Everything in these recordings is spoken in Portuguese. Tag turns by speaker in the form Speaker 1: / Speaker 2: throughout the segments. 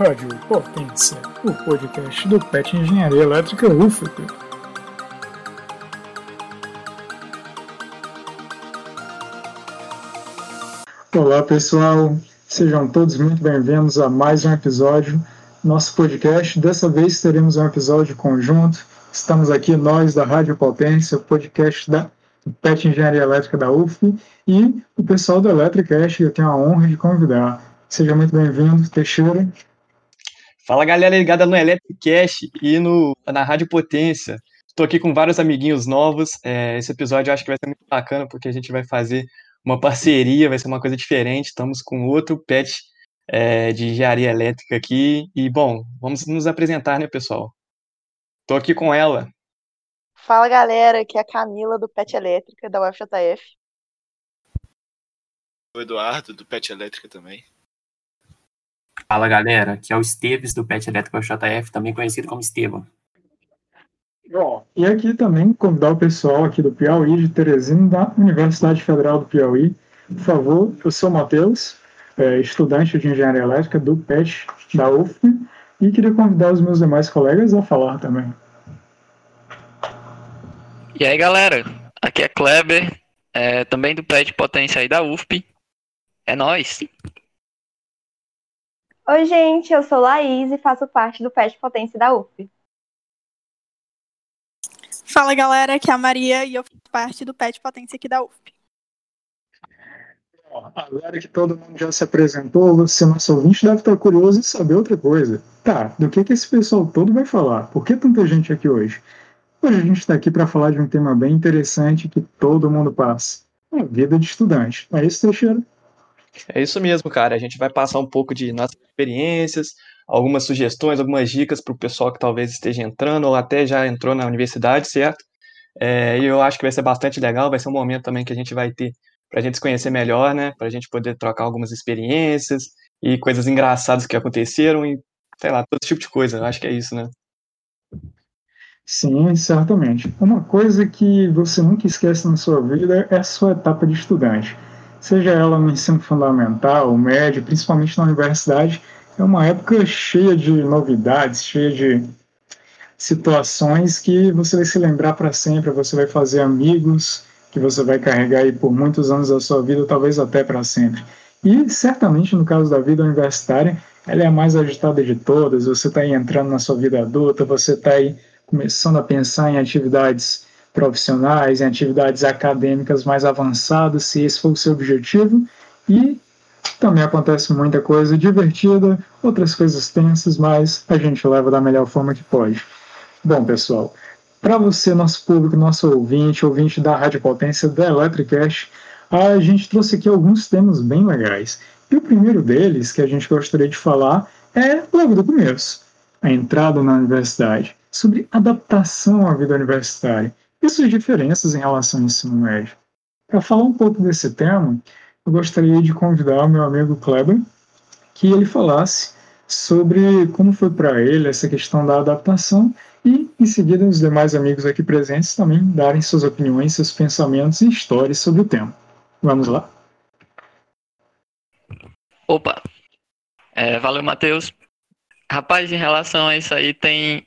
Speaker 1: Rádio Potência, o podcast do PET Engenharia Elétrica UFP. Olá pessoal, sejam todos muito bem-vindos a mais um episódio do nosso podcast. Dessa vez teremos um episódio conjunto. Estamos aqui nós da Rádio Potência, o podcast da PET Engenharia Elétrica da UF e o pessoal do Electricast, que eu tenho a honra de convidar. Seja muito bem-vindo, Teixeira.
Speaker 2: Fala galera ligada no Electricast e no, na Rádio Potência. Estou aqui com vários amiguinhos novos. É, esse episódio eu acho que vai ser muito bacana porque a gente vai fazer uma parceria, vai ser uma coisa diferente. Estamos com outro pet é, de engenharia elétrica aqui. E, bom, vamos nos apresentar, né, pessoal? Estou aqui com ela.
Speaker 3: Fala galera, aqui é a Camila do Pet Elétrica, da UFJF.
Speaker 4: O Eduardo, do Pet Elétrica também.
Speaker 5: Fala galera, aqui é o Esteves do Pet Elétrico JF, também conhecido como Estevam.
Speaker 1: Bom, e aqui também convidar o pessoal aqui do Piauí, de Teresina, da Universidade Federal do Piauí. Por favor, eu sou o Matheus, é, estudante de Engenharia Elétrica do PET da UF, e queria convidar os meus demais colegas a falar também.
Speaker 6: E aí galera, aqui é Kleber, é, também do PET Potência aí da UFP. É nós.
Speaker 3: Oi, gente, eu sou Laís e faço parte do PET Potência da UF.
Speaker 7: Fala galera, aqui é a Maria e eu faço parte do PET Potência aqui da UF.
Speaker 1: Agora que todo mundo já se apresentou, você, nosso ouvinte, deve estar curioso em saber outra coisa. Tá, do que, que esse pessoal todo vai falar? Por que tanta gente aqui hoje? Hoje a gente está aqui para falar de um tema bem interessante que todo mundo passa: a vida de estudante. É isso, Teixeira?
Speaker 2: É isso mesmo, cara. A gente vai passar um pouco de nossas experiências, algumas sugestões, algumas dicas para o pessoal que talvez esteja entrando ou até já entrou na universidade, certo? É, e eu acho que vai ser bastante legal, vai ser um momento também que a gente vai ter para a gente se conhecer melhor, né? Para a gente poder trocar algumas experiências e coisas engraçadas que aconteceram e, sei lá, todo tipo de coisa. Eu acho que é isso, né?
Speaker 1: Sim, certamente. Uma coisa que você nunca esquece na sua vida é a sua etapa de estudante seja ela no ensino fundamental, médio, principalmente na universidade, é uma época cheia de novidades, cheia de situações que você vai se lembrar para sempre, você vai fazer amigos que você vai carregar aí por muitos anos da sua vida, talvez até para sempre. E certamente no caso da vida universitária, ela é a mais agitada de todas. Você está entrando na sua vida adulta, você está aí começando a pensar em atividades profissionais, em atividades acadêmicas mais avançadas, se esse for o seu objetivo. E também acontece muita coisa divertida, outras coisas tensas, mas a gente leva da melhor forma que pode. Bom, pessoal, para você, nosso público, nosso ouvinte, ouvinte da Rádio Potência, da Electricast, a gente trouxe aqui alguns temas bem legais. E o primeiro deles, que a gente gostaria de falar, é logo do começo, a entrada na universidade, sobre adaptação à vida universitária e suas diferenças em relação ao ensino médio. Para falar um pouco desse tema, eu gostaria de convidar o meu amigo Kleber que ele falasse sobre como foi para ele essa questão da adaptação e, em seguida, os demais amigos aqui presentes também darem suas opiniões, seus pensamentos e histórias sobre o tema. Vamos lá?
Speaker 6: Opa! É, valeu, Matheus. Rapaz, em relação a isso aí, tem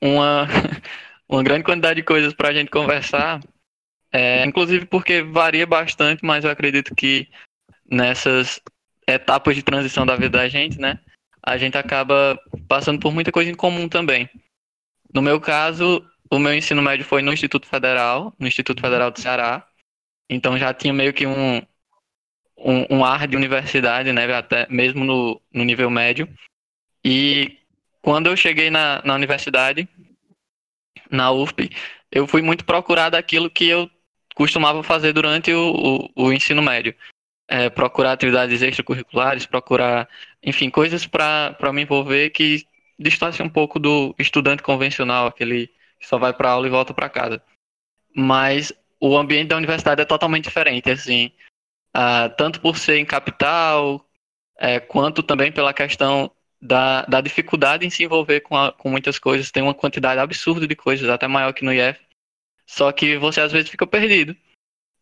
Speaker 6: uma, uma grande quantidade de coisas para a gente conversar, é, inclusive porque varia bastante, mas eu acredito que nessas etapas de transição da vida da gente, né, a gente acaba passando por muita coisa em comum também. No meu caso, o meu ensino médio foi no Instituto Federal, no Instituto Federal do Ceará, então já tinha meio que um, um, um ar de universidade, né, até mesmo no, no nível médio. E quando eu cheguei na, na universidade, na UFP, eu fui muito procurar daquilo que eu costumava fazer durante o, o, o ensino médio. É, procurar atividades extracurriculares, procurar, enfim, coisas para me envolver que distasse um pouco do estudante convencional, aquele que só vai para aula e volta para casa. Mas o ambiente da universidade é totalmente diferente, assim, uh, tanto por ser em capital, é, quanto também pela questão da, da dificuldade em se envolver com, a, com muitas coisas. Tem uma quantidade absurda de coisas, até maior que no IF. Só que você às vezes fica perdido.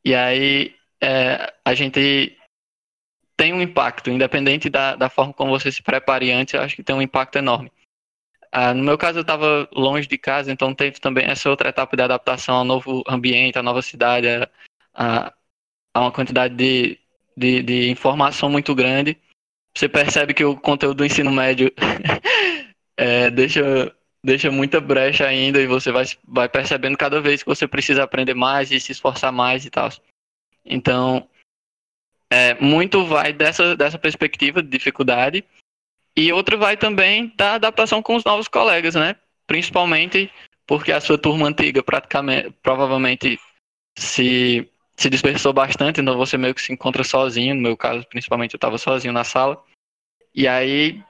Speaker 6: E aí é, a gente tem um impacto, independente da, da forma como você se prepare antes, eu acho que tem um impacto enorme. Ah, no meu caso, eu estava longe de casa, então teve também essa outra etapa de adaptação ao novo ambiente, à nova cidade, a, a uma quantidade de, de, de informação muito grande. Você percebe que o conteúdo do ensino médio é, deixa, deixa muita brecha ainda e você vai, vai percebendo cada vez que você precisa aprender mais e se esforçar mais e tal. Então, é, muito vai dessa, dessa perspectiva de dificuldade e outro vai também da adaptação com os novos colegas, né? Principalmente porque a sua turma antiga praticamente, provavelmente se, se dispersou bastante, então você meio que se encontra sozinho. No meu caso, principalmente, eu estava sozinho na sala. E aí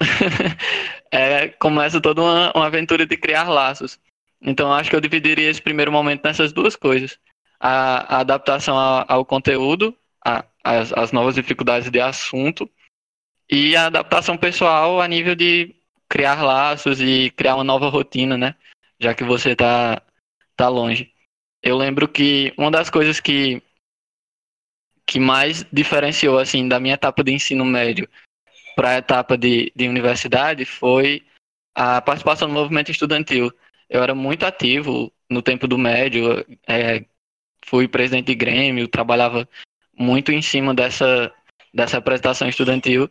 Speaker 6: é, começa toda uma, uma aventura de criar laços. Então, acho que eu dividiria esse primeiro momento nessas duas coisas: a, a adaptação ao, ao conteúdo, as novas dificuldades de assunto e a adaptação pessoal a nível de criar laços e criar uma nova rotina, né? Já que você tá, tá longe. Eu lembro que uma das coisas que, que mais diferenciou, assim, da minha etapa de ensino médio para a etapa de, de universidade foi a participação no movimento estudantil. Eu era muito ativo no tempo do médio, é, fui presidente de Grêmio, trabalhava muito em cima dessa, dessa apresentação estudantil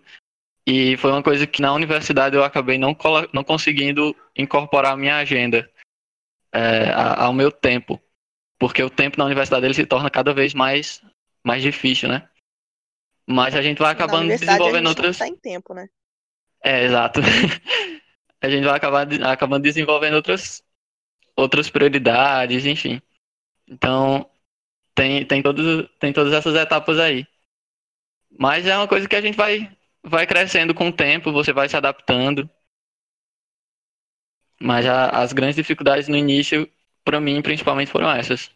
Speaker 6: e foi uma coisa que na universidade eu acabei não, não conseguindo incorporar à minha agenda, é, ao meu tempo. Porque o tempo na universidade ele se torna cada vez mais, mais difícil, né? Mas a gente vai acabando desenvolvendo outras.
Speaker 3: Não tá em tempo, né?
Speaker 6: É, exato. a gente vai acabar acabando desenvolvendo outras, outras prioridades, enfim. Então, tem, tem, todos, tem todas essas etapas aí. Mas é uma coisa que a gente vai, vai crescendo com o tempo, você vai se adaptando. Mas a, as grandes dificuldades no início, para mim, principalmente, foram essas.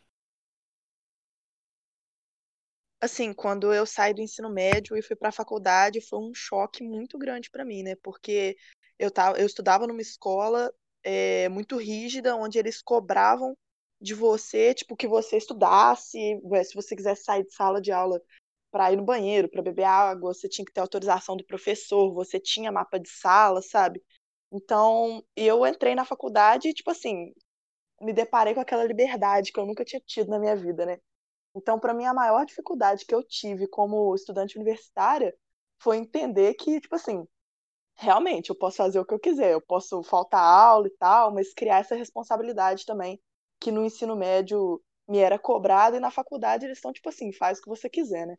Speaker 3: Assim, quando eu saí do ensino médio e fui para a faculdade, foi um choque muito grande para mim, né? Porque eu, tava, eu estudava numa escola é, muito rígida, onde eles cobravam de você, tipo, que você estudasse, se você quisesse sair de sala de aula para ir no banheiro, para beber água, você tinha que ter autorização do professor, você tinha mapa de sala, sabe? Então, eu entrei na faculdade tipo assim, me deparei com aquela liberdade que eu nunca tinha tido na minha vida, né? Então, para mim, a maior dificuldade que eu tive como estudante universitária foi entender que, tipo assim, realmente eu posso fazer o que eu quiser, eu posso faltar aula e tal, mas criar essa responsabilidade também, que no ensino médio me era cobrada e na faculdade eles estão, tipo assim, faz o que você quiser, né?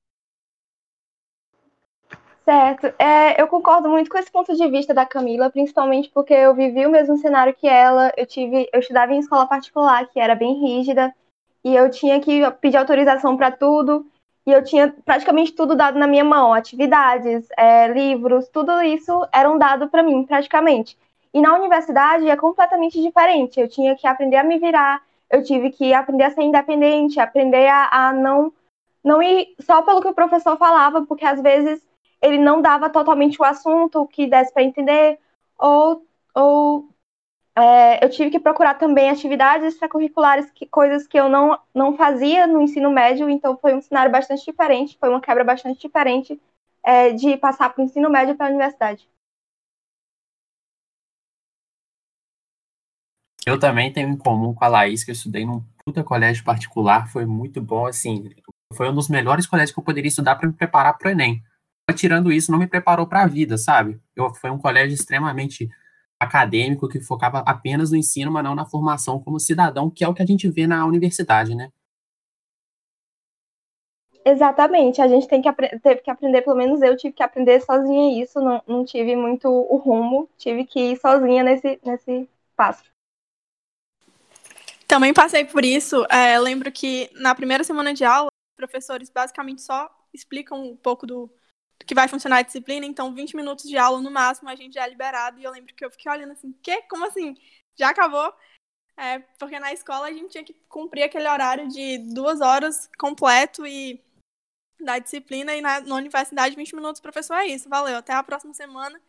Speaker 8: Certo. É, eu concordo muito com esse ponto de vista da Camila, principalmente porque eu vivi o mesmo cenário que ela. Eu tive, eu estudava em escola particular, que era bem rígida, e eu tinha que pedir autorização para tudo, e eu tinha praticamente tudo dado na minha mão, atividades, é, livros, tudo isso era um dado para mim, praticamente. E na universidade é completamente diferente. Eu tinha que aprender a me virar, eu tive que aprender a ser independente, aprender a, a não não ir só pelo que o professor falava, porque às vezes ele não dava totalmente o assunto que desse para entender, ou, ou é, eu tive que procurar também atividades extracurriculares, que, coisas que eu não, não fazia no ensino médio, então foi um cenário bastante diferente, foi uma quebra bastante diferente é, de passar para o ensino médio para a universidade.
Speaker 5: Eu também tenho em comum com a Laís, que eu estudei num puta colégio particular, foi muito bom, assim, foi um dos melhores colégios que eu poderia estudar para me preparar para o Enem tirando isso, não me preparou para a vida, sabe? Eu, foi um colégio extremamente acadêmico que focava apenas no ensino, mas não na formação como cidadão, que é o que a gente vê na universidade, né?
Speaker 8: Exatamente, a gente tem que teve que aprender, pelo menos eu tive que aprender sozinha isso, não, não tive muito o rumo, tive que ir sozinha nesse, nesse passo.
Speaker 7: Também passei por isso, é, lembro que na primeira semana de aula, os professores basicamente só explicam um pouco do, que vai funcionar a disciplina, então 20 minutos de aula no máximo a gente já é liberado. E eu lembro que eu fiquei olhando assim, que? Como assim? Já acabou? É, porque na escola a gente tinha que cumprir aquele horário de duas horas completo e da disciplina, e na, na universidade 20 minutos, professor, é isso, valeu, até a próxima semana.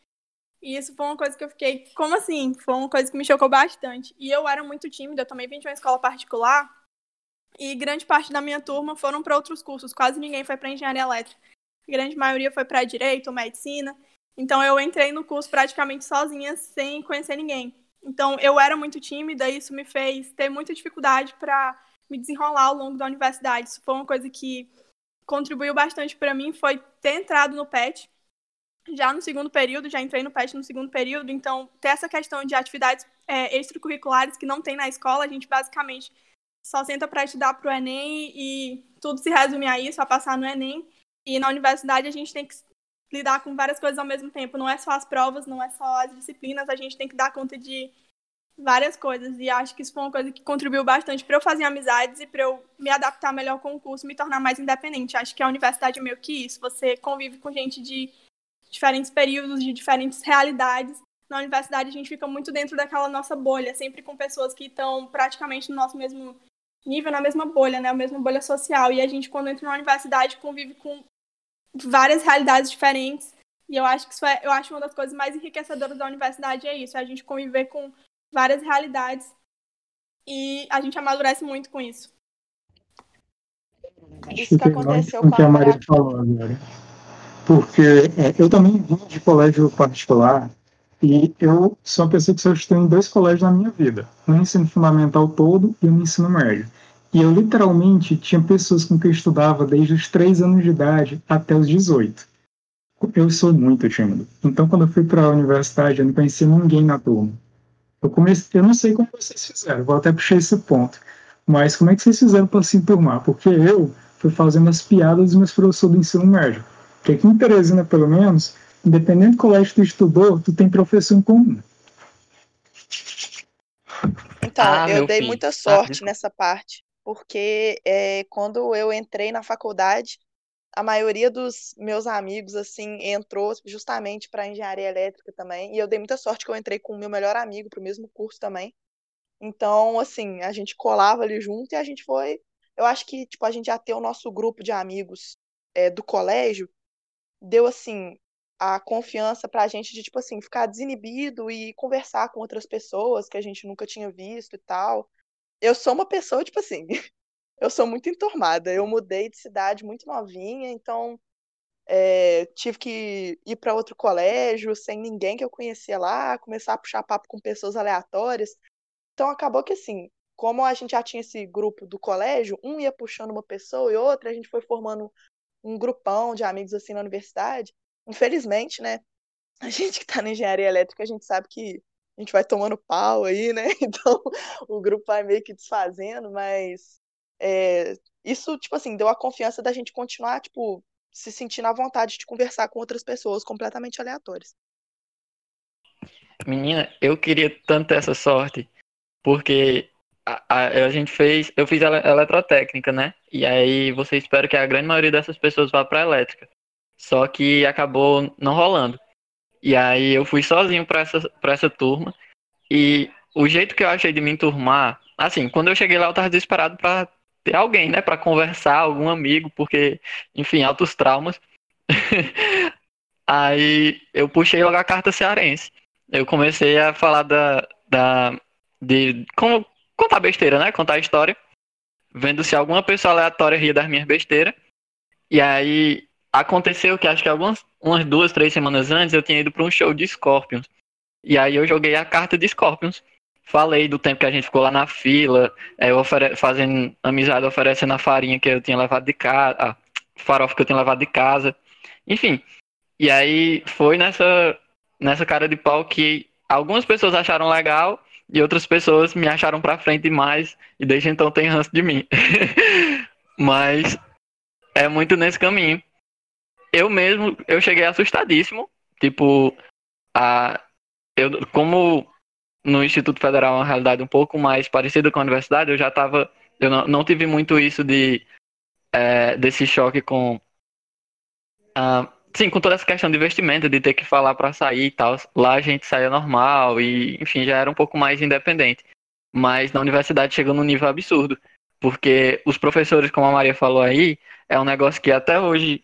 Speaker 7: E isso foi uma coisa que eu fiquei, como assim? Foi uma coisa que me chocou bastante. E eu era muito tímida, eu também vim de uma escola particular, e grande parte da minha turma foram para outros cursos, quase ninguém foi para engenharia elétrica. A grande maioria foi para direito ou medicina. Então eu entrei no curso praticamente sozinha, sem conhecer ninguém. Então eu era muito tímida e isso me fez ter muita dificuldade para me desenrolar ao longo da universidade. Isso foi uma coisa que contribuiu bastante para mim, foi ter entrado no PET já no segundo período, já entrei no PET no segundo período, então ter essa questão de atividades é, extracurriculares que não tem na escola, a gente basicamente só senta para estudar para o Enem e tudo se resume a isso, a passar no Enem. E na universidade a gente tem que lidar com várias coisas ao mesmo tempo. Não é só as provas, não é só as disciplinas, a gente tem que dar conta de várias coisas. E acho que isso foi uma coisa que contribuiu bastante para eu fazer amizades e para eu me adaptar melhor com o curso, me tornar mais independente. Acho que a universidade é meio que isso. Você convive com gente de diferentes períodos, de diferentes realidades. Na universidade a gente fica muito dentro daquela nossa bolha, sempre com pessoas que estão praticamente no nosso mesmo nível, na mesma bolha, né? A mesma bolha social. E a gente, quando entra na universidade, convive com várias realidades diferentes. E eu acho que isso é, eu acho uma das coisas mais enriquecedoras da universidade é isso, é a gente conviver com várias realidades e a gente amadurece muito com isso.
Speaker 3: Isso que aconteceu com,
Speaker 1: com a Maria falou agora. Porque é, eu também vim de colégio particular e eu sou uma pessoa que só estou em dois colégios na minha vida, no ensino fundamental todo e no ensino médio. E eu literalmente tinha pessoas com quem eu estudava desde os 3 anos de idade até os 18. Eu sou muito tímido. Então, quando eu fui para a universidade, eu não conhecia ninguém na turma. Eu comecei, eu não sei como vocês fizeram, vou até puxar esse ponto. Mas como é que vocês fizeram para se enturmar? Porque eu fui fazendo as piadas dos meus professores do ensino médio. Porque aqui em Teresina, pelo menos, independente do colégio que tu estudou, tu tem professor em comum.
Speaker 3: Então, ah, eu dei filho. muita ah, sorte ah, nessa parte, porque é, quando eu entrei na faculdade, a maioria dos meus amigos, assim, entrou justamente para engenharia elétrica também. E eu dei muita sorte que eu entrei com o meu melhor amigo para o mesmo curso também. Então, assim, a gente colava ali junto e a gente foi. Eu acho que, tipo, a gente já tem o nosso grupo de amigos é, do colégio, deu, assim, a confiança para a gente de, tipo assim, ficar desinibido e conversar com outras pessoas que a gente nunca tinha visto e tal. Eu sou uma pessoa, tipo assim, eu sou muito enturmada. Eu mudei de cidade muito novinha, então é, tive que ir para outro colégio sem ninguém que eu conhecia lá, começar a puxar papo com pessoas aleatórias. Então acabou que assim, como a gente já tinha esse grupo do colégio, um ia puxando uma pessoa e outra, a gente foi formando um grupão de amigos assim na universidade. Infelizmente, né? A gente que está na engenharia elétrica, a gente sabe que a gente vai tomando pau aí, né? Então o grupo vai meio que desfazendo, mas é, isso, tipo assim, deu a confiança da gente continuar, tipo, se sentindo à vontade de conversar com outras pessoas completamente aleatórias.
Speaker 6: Menina, eu queria tanto essa sorte, porque a, a, a gente fez, eu fiz eletrotécnica, né? E aí você espera que a grande maioria dessas pessoas vá para elétrica. Só que acabou não rolando. E aí eu fui sozinho para essa, pra essa turma. E o jeito que eu achei de me enturmar, assim, quando eu cheguei lá eu tava desesperado para ter alguém, né, para conversar, algum amigo, porque, enfim, altos traumas. Aí eu puxei logo a carta cearense. Eu comecei a falar da. da de como, contar besteira, né? Contar história. Vendo se alguma pessoa aleatória ria das minhas besteiras. E aí aconteceu que acho que algumas umas duas, três semanas antes eu tinha ido para um show de Scorpions. E aí eu joguei a carta de Scorpions. Falei do tempo que a gente ficou lá na fila, é, fazendo amizade, oferecendo a farinha que eu tinha levado de casa, a farofa que eu tinha levado de casa. Enfim. E aí foi nessa, nessa cara de pau que algumas pessoas acharam legal e outras pessoas me acharam pra frente demais e desde então tem ranço de mim. Mas é muito nesse caminho. Eu mesmo, eu cheguei assustadíssimo. Tipo, a, eu, como no Instituto Federal é uma realidade um pouco mais parecida com a universidade, eu já estava. Eu não, não, tive muito isso de é, desse choque com. Uh, sim, com toda essa questão de investimento, de ter que falar para sair e tal. Lá a gente saía normal e, enfim, já era um pouco mais independente. Mas na universidade chegou num nível absurdo. Porque os professores, como a Maria falou aí, é um negócio que até hoje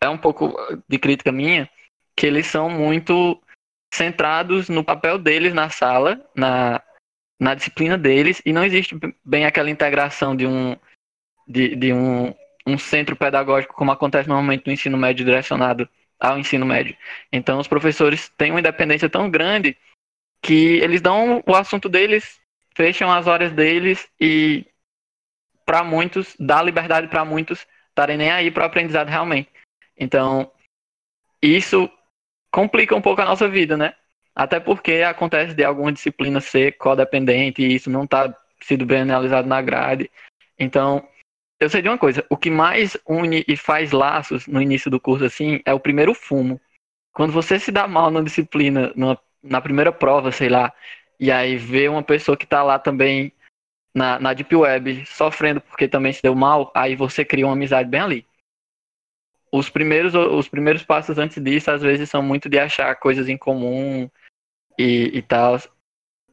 Speaker 6: é um pouco de crítica minha, que eles são muito centrados no papel deles na sala, na, na disciplina deles, e não existe bem aquela integração de um, de, de um um centro pedagógico como acontece normalmente no ensino médio direcionado ao ensino médio. Então os professores têm uma independência tão grande que eles dão o assunto deles, fecham as horas deles e para muitos dá liberdade para muitos estarem nem aí para o aprendizado realmente. Então isso complica um pouco a nossa vida, né? Até porque acontece de alguma disciplina ser codependente e isso não está sido bem analisado na grade. Então, eu sei de uma coisa, o que mais une e faz laços no início do curso assim é o primeiro fumo. Quando você se dá mal na disciplina, numa, na primeira prova, sei lá, e aí vê uma pessoa que está lá também na, na Deep Web sofrendo porque também se deu mal, aí você cria uma amizade bem ali os primeiros, os primeiros passos antes disso, às vezes, são muito de achar coisas em comum e, e tal.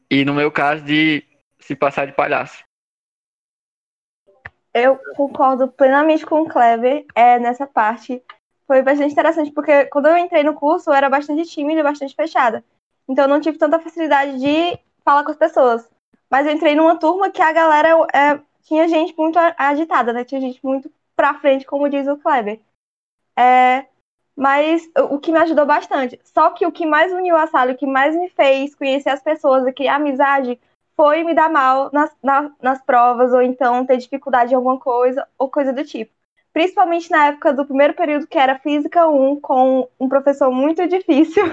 Speaker 6: E no meu caso, de se passar de palhaço.
Speaker 8: Eu concordo plenamente com o Kleber é, nessa parte. Foi bastante interessante, porque quando eu entrei no curso, eu era bastante tímida bastante fechada. Então, eu não tive tanta facilidade de falar com as pessoas. Mas eu entrei numa turma que a galera é, tinha gente muito agitada, né? Tinha gente muito pra frente, como diz o Kleber. É, mas o que me ajudou bastante. Só que o que mais uniu a sala, o que mais me fez conhecer as pessoas e criar amizade foi me dar mal nas, na, nas provas, ou então ter dificuldade em alguma coisa, ou coisa do tipo. Principalmente na época do primeiro período, que era Física 1, com um professor muito difícil,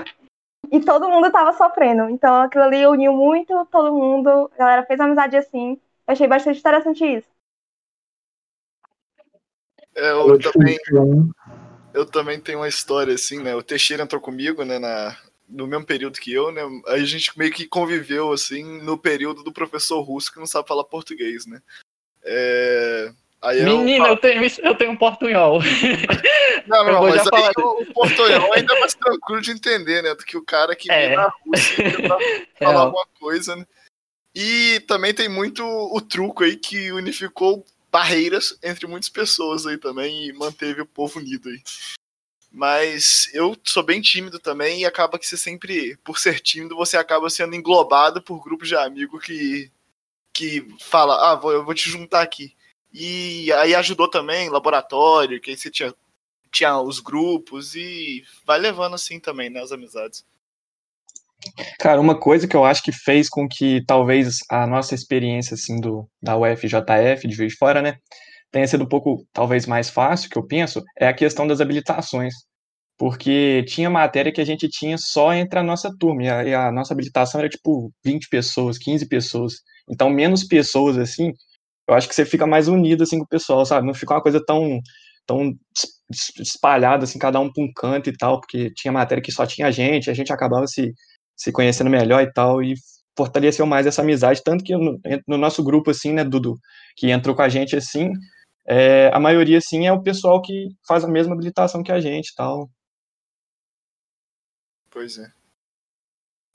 Speaker 8: e todo mundo estava sofrendo. Então aquilo ali uniu muito todo mundo, a galera fez amizade assim. Eu achei bastante interessante isso.
Speaker 4: É, eu também, eu também tenho uma história assim, né? O Teixeira entrou comigo, né, na, no mesmo período que eu, né? Aí a gente meio que conviveu, assim, no período do professor russo que não sabe falar português, né? É...
Speaker 6: Aí Menina, eu, eu, tenho, eu tenho um portunhol.
Speaker 4: Não, não, mas aí falar... o, o portunhol é ainda mais tranquilo de entender, né? Do que o cara que é. vem na Rússia pra falar é. alguma coisa, né? E também tem muito o truco aí que unificou barreiras entre muitas pessoas aí também e manteve o povo unido aí. Mas eu sou bem tímido também e acaba que você sempre, por ser tímido, você acaba sendo englobado por grupos de amigos que, que fala, ah, vou, eu vou te juntar aqui. E aí ajudou também, laboratório, que aí você tinha, tinha os grupos e vai levando assim também, né, as amizades.
Speaker 2: Cara, uma coisa que eu acho que fez com que talvez a nossa experiência assim do da UFJF de Juiz de Fora, né, tenha sido um pouco talvez mais fácil, que eu penso, é a questão das habilitações. Porque tinha matéria que a gente tinha só entre a nossa turma, e a, e a nossa habilitação era tipo 20 pessoas, 15 pessoas. Então, menos pessoas assim, eu acho que você fica mais unido assim com o pessoal, sabe? Não fica uma coisa tão tão espalhada assim, cada um para um canto e tal, porque tinha matéria que só tinha gente, a gente acabava se se conhecendo melhor e tal, e fortaleceu mais essa amizade, tanto que no, no nosso grupo, assim, né, Dudu, que entrou com a gente, assim, é, a maioria, assim, é o pessoal que faz a mesma habilitação que a gente e tal.
Speaker 4: Pois é.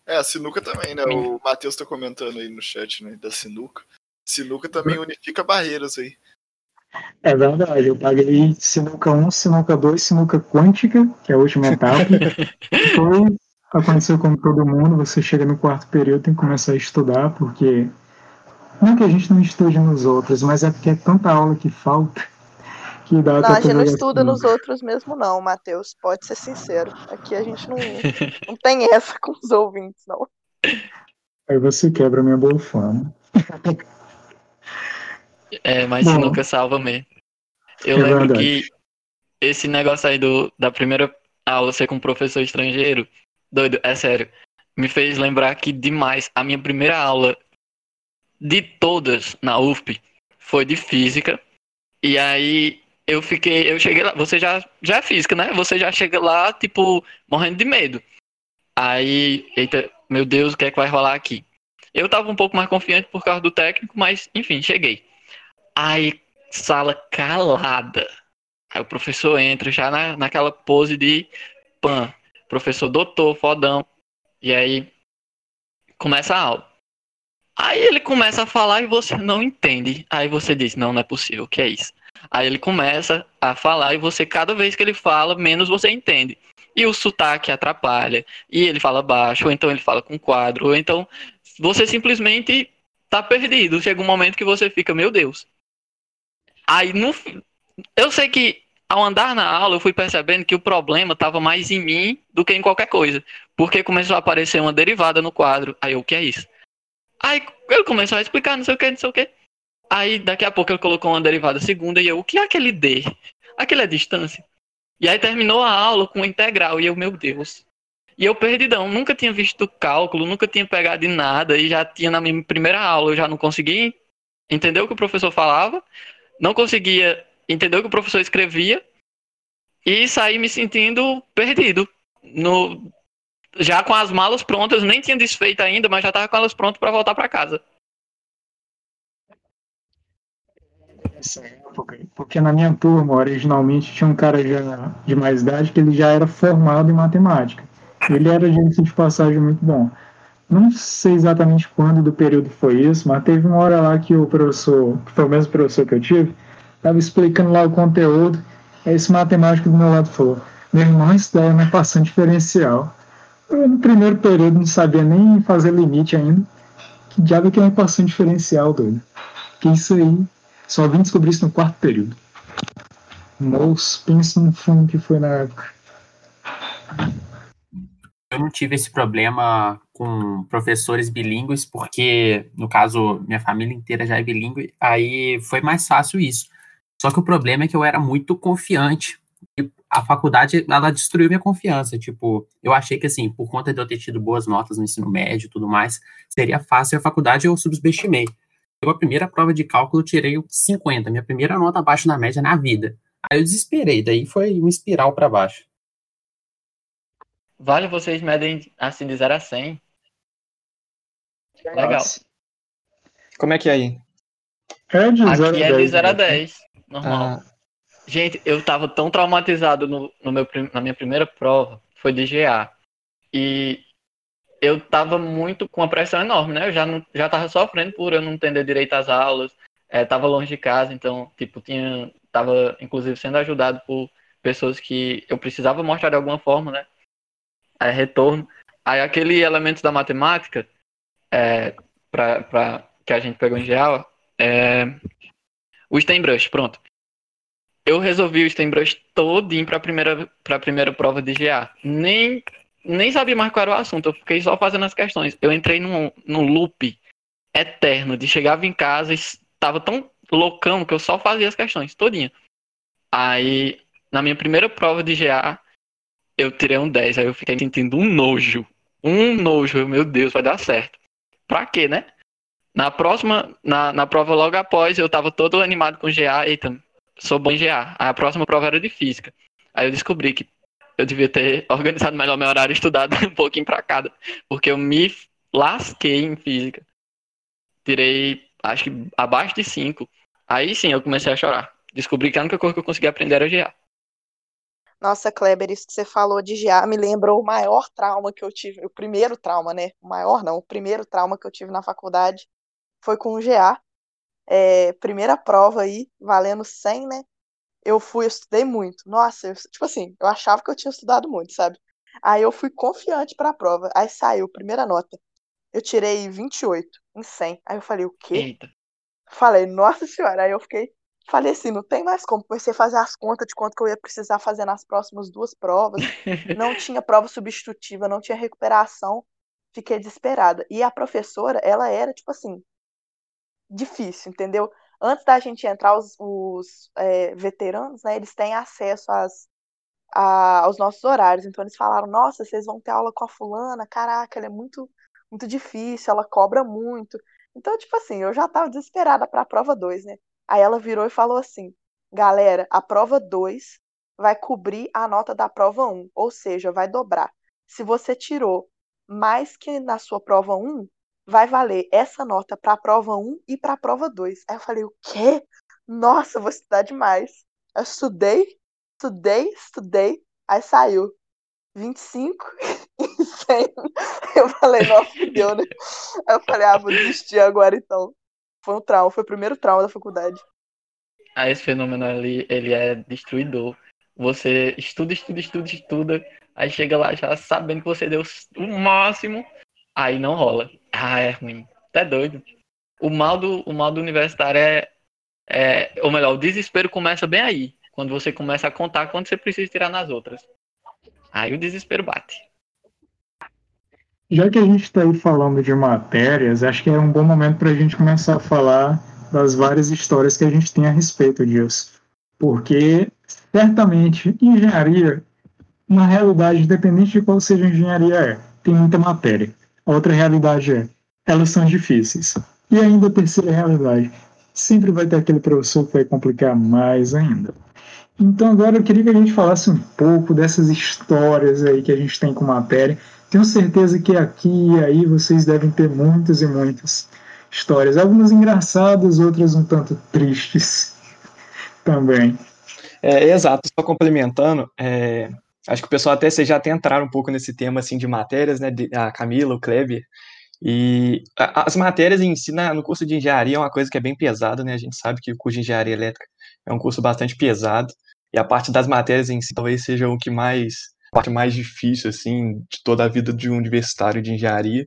Speaker 4: É, a sinuca também, né? O Matheus tá comentando aí no chat, né, da sinuca. Sinuca também unifica barreiras aí.
Speaker 1: É verdade, eu paguei sinuca 1, sinuca 2, sinuca quântica, que é a última etapa. Foi aconteceu com todo mundo, você chega no quarto período tem que começar a estudar, porque não que a gente não estude nos outros, mas é porque é tanta aula que falta que dá
Speaker 3: Não, a gente não estuda nos outros mesmo não, Matheus, pode ser sincero. Aqui a gente não, não tem essa com os ouvintes, não.
Speaker 1: Aí você quebra minha boa fama.
Speaker 6: É, mas Bom, nunca salva mesmo. Eu é lembro verdade. que esse negócio aí do, da primeira aula ser com um professor estrangeiro, Doido, é sério. Me fez lembrar que demais a minha primeira aula de todas na UFP foi de física. E aí eu fiquei, eu cheguei lá, você já já é física, né? Você já chega lá tipo morrendo de medo. Aí, eita, meu Deus, o que é que vai rolar aqui? Eu tava um pouco mais confiante por causa do técnico, mas enfim, cheguei. Aí, sala calada. Aí o professor entra já na, naquela pose de pan professor doutor, fodão. E aí começa a aula. Aí ele começa a falar e você não entende. Aí você diz, não, não é possível, o que é isso? Aí ele começa a falar e você, cada vez que ele fala, menos você entende. E o sotaque atrapalha. E ele fala baixo, ou então ele fala com quadro, ou então você simplesmente tá perdido. Chega um momento que você fica, meu Deus. Aí no, eu sei que ao andar na aula eu fui percebendo que o problema estava mais em mim do que em qualquer coisa. Porque começou a aparecer uma derivada no quadro. Aí eu, o que é isso? Aí ele começou a explicar, não sei o que, não sei o que. Aí daqui a pouco ele colocou uma derivada segunda e eu, o que é aquele D? Aquele é distância. E aí terminou a aula com integral e eu, meu Deus. E eu perdidão, nunca tinha visto cálculo, nunca tinha pegado em nada e já tinha na minha primeira aula, eu já não conseguia entender o que o professor falava, não conseguia entender o que o professor escrevia e saí me sentindo perdido. No, já com as malas prontas, nem tinha desfeito ainda, mas já estava com elas prontas para voltar para casa.
Speaker 1: Essa época, porque na minha turma, originalmente, tinha um cara já de mais idade que ele já era formado em matemática. Ele era de de passagem muito bom. Não sei exatamente quando do período foi isso, mas teve uma hora lá que o professor, que foi o mesmo professor que eu tive, estava explicando lá o conteúdo. Aí esse matemático do meu lado falou: Meu irmão, isso daí é uma equação diferencial. Eu, no primeiro período, não sabia nem fazer limite ainda. Que diabo que é uma equação diferencial, doido? Que isso aí, só vim descobrir isso no quarto período. Moço, pensa no fundo que foi na época.
Speaker 5: Eu não tive esse problema com professores bilíngues, porque, no caso, minha família inteira já é bilíngue, aí foi mais fácil isso. Só que o problema é que eu era muito confiante. E a faculdade, ela destruiu minha confiança. Tipo, eu achei que, assim, por conta de eu ter tido boas notas no ensino médio e tudo mais, seria fácil a faculdade, eu subestimei. Eu, a primeira prova de cálculo, eu tirei 50, minha primeira nota abaixo na média na vida. Aí eu desesperei, daí foi uma espiral para baixo.
Speaker 6: Vale, vocês medem assim de 0 a 100. Legal. Nossa.
Speaker 2: Como é que é aí?
Speaker 6: É de Aqui é de 0 a 10. Normal. Ah. Gente, eu tava tão traumatizado no, no meu, na minha primeira prova, foi de GA. E eu tava muito com uma pressão enorme, né? Eu já, não, já tava sofrendo por eu não entender direito as aulas, é, tava longe de casa, então, tipo, tinha, tava, inclusive, sendo ajudado por pessoas que eu precisava mostrar de alguma forma, né? é, retorno. Aí aquele elemento da matemática, é, pra, pra, que a gente pegou em geral, é, o StemBrush, pronto. Eu resolvi o StemBrush todinho para a primeira, pra primeira prova de GA. Nem, nem sabia mais qual era o assunto, eu fiquei só fazendo as questões. Eu entrei num, num loop eterno de chegava em casa e estava tão loucão que eu só fazia as questões todinha. Aí, na minha primeira prova de GA, eu tirei um 10, aí eu fiquei sentindo um nojo. Um nojo, meu Deus, vai dar certo. Pra quê, né? Na próxima, na, na prova logo após, eu tava todo animado com GA, eita, sou bom em GA. Aí a próxima prova era de física. Aí eu descobri que eu devia ter organizado melhor meu horário estudado um pouquinho pra cada. Porque eu me lasquei em física. Tirei, acho que abaixo de 5. Aí sim eu comecei a chorar. Descobri que a única coisa que eu conseguia aprender era GA.
Speaker 3: Nossa, Kleber, isso que você falou de GA me lembrou o maior trauma que eu tive, o primeiro trauma, né? O maior não, o primeiro trauma que eu tive na faculdade foi com o GA. É, primeira prova aí, valendo 100, né? Eu fui, eu estudei muito. Nossa, eu, tipo assim, eu achava que eu tinha estudado muito, sabe? Aí eu fui confiante para a prova. Aí saiu, primeira nota. Eu tirei 28 em 100. Aí eu falei, o quê? Eita. Falei, nossa senhora. Aí eu fiquei Falei assim, não tem mais como. Comecei a fazer as contas de quanto que eu ia precisar fazer nas próximas duas provas. não tinha prova substitutiva, não tinha recuperação. Fiquei desesperada. E a professora, ela era, tipo assim, difícil, entendeu? Antes da gente entrar, os, os é, veteranos, né, eles têm acesso às, a, aos nossos horários. Então eles falaram, nossa, vocês vão ter aula com a fulana, caraca, ela é muito, muito difícil, ela cobra muito. Então, tipo assim, eu já tava desesperada para a prova 2, né? Aí ela virou e falou assim: galera, a prova 2 vai cobrir a nota da prova 1, ou seja, vai dobrar. Se você tirou mais que na sua prova 1, vai valer essa nota para a prova 1 e para a prova 2. Aí eu falei: o quê? Nossa, vou estudar demais. Eu estudei, estudei, estudei, aí saiu 25 e 100. Eu falei, nossa, deu, né? Aí eu falei, ah, vou desistir agora então. Foi um trauma, foi o primeiro trauma da faculdade.
Speaker 6: Ah, esse fenômeno ali, ele é destruidor. Você estuda, estuda, estuda, estuda, aí chega lá já sabendo que você deu o máximo, aí não rola. Ah, é ruim. Tá doido. O mal do, o mal do universitário é, É, ou melhor, o desespero começa bem aí. Quando você começa a contar quando você precisa tirar nas outras. Aí o desespero bate.
Speaker 1: Já que a gente está aí falando de matérias, acho que é um bom momento para a gente começar a falar das várias histórias que a gente tem a respeito disso. Porque, certamente, engenharia, na realidade, independente de qual seja a engenharia é, tem muita matéria. A outra realidade é, elas são difíceis. E ainda a terceira realidade, sempre vai ter aquele professor que vai complicar mais ainda. Então agora eu queria que a gente falasse um pouco dessas histórias aí que a gente tem com matéria. Tenho certeza que aqui e aí vocês devem ter muitas e muitas histórias, algumas engraçadas, outras um tanto tristes também.
Speaker 2: É, exato, só complementando, é, acho que o pessoal até vocês já até entraram um pouco nesse tema assim de matérias, né? De, a Camila, o Kleber. E a, as matérias em si na, no curso de engenharia é uma coisa que é bem pesada, né? A gente sabe que o curso de engenharia elétrica é um curso bastante pesado. E a parte das matérias em si talvez seja o que mais a parte mais difícil assim de toda a vida de um universitário de engenharia.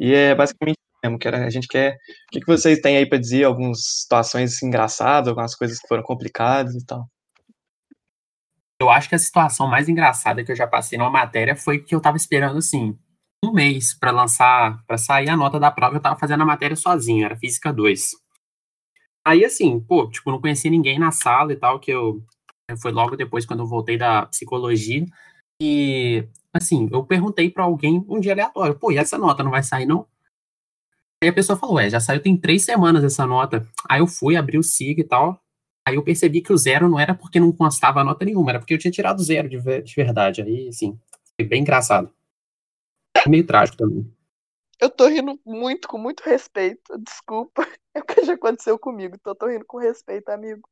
Speaker 2: E é basicamente mesmo, que a gente quer. O que, vocês têm aí para dizer? Algumas situações engraçadas, algumas coisas que foram complicadas e tal?
Speaker 5: Eu acho que a situação mais engraçada que eu já passei numa matéria foi que eu tava esperando, assim, um mês para lançar, para sair a nota da prova, eu tava fazendo a matéria sozinho, era Física 2. Aí, assim, pô, tipo, não conhecia ninguém na sala e tal, que eu. Foi logo depois quando eu voltei da psicologia. E, assim, eu perguntei para alguém um dia aleatório, pô, e essa nota não vai sair, não? Aí a pessoa falou, é, já saiu tem três semanas essa nota. Aí eu fui, abri o SIG e tal. Aí eu percebi que o zero não era porque não constava nota nenhuma, era porque eu tinha tirado zero de, de verdade. Aí, assim, foi bem engraçado. Meio trágico também.
Speaker 3: Eu tô rindo muito, com muito respeito. Desculpa. É o que já aconteceu comigo. Então tô rindo com respeito, amigo.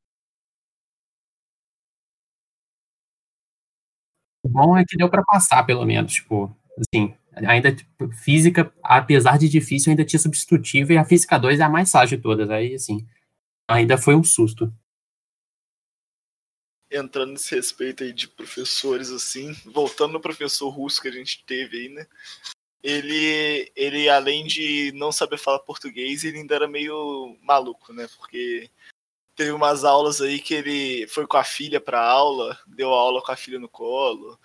Speaker 5: O bom é que deu para passar, pelo menos. Tipo, assim, ainda tipo, física, apesar de difícil, ainda tinha substitutivo e a física 2 é a mais fácil de todas. Aí, assim, ainda foi um susto.
Speaker 4: Entrando nesse respeito aí de professores, assim, voltando no professor russo que a gente teve aí, né? Ele, ele, além de não saber falar português, ele ainda era meio maluco, né? Porque teve umas aulas aí que ele foi com a filha pra aula, deu aula com a filha no colo,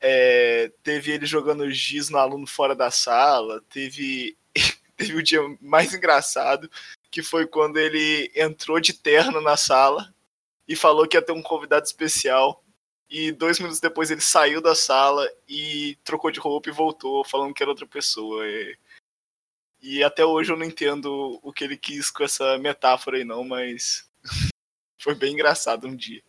Speaker 4: é, teve ele jogando giz no aluno fora da sala. Teve, teve o dia mais engraçado, que foi quando ele entrou de terno na sala e falou que ia ter um convidado especial. E dois minutos depois ele saiu da sala e trocou de roupa e voltou, falando que era outra pessoa. E, e até hoje eu não entendo o que ele quis com essa metáfora aí, não, mas foi bem engraçado um dia.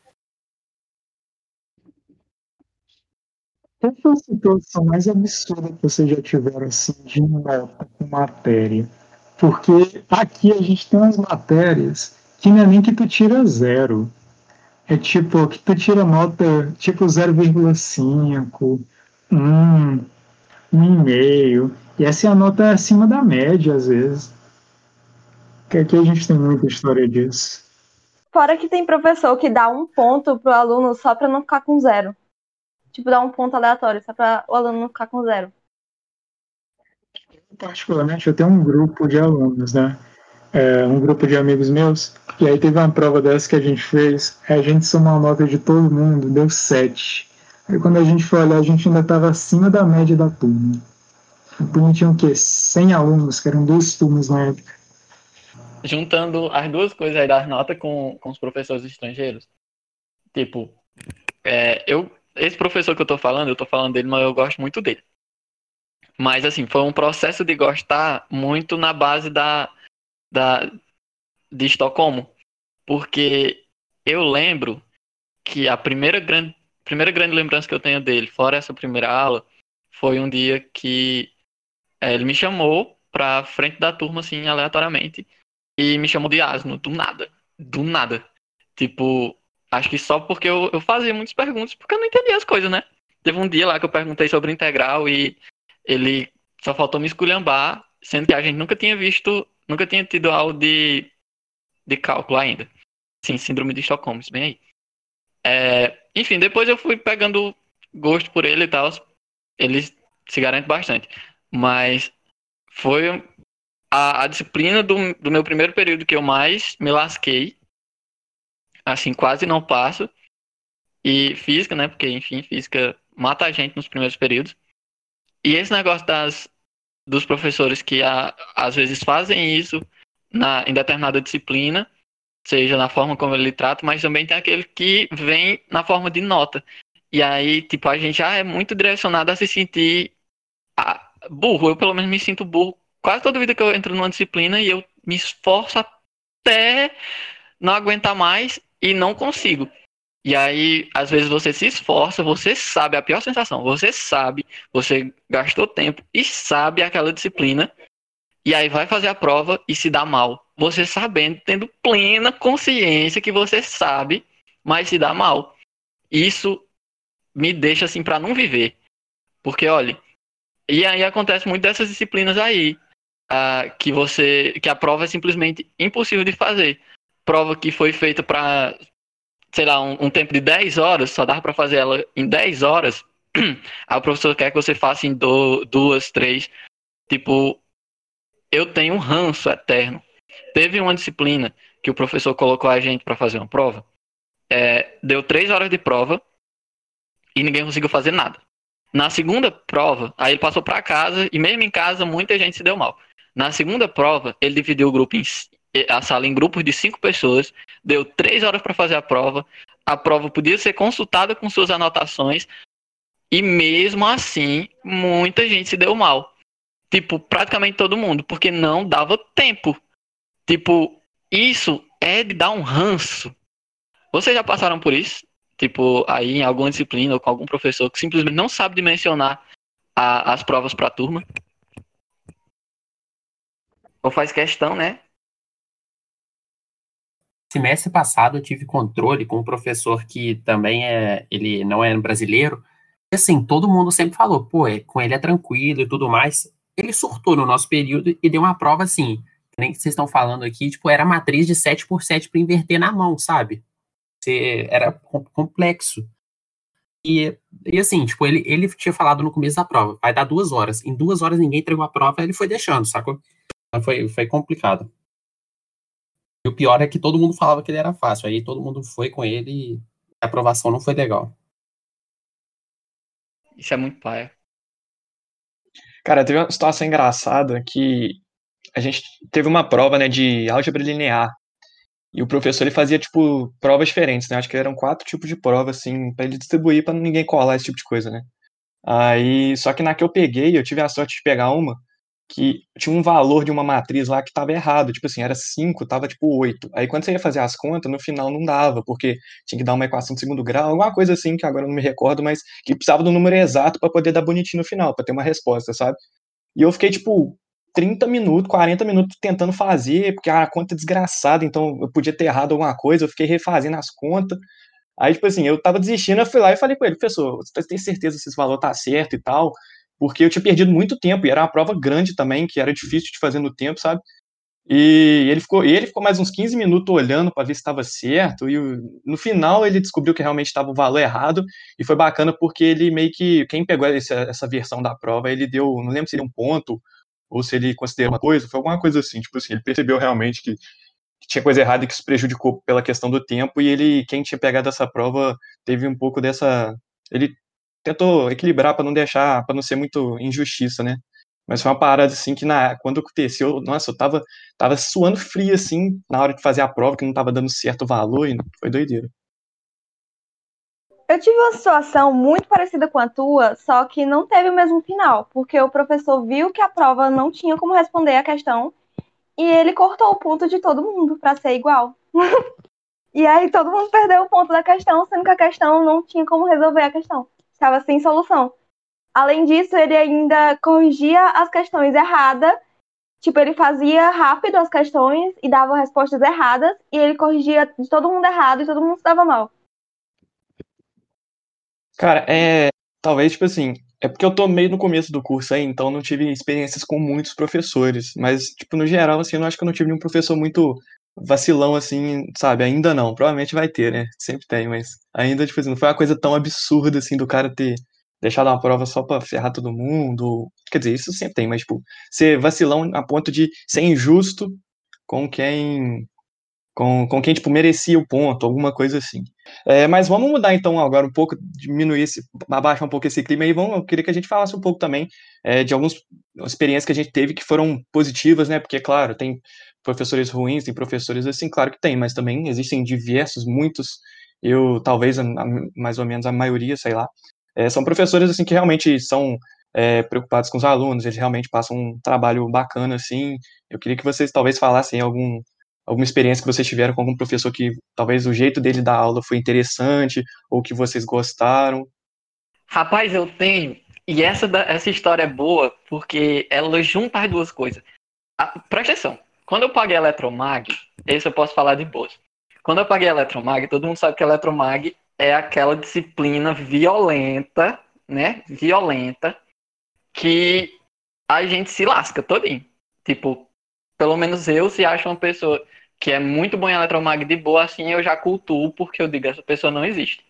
Speaker 1: Qual foi a situação mais absurda que vocês já tiveram assim de nota com matéria? Porque aqui a gente tem umas matérias que não é nem que tu tira zero. É tipo, que tu tira nota tipo 0,5, 1, 1,5. E essa é a nota acima da média, às vezes. Que aqui a gente tem muita história disso.
Speaker 8: Fora que tem professor que dá um ponto pro aluno só para não ficar com zero tipo, dar um ponto aleatório, só para o aluno não ficar com zero.
Speaker 1: Particularmente, eu tenho um grupo de alunos, né? É, um grupo de amigos meus, e aí teve uma prova dessa que a gente fez, a gente somou a nota de todo mundo, deu 7. Aí quando a gente foi olhar, a gente ainda estava acima da média da turma. A turma tinha o quê? 100 alunos, que eram duas turmas na época.
Speaker 6: Juntando as duas coisas aí das notas com, com os professores estrangeiros. Tipo, é, eu esse professor que eu tô falando, eu tô falando dele, mas eu gosto muito dele. Mas, assim, foi um processo de gostar muito na base da, da de Estocolmo. Porque eu lembro que a primeira grande, primeira grande lembrança que eu tenho dele, fora essa primeira aula, foi um dia que é, ele me chamou pra frente da turma, assim, aleatoriamente, e me chamou de asno, do nada. Do nada. Tipo, Acho que só porque eu, eu fazia muitas perguntas, porque eu não entendia as coisas, né? Teve um dia lá que eu perguntei sobre integral e ele só faltou me esculhambar, sendo que a gente nunca tinha visto, nunca tinha tido aula de, de cálculo ainda. Sim, síndrome de Estocolmo, bem aí. É, enfim, depois eu fui pegando gosto por ele e tal. Ele se garante bastante. Mas foi a, a disciplina do, do meu primeiro período que eu mais me lasquei assim, quase não passo. E física, né? Porque, enfim, física mata a gente nos primeiros períodos. E esse negócio das, dos professores que a, às vezes fazem isso na, em determinada disciplina, seja na forma como ele trata, mas também tem aquele que vem na forma de nota. E aí, tipo, a gente já é muito direcionado a se sentir ah, burro. Eu, pelo menos, me sinto burro quase toda vida que eu entro numa disciplina e eu me esforço até não aguentar mais e não consigo. E aí, às vezes você se esforça, você sabe a pior sensação, você sabe, você gastou tempo e sabe aquela disciplina, e aí vai fazer a prova e se dá mal. Você sabendo, tendo plena consciência que você sabe, mas se dá mal. Isso me deixa assim para não viver. Porque, olha, e aí acontece muito dessas disciplinas aí, uh, que você, que a prova é simplesmente impossível de fazer. Prova que foi feita para sei lá, um, um, tempo de 10 horas, só dava para fazer ela em 10 horas, aí o professor quer que você faça em do, duas, três. Tipo, eu tenho um ranço eterno. Teve uma disciplina que o professor colocou a gente para fazer uma prova. É, deu três horas de prova e ninguém conseguiu fazer nada. Na segunda prova, aí ele passou para casa e mesmo em casa muita gente se deu mal. Na segunda prova, ele dividiu o grupo em, a sala em grupos de cinco pessoas, deu três horas para fazer a prova. A prova podia ser consultada com suas anotações e mesmo assim muita gente se deu mal. Tipo, praticamente todo mundo, porque não dava tempo. Tipo, isso é de dar um ranço. Vocês já passaram por isso? Tipo, aí em alguma disciplina ou com algum professor que simplesmente não sabe dimensionar a, as provas para a turma? Ou faz questão, né,
Speaker 5: Semestre passado eu tive controle com um professor que também é, ele não é brasileiro. E assim, todo mundo sempre falou, pô, é, com ele é tranquilo e tudo mais. Ele surtou no nosso período e deu uma prova assim, nem que vocês estão falando aqui, tipo, era matriz de 7 por 7 para inverter na mão, sabe? Era complexo. E, e assim, tipo, ele, ele tinha falado no começo da prova, vai dar duas horas. Em duas horas ninguém entregou a prova, ele foi deixando, sacou? Então foi, foi complicado. E o pior é que todo mundo falava que ele era fácil. Aí todo mundo foi com ele e a aprovação não foi legal.
Speaker 6: Isso é muito paia.
Speaker 2: Cara, teve uma situação engraçada que a gente teve uma prova, né, de álgebra linear. E o professor ele fazia tipo provas diferentes, né? Acho que eram quatro tipos de provas assim para ele distribuir para ninguém colar esse tipo de coisa, né? Aí, só que na que eu peguei, eu tive a sorte de pegar uma que tinha um valor de uma matriz lá que estava errado, tipo assim, era 5, estava tipo 8. Aí quando você ia fazer as contas, no final não dava, porque tinha que dar uma equação de segundo grau, alguma coisa assim, que agora eu não me recordo, mas que precisava do número exato para poder dar bonitinho no final, para ter uma resposta, sabe? E eu fiquei tipo 30 minutos, 40 minutos tentando fazer, porque a conta é desgraçada, então eu podia ter errado alguma coisa, eu fiquei refazendo as contas. Aí, tipo assim, eu tava desistindo, eu fui lá e falei com ele, professor, você tem certeza se esse valor tá certo e tal? Porque eu tinha perdido muito tempo, e era uma prova grande também, que era difícil de fazer no tempo, sabe? E ele ficou, ele ficou mais uns 15 minutos olhando para ver se estava certo, e no final ele descobriu que realmente estava o valor errado, e foi bacana porque ele meio que, quem pegou essa, essa versão da prova, ele deu, não lembro se ele um ponto, ou se ele considerou uma coisa, foi alguma coisa assim, tipo assim, ele percebeu realmente que, que tinha coisa errada e que isso prejudicou pela questão do tempo, e ele, quem tinha pegado essa prova, teve um pouco dessa, ele tentou equilibrar para não deixar, para não ser muito injustiça, né? Mas foi uma parada assim que na, quando aconteceu, nossa, eu tava, tava suando frio assim na hora de fazer a prova, que não tava dando certo valor e foi doideira.
Speaker 8: Eu tive uma situação muito parecida com a tua, só que não teve o mesmo final, porque o professor viu que a prova não tinha como responder a questão e ele cortou o ponto de todo mundo para ser igual. e aí todo mundo perdeu o ponto da questão, sendo que a questão não tinha como resolver a questão estava sem solução. Além disso, ele ainda corrigia as questões erradas. Tipo, ele fazia rápido as questões e dava respostas erradas, e ele corrigia de todo mundo errado e todo mundo se dava mal.
Speaker 2: Cara, é. Talvez, tipo assim, é porque eu tô meio no começo do curso aí, então não tive experiências com muitos professores. Mas, tipo, no geral, assim, eu acho que eu não tive nenhum professor muito vacilão assim, sabe? Ainda não. Provavelmente vai ter, né? Sempre tem, mas ainda, tipo assim, não foi uma coisa tão absurda assim do cara ter deixado uma prova só pra ferrar todo mundo. Quer dizer, isso sempre tem, mas, tipo, ser vacilão a ponto de ser injusto com quem com, com quem tipo, merecia o ponto, alguma coisa assim. É, mas vamos mudar então agora um pouco, diminuir esse, abaixar um pouco esse clima aí. Vamos, eu queria que a gente falasse um pouco também é, de algumas experiências que a gente teve que foram positivas, né? Porque, claro, tem professores ruins, tem professores assim, claro que tem, mas também existem diversos, muitos. Eu, talvez, mais ou menos a maioria, sei lá, é, são professores assim que realmente são é, preocupados com os alunos, eles realmente passam um trabalho bacana, assim. Eu queria que vocês talvez falassem algum, alguma experiência que vocês tiveram com algum professor que talvez o jeito dele dar aula foi interessante, ou que vocês gostaram.
Speaker 6: Rapaz, eu tenho. E essa, essa história é boa, porque ela junta as duas coisas. Ah, presta atenção. Quando eu paguei Eletromag, esse eu posso falar de boas. Quando eu paguei Eletromag, todo mundo sabe que Eletromag é aquela disciplina violenta, né? Violenta, que a gente se lasca todinho. Tipo, pelo menos eu, se acho uma pessoa que é muito bom em eletromag de boa, assim eu já cultuo, porque eu digo, essa pessoa não existe.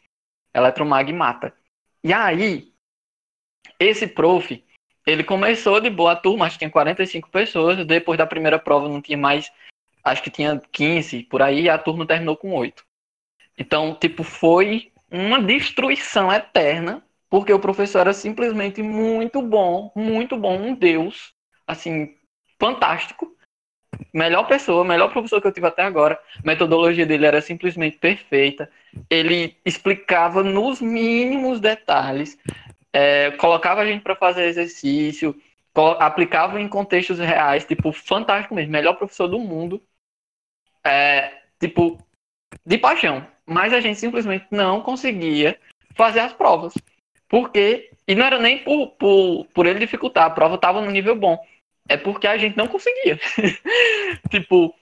Speaker 6: Eletromag mata. E aí, esse prof, ele começou de boa a turma, acho que tinha 45 pessoas, depois da primeira prova não tinha mais, acho que tinha 15, por aí, a turma terminou com 8. Então, tipo, foi uma destruição eterna porque o professor era simplesmente muito bom, muito bom, um deus, assim, fantástico. Melhor pessoa, melhor professor que eu tive até agora. A metodologia dele era simplesmente perfeita. Ele explicava nos mínimos detalhes, é, colocava a gente para fazer exercício, aplicava em contextos reais, tipo, fantástico mesmo, melhor professor do mundo. É, tipo, de paixão. Mas a gente simplesmente não conseguia fazer as provas. Porque, e não era nem por, por, por ele dificultar, a prova estava no nível bom. É porque a gente não conseguia. tipo,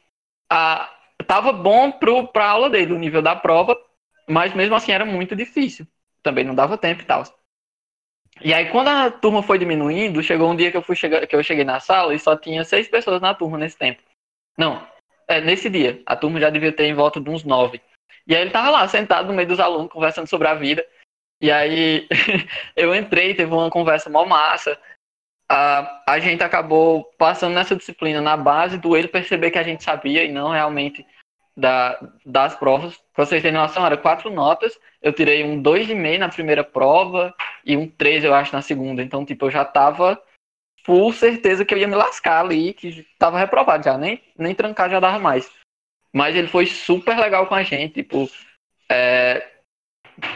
Speaker 6: a, tava bom para a aula dele, o nível da prova, mas mesmo assim era muito difícil. Também não dava tempo e tal. E aí, quando a turma foi diminuindo, chegou um dia que eu, fui chegar, que eu cheguei na sala e só tinha seis pessoas na turma nesse tempo. Não, é, nesse dia. A turma já devia ter em volta de uns nove. E aí ele tava lá, sentado no meio dos alunos, conversando sobre a vida. E aí eu entrei, teve uma conversa mó massa. A, a gente acabou passando nessa disciplina na base do ele perceber que a gente sabia e não realmente da, das provas. Pra vocês terem noção, era quatro notas. Eu tirei um 2,5 na primeira prova e um 3, eu acho, na segunda. Então, tipo, eu já tava full certeza que eu ia me lascar ali, que tava reprovado já, nem, nem trancar já dava mais. Mas ele foi super legal com a gente, tipo, é,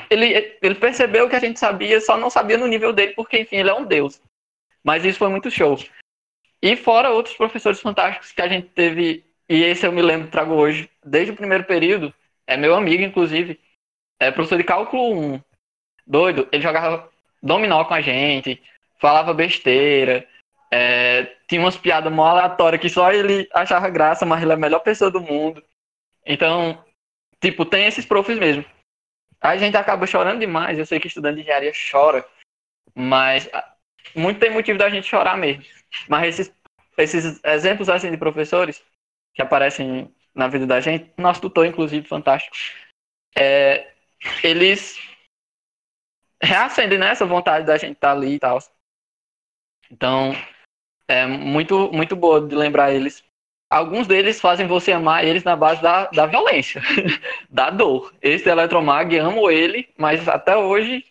Speaker 6: ele, ele percebeu que a gente sabia, só não sabia no nível dele, porque, enfim, ele é um deus. Mas isso foi muito show. E fora outros professores fantásticos que a gente teve, e esse eu me lembro, trago hoje, desde o primeiro período, é meu amigo, inclusive, é professor de cálculo 1. Doido, ele jogava dominó com a gente, falava besteira, é, tinha umas piadas mó aleatórias que só ele achava graça, mas ele é a melhor pessoa do mundo. Então, tipo, tem esses profs mesmo. A gente acaba chorando demais. Eu sei que estudante de engenharia chora, mas muito tem motivo da gente chorar mesmo. Mas esses, esses exemplos assim de professores que aparecem na vida da gente, nosso tutor, inclusive, fantástico, é, eles reacendem né, vontade da gente estar tá ali e tal. Então, é muito, muito boa de lembrar eles alguns deles fazem você amar eles na base da, da violência, da dor. Esse Eletromag, amo ele, mas até hoje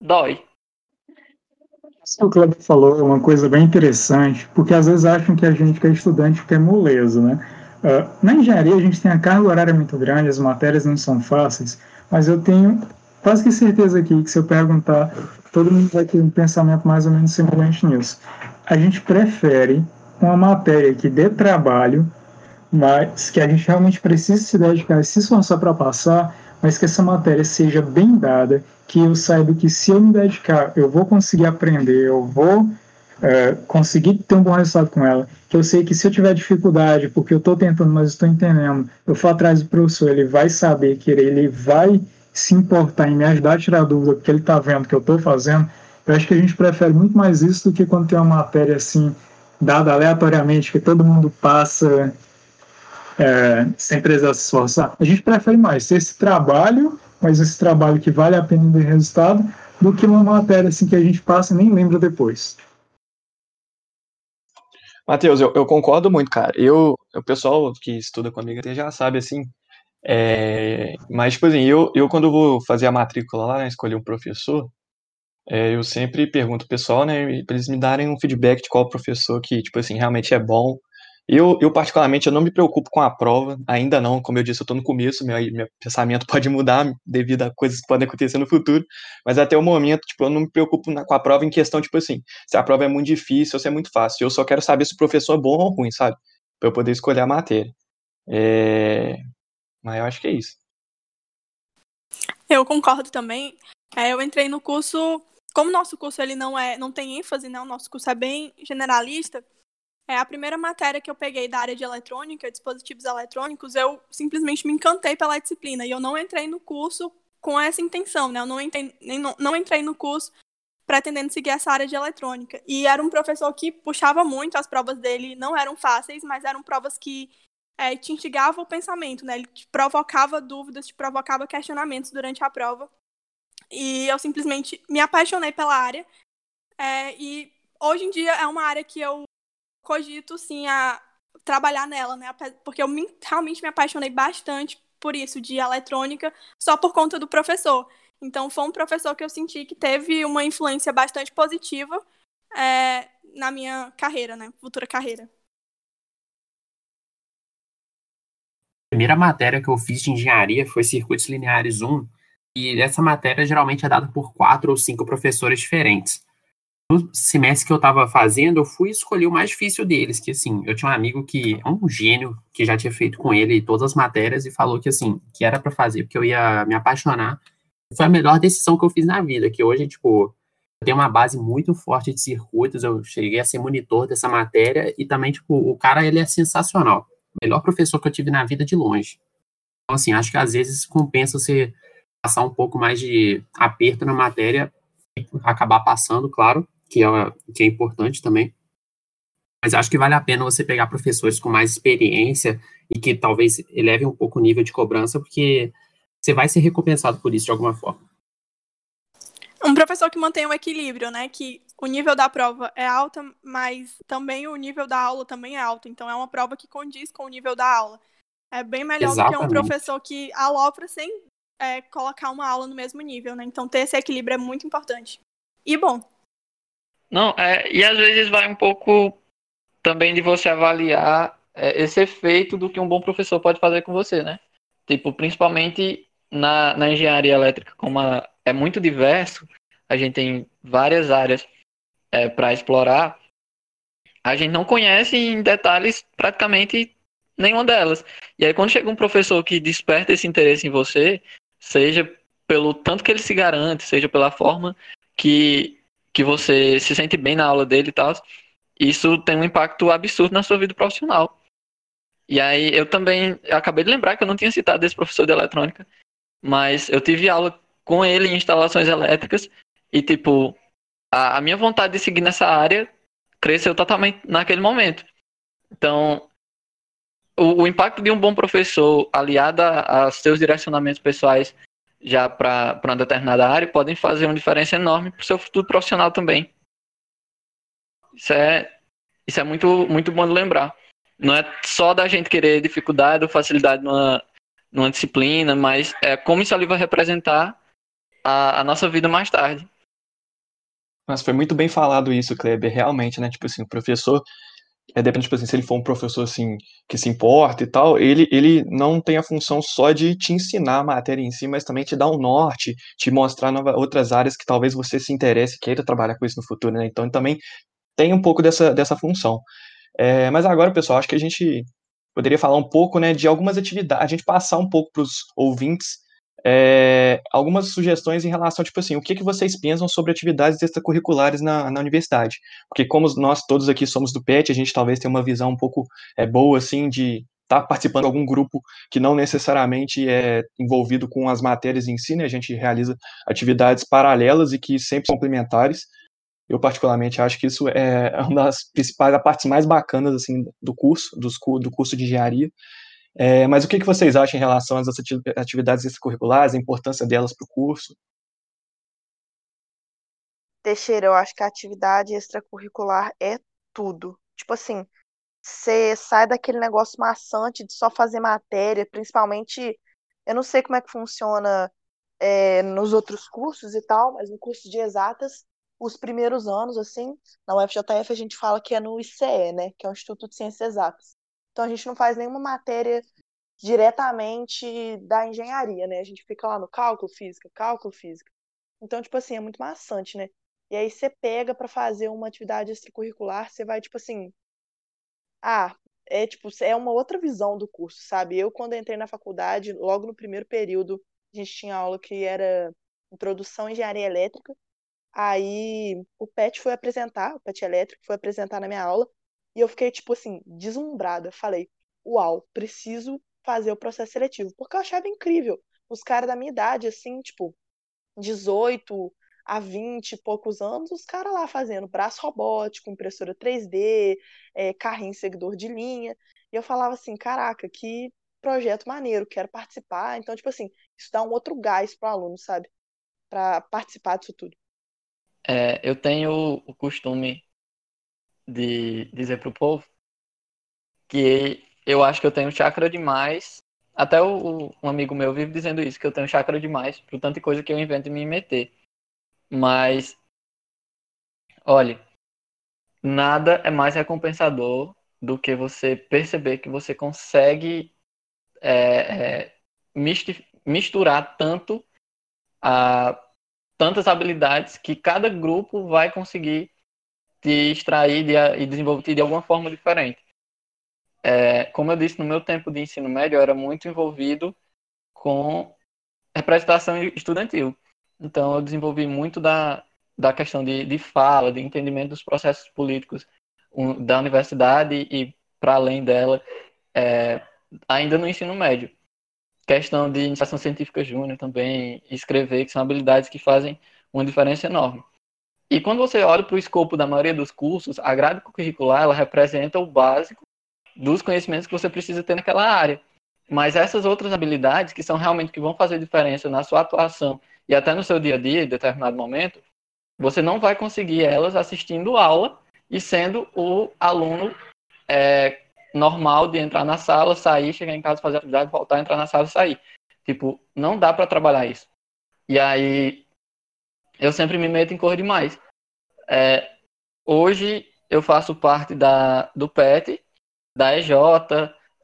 Speaker 6: dói.
Speaker 1: Isso que o Kleber falou é uma coisa bem interessante, porque às vezes acham que a gente que é estudante quer moleza, né? Uh, na engenharia a gente tem a carga horária muito grande, as matérias não são fáceis, mas eu tenho quase que certeza aqui que se eu perguntar, todo mundo vai ter um pensamento mais ou menos semelhante nisso. A gente prefere uma matéria que dê trabalho, mas que a gente realmente precisa se dedicar e se esforçar para passar, mas que essa matéria seja bem dada, que eu saiba que se eu me dedicar, eu vou conseguir aprender, eu vou é, conseguir ter um bom resultado com ela, que eu sei que se eu tiver dificuldade, porque eu estou tentando, mas estou entendendo, eu for atrás do professor, ele vai saber que ele vai se importar em me ajudar a tirar dúvida, porque ele está vendo que eu estou fazendo, eu acho que a gente prefere muito mais isso do que quando tem uma matéria assim dada aleatoriamente que todo mundo passa é, sem precisar se esforçar. A gente prefere mais ter esse trabalho, mas esse trabalho que vale a pena de resultado, do que uma matéria assim que a gente passa e nem lembra depois.
Speaker 2: Matheus, eu, eu, concordo muito, cara. Eu, o pessoal que estuda comigo até já sabe, assim. É, mas, tipo assim, eu, eu quando vou fazer a matrícula lá, escolher um professor, é, eu sempre pergunto pro pessoal, né, para eles me darem um feedback de qual professor que, tipo assim, realmente é bom eu, eu, particularmente, eu não me preocupo com a prova, ainda não, como eu disse, eu estou no começo, meu, meu pensamento pode mudar devido a coisas que podem acontecer no futuro, mas até o momento, tipo, eu não me preocupo na, com a prova em questão, tipo assim, se a prova é muito difícil ou se é muito fácil, eu só quero saber se o professor é bom ou ruim, sabe? Para eu poder escolher a matéria. É... Mas eu acho que é isso.
Speaker 7: Eu concordo também. É, eu entrei no curso, como nosso curso ele não é, não tem ênfase, né? O nosso curso é bem generalista. É a primeira matéria que eu peguei da área de eletrônica, dispositivos eletrônicos, eu simplesmente me encantei pela disciplina e eu não entrei no curso com essa intenção, né? Eu não entrei, não, não entrei no curso pretendendo seguir essa área de eletrônica. E era um professor que puxava muito, as provas dele não eram fáceis, mas eram provas que é, te instigavam o pensamento, né? Ele te provocava dúvidas, te provocava questionamentos durante a prova. E eu simplesmente me apaixonei pela área. É, e hoje em dia é uma área que eu cogito sim a trabalhar nela, né? Porque eu me, realmente me apaixonei bastante por isso de eletrônica só por conta do professor. Então foi um professor que eu senti que teve uma influência bastante positiva é, na minha carreira, né? Futura carreira.
Speaker 5: A primeira matéria que eu fiz de engenharia foi Circuitos Lineares 1, e essa matéria geralmente é dada por quatro ou cinco professores diferentes no semestre que eu estava fazendo, eu fui escolher o mais difícil deles, que assim, eu tinha um amigo que é um gênio, que já tinha feito com ele todas as matérias e falou que assim, que era para fazer, porque eu ia me apaixonar. Foi a melhor decisão que eu fiz na vida, que hoje, tipo, eu tenho uma base muito forte de circuitos, eu cheguei a ser monitor dessa matéria e também, tipo, o cara, ele é sensacional. Melhor professor que eu tive na vida de longe. Então, assim, acho que às vezes compensa você passar um pouco mais de aperto na matéria, acabar passando, claro, que é, que é importante também. Mas acho que vale a pena você pegar professores com mais experiência e que talvez elevem um pouco o nível de cobrança, porque você vai ser recompensado por isso de alguma forma.
Speaker 7: Um professor que mantém o equilíbrio, né? Que o nível da prova é alto, mas também o nível da aula também é alto. Então é uma prova que condiz com o nível da aula. É bem melhor Exatamente. do que um professor que alopra sem é, colocar uma aula no mesmo nível, né? Então ter esse equilíbrio é muito importante. E bom.
Speaker 6: Não, é, e às vezes vai um pouco também de você avaliar é, esse efeito do que um bom professor pode fazer com você, né? Tipo, principalmente na, na engenharia elétrica, como a, é muito diverso, a gente tem várias áreas é, para explorar, a gente não conhece em detalhes praticamente nenhuma delas. E aí, quando chega um professor que desperta esse interesse em você, seja pelo tanto que ele se garante, seja pela forma que que você se sente bem na aula dele e tal, isso tem um impacto absurdo na sua vida profissional. E aí eu também eu acabei de lembrar que eu não tinha citado esse professor de eletrônica, mas eu tive aula com ele em instalações elétricas e tipo a, a minha vontade de seguir nessa área cresceu totalmente naquele momento. Então o, o impacto de um bom professor aliado a, a seus direcionamentos pessoais já para uma determinada área podem fazer uma diferença enorme para o seu futuro profissional também. Isso é, isso é muito, muito bom de lembrar. Não é só da gente querer dificuldade ou facilidade numa, numa disciplina, mas é como isso ali vai representar a, a nossa vida mais tarde.
Speaker 2: Mas foi muito bem falado isso, Kleber, realmente, né? Tipo assim, o professor é, depende, tipo assim, se ele for um professor, assim, que se importa e tal, ele, ele não tem a função só de te ensinar a matéria em si, mas também te dar um norte, te mostrar outras áreas que talvez você se interesse, queira trabalhar com isso no futuro, né? Então, também tem um pouco dessa, dessa função. É, mas agora, pessoal, acho que a gente poderia falar um pouco, né, de algumas atividades, a gente passar um pouco para os ouvintes é, algumas sugestões em relação, tipo assim, o que, que vocês pensam sobre atividades extracurriculares na, na universidade? Porque como nós todos aqui somos do PET, a gente talvez tenha uma visão um pouco é, boa, assim, de estar tá participando de algum grupo que não necessariamente é envolvido com as matérias em si, né? A gente realiza atividades paralelas e que sempre são complementares. Eu, particularmente, acho que isso é uma das principais, partes mais bacanas, assim, do curso, dos, do curso de engenharia, é, mas o que, que vocês acham em relação às atividades extracurriculares, a importância delas para o curso?
Speaker 3: Teixeira, eu acho que a atividade extracurricular é tudo. Tipo assim, você sai daquele negócio maçante de só fazer matéria, principalmente, eu não sei como é que funciona é, nos outros cursos e tal, mas no curso de exatas, os primeiros anos, assim, na UFJF a gente fala que é no ICE, né, que é o Instituto de Ciências Exatas. Então a gente não faz nenhuma matéria diretamente da engenharia, né? A gente fica lá no cálculo física, cálculo física. Então, tipo assim, é muito maçante, né? E aí você pega para fazer uma atividade extracurricular, você vai, tipo assim, ah, é tipo, é uma outra visão do curso, sabe? Eu, quando entrei na faculdade, logo no primeiro período, a gente tinha aula que era Introdução à Engenharia Elétrica. Aí o PET foi apresentar, o PET elétrico foi apresentar na minha aula, e eu fiquei, tipo assim, deslumbrada. Falei, uau, preciso fazer o processo seletivo, porque eu achava incrível. Os caras da minha idade, assim, tipo, 18 a 20 e poucos anos, os caras lá fazendo braço robótico, impressora 3D, é, carrinho seguidor de linha. E eu falava assim, caraca, que projeto maneiro, quero participar. Então, tipo assim, isso dá um outro gás pro aluno, sabe? Para participar disso tudo.
Speaker 6: É, eu tenho o costume de dizer pro povo que eu acho que eu tenho chakra demais. Até o, um amigo meu vive dizendo isso, que eu tenho chakra demais por tanta coisa que eu invento em me meter. Mas, olhe, nada é mais recompensador do que você perceber que você consegue é, é, misturar tanto a tantas habilidades que cada grupo vai conseguir te extrair de, e desenvolver de alguma forma diferente. É, como eu disse, no meu tempo de ensino médio, eu era muito envolvido com representação estudantil. Então, eu desenvolvi muito da, da questão de, de fala, de entendimento dos processos políticos um, da universidade e para além dela, é, ainda no ensino médio. Questão de iniciação científica júnior também, escrever, que são habilidades que fazem uma diferença enorme. E quando você olha para o escopo da maioria dos cursos, a grade curricular ela representa o básico dos conhecimentos que você precisa ter naquela área. Mas essas outras habilidades, que são realmente que vão fazer diferença na sua atuação e até no seu dia a dia, em determinado momento, você não vai conseguir elas assistindo aula e sendo o aluno é, normal de entrar na sala, sair, chegar em casa, fazer atividade, voltar, entrar na sala e sair. Tipo, não dá para trabalhar isso. E aí, eu sempre me meto em cor demais. É, hoje, eu faço parte da, do PET, da EJ,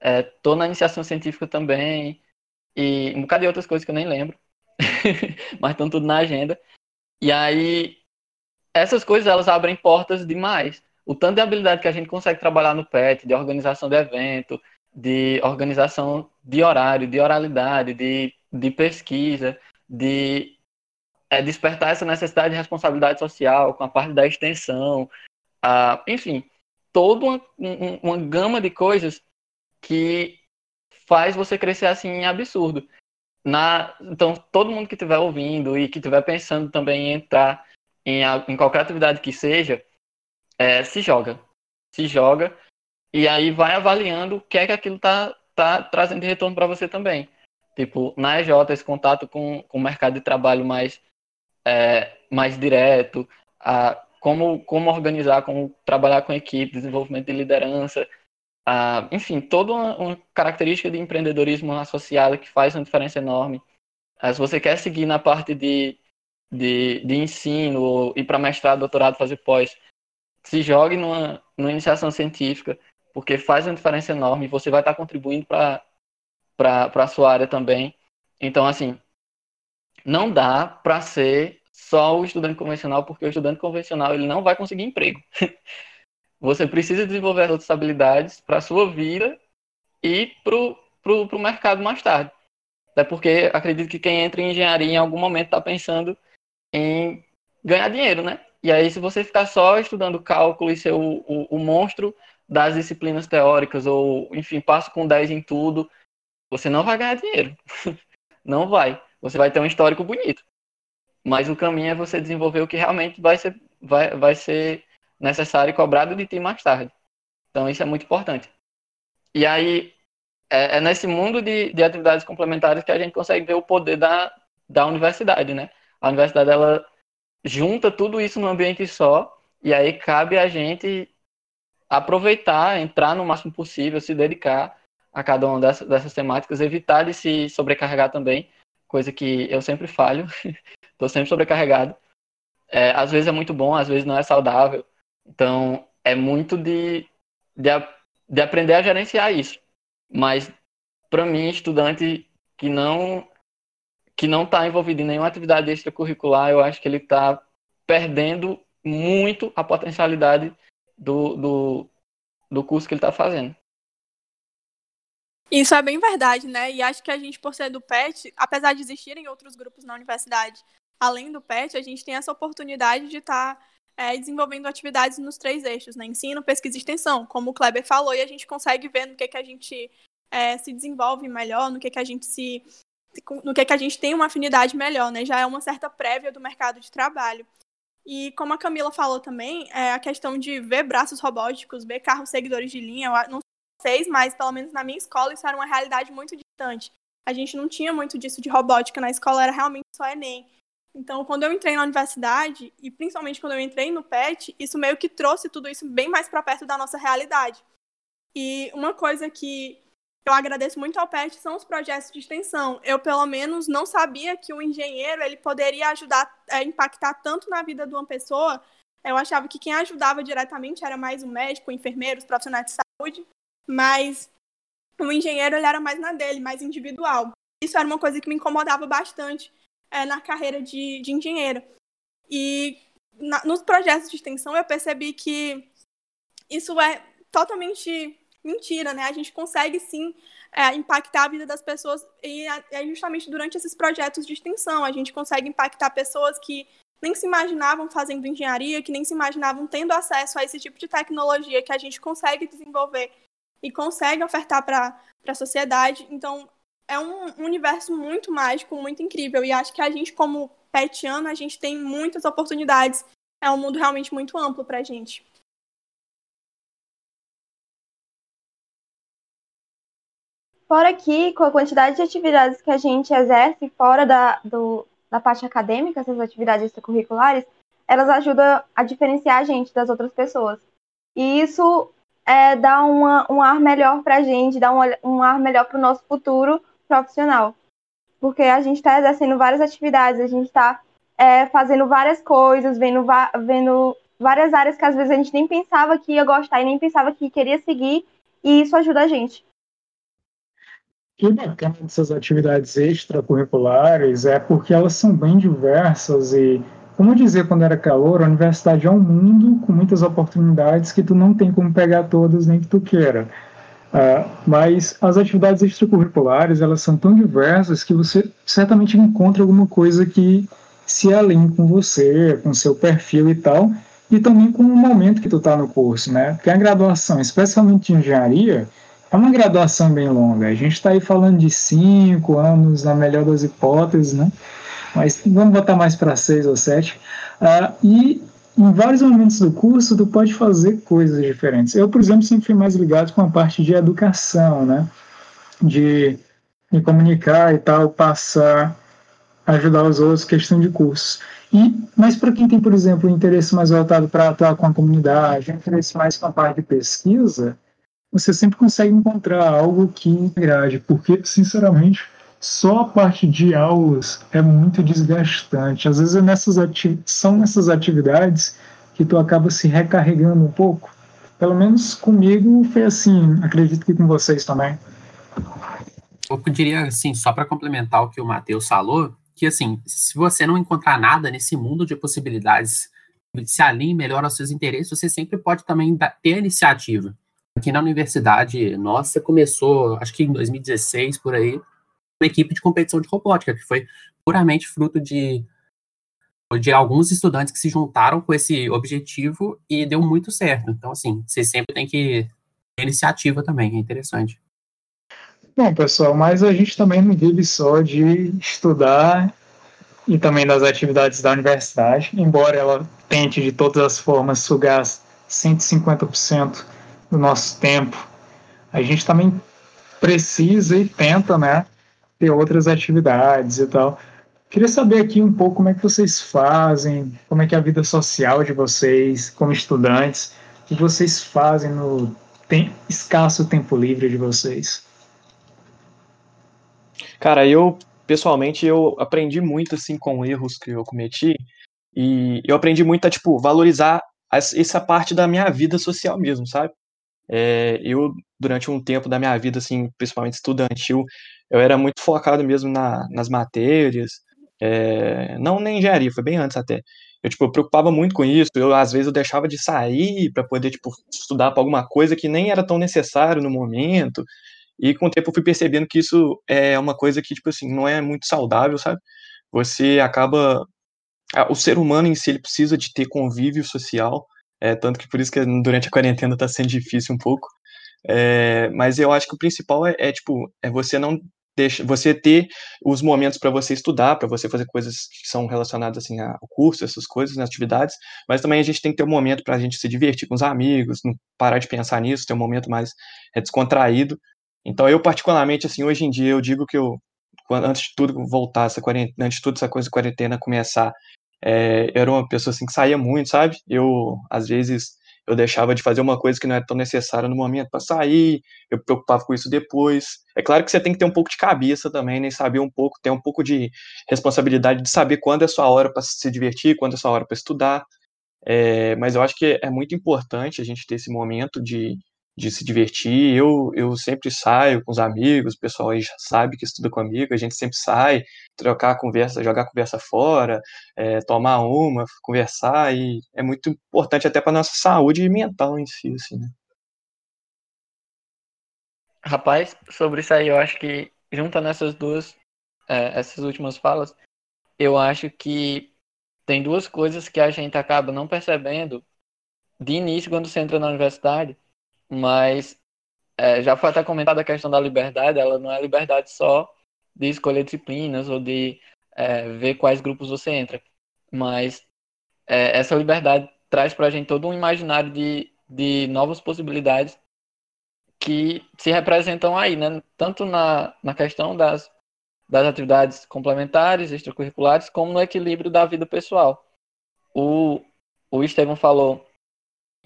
Speaker 6: é, tô na iniciação científica também, e um bocado de outras coisas que eu nem lembro, mas estão tudo na agenda. E aí, essas coisas, elas abrem portas demais. O tanto de habilidade que a gente consegue trabalhar no PET, de organização de evento, de organização de horário, de oralidade, de, de pesquisa, de é, despertar essa necessidade de responsabilidade social com a parte da extensão, enfim, toda uma, uma gama de coisas que faz você crescer assim em absurdo. Na, então, todo mundo que estiver ouvindo e que estiver pensando também em entrar em, em qualquer atividade que seja, é, se joga. Se joga e aí vai avaliando o que é que aquilo está tá trazendo de retorno para você também. Tipo, na EJ, esse contato com, com o mercado de trabalho mais, é, mais direto, a, como, como organizar, como trabalhar com equipe, desenvolvimento de liderança, uh, enfim, toda uma, uma, característica de empreendedorismo associada que faz uma diferença enorme. Uh, se você quer seguir na parte de, de, de ensino, ou ir para mestrado, doutorado, fazer pós, se jogue numa, numa iniciação científica, porque faz uma diferença enorme e você vai estar contribuindo para a sua área também. Então, assim, não dá para ser só o estudante convencional, porque o estudante convencional ele não vai conseguir emprego. Você precisa desenvolver as outras habilidades para a sua vida e para o mercado mais tarde. Até porque acredito que quem entra em engenharia em algum momento está pensando em ganhar dinheiro, né? E aí, se você ficar só estudando cálculo e ser o, o, o monstro das disciplinas teóricas, ou, enfim, passo com 10 em tudo, você não vai ganhar dinheiro. não vai. Você vai ter um histórico bonito. Mas o caminho é você desenvolver o que realmente vai ser, vai, vai ser necessário e cobrado de ti mais tarde. Então isso é muito importante. E aí é, é nesse mundo de, de atividades complementares que a gente consegue ver o poder da, da universidade, né? A universidade ela junta tudo isso num ambiente só e aí cabe a gente aproveitar, entrar no máximo possível, se dedicar a cada uma dessas, dessas temáticas, evitar de se sobrecarregar também, coisa que eu sempre falho, estou sempre sobrecarregado. É, às vezes é muito bom, às vezes não é saudável. Então, é muito de, de, de aprender a gerenciar isso. Mas, para mim, estudante que não que não está envolvido em nenhuma atividade extracurricular, eu acho que ele está perdendo muito a potencialidade do, do, do curso que ele está fazendo.
Speaker 7: Isso é bem verdade, né? E acho que a gente, por ser do PET, apesar de existirem outros grupos na universidade, além do PET, a gente tem essa oportunidade de estar tá, é, desenvolvendo atividades nos três eixos, né? Ensino, pesquisa e extensão, como o Kleber falou, e a gente consegue ver no que, que a gente é, se desenvolve melhor, no que, que a gente se no que, que a gente tem uma afinidade melhor, né? Já é uma certa prévia do mercado de trabalho. E como a Camila falou também, é a questão de ver braços robóticos, ver carros seguidores de linha, eu não sei, mas pelo menos na minha escola isso era uma realidade muito distante. A gente não tinha muito disso de robótica na escola, era realmente só Enem. Então, quando eu entrei na universidade, e principalmente quando eu entrei no PET, isso meio que trouxe tudo isso bem mais para perto da nossa realidade. E uma coisa que eu agradeço muito ao PET são os projetos de extensão. Eu, pelo menos, não sabia que o engenheiro ele poderia ajudar a impactar tanto na vida de uma pessoa. Eu achava que quem ajudava diretamente era mais o médico, o enfermeiro, os profissionais de saúde, mas o engenheiro ele era mais na dele, mais individual. Isso era uma coisa que me incomodava bastante é, na carreira de, de engenheiro. E na, nos projetos de extensão eu percebi que isso é totalmente mentira, né? A gente consegue sim é, impactar a vida das pessoas e é justamente durante esses projetos de extensão a gente consegue impactar pessoas que nem se imaginavam fazendo engenharia, que nem se imaginavam tendo acesso a esse tipo de tecnologia que a gente consegue desenvolver e consegue ofertar para a sociedade. Então, é um universo muito mágico, muito incrível. E acho que a gente, como petiano, a gente tem muitas oportunidades. É um mundo realmente muito amplo para a gente.
Speaker 8: Fora que, com a quantidade de atividades que a gente exerce fora da, do, da parte acadêmica, essas atividades extracurriculares, elas ajudam a diferenciar a gente das outras pessoas. E isso é, dá uma, um ar melhor para a gente, dá um, um ar melhor para o nosso futuro profissional. Porque a gente está exercendo várias atividades, a gente está é, fazendo várias coisas, vendo, vendo várias áreas que às vezes a gente nem pensava que ia gostar e nem pensava que queria seguir, e isso ajuda a gente
Speaker 1: que bacana dessas atividades extracurriculares é porque elas são bem diversas e, como eu dizia quando era calor, a universidade é um mundo com muitas oportunidades que tu não tem como pegar todas nem que tu queira. Uh, mas as atividades extracurriculares elas são tão diversas que você certamente encontra alguma coisa que se alinhe com você, com seu perfil e tal, e também com o momento que tu está no curso, né? Porque a graduação, especialmente de engenharia, é uma graduação bem longa. A gente está aí falando de cinco anos, na melhor das hipóteses, né? Mas vamos botar mais para seis ou sete. Uh, e em vários momentos do curso, tu pode fazer coisas diferentes. Eu, por exemplo, sempre fui mais ligado com a parte de educação, né? De me comunicar e tal, passar, ajudar os outros, questão de curso. E, mas para quem tem, por exemplo, um interesse mais voltado para atuar com a comunidade, interesse mais com a parte de pesquisa, você sempre consegue encontrar algo que agrade, porque, sinceramente, só a parte de aulas é muito desgastante. Às vezes é nessas são nessas atividades que tu acaba se recarregando um pouco. Pelo menos comigo foi assim, acredito que com vocês também.
Speaker 5: Eu diria assim, só para complementar o que o Matheus falou, que assim, se você não encontrar nada nesse mundo de possibilidades se alinhe melhor aos seus interesses, você sempre pode também ter a iniciativa aqui na universidade nossa começou, acho que em 2016 por aí, equipe de competição de robótica, que foi puramente fruto de, de alguns estudantes que se juntaram com esse objetivo e deu muito certo. Então, assim, você sempre tem que ter iniciativa também, é interessante.
Speaker 1: Bom, pessoal, mas a gente também não vive só de estudar e também das atividades da universidade, embora ela tente de todas as formas sugar 150% do nosso tempo, a gente também precisa e tenta, né, ter outras atividades e tal. Queria saber aqui um pouco como é que vocês fazem, como é que é a vida social de vocês, como estudantes. que vocês fazem no tem, escasso tempo livre de vocês?
Speaker 2: Cara, eu pessoalmente eu aprendi muito assim com erros que eu cometi e eu aprendi muito a tipo valorizar essa parte da minha vida social mesmo, sabe? É, eu durante um tempo da minha vida assim, principalmente estudantil, eu era muito focado mesmo na, nas matérias, é, não na engenharia, foi bem antes até. Eu, tipo, eu preocupava muito com isso, eu, às vezes eu deixava de sair para poder, tipo, estudar para alguma coisa que nem era tão necessário no momento, e com o tempo eu fui percebendo que isso é uma coisa que, tipo assim, não é muito saudável, sabe? Você acaba... O ser humano em si, ele precisa de ter convívio social, é, tanto que por isso que durante a quarentena está sendo difícil um pouco, é, mas eu acho que o principal é, é, tipo, é você não deixa, você ter os momentos para você estudar, para você fazer coisas que são relacionadas assim ao curso, essas coisas, nas atividades, mas também a gente tem que ter um momento para a gente se divertir com os amigos, não parar de pensar nisso, ter um momento mais é, descontraído. Então eu particularmente assim, hoje em dia eu digo que eu quando, antes de tudo voltar essa quarentena, antes de tudo essa coisa de quarentena começar, é, eu era uma pessoa assim que saía muito, sabe? Eu às vezes eu deixava de fazer uma coisa que não era tão necessária no momento para sair, eu me preocupava com isso depois. É claro que você tem que ter um pouco de cabeça também, nem né, saber um pouco, ter um pouco de responsabilidade de saber quando é sua hora para se divertir, quando é sua hora para estudar. É, mas eu acho que é muito importante a gente ter esse momento de, de se divertir. Eu, eu sempre saio com os amigos, o pessoal aí já sabe que estuda comigo, a gente sempre sai, trocar conversa, jogar conversa fora, é, tomar uma, conversar, e é muito importante até para nossa saúde mental em si, assim, né?
Speaker 6: Rapaz, sobre isso aí, eu acho que junta nessas duas, é, essas últimas falas, eu acho que tem duas coisas que a gente acaba não percebendo de início quando você entra na universidade, mas é, já foi até comentada a questão da liberdade, ela não é liberdade só de escolher disciplinas ou de é, ver quais grupos você entra, mas é, essa liberdade traz para a gente todo um imaginário de, de novas possibilidades que se representam aí, né? tanto na, na questão das, das atividades complementares, extracurriculares, como no equilíbrio da vida pessoal. O, o Estevam falou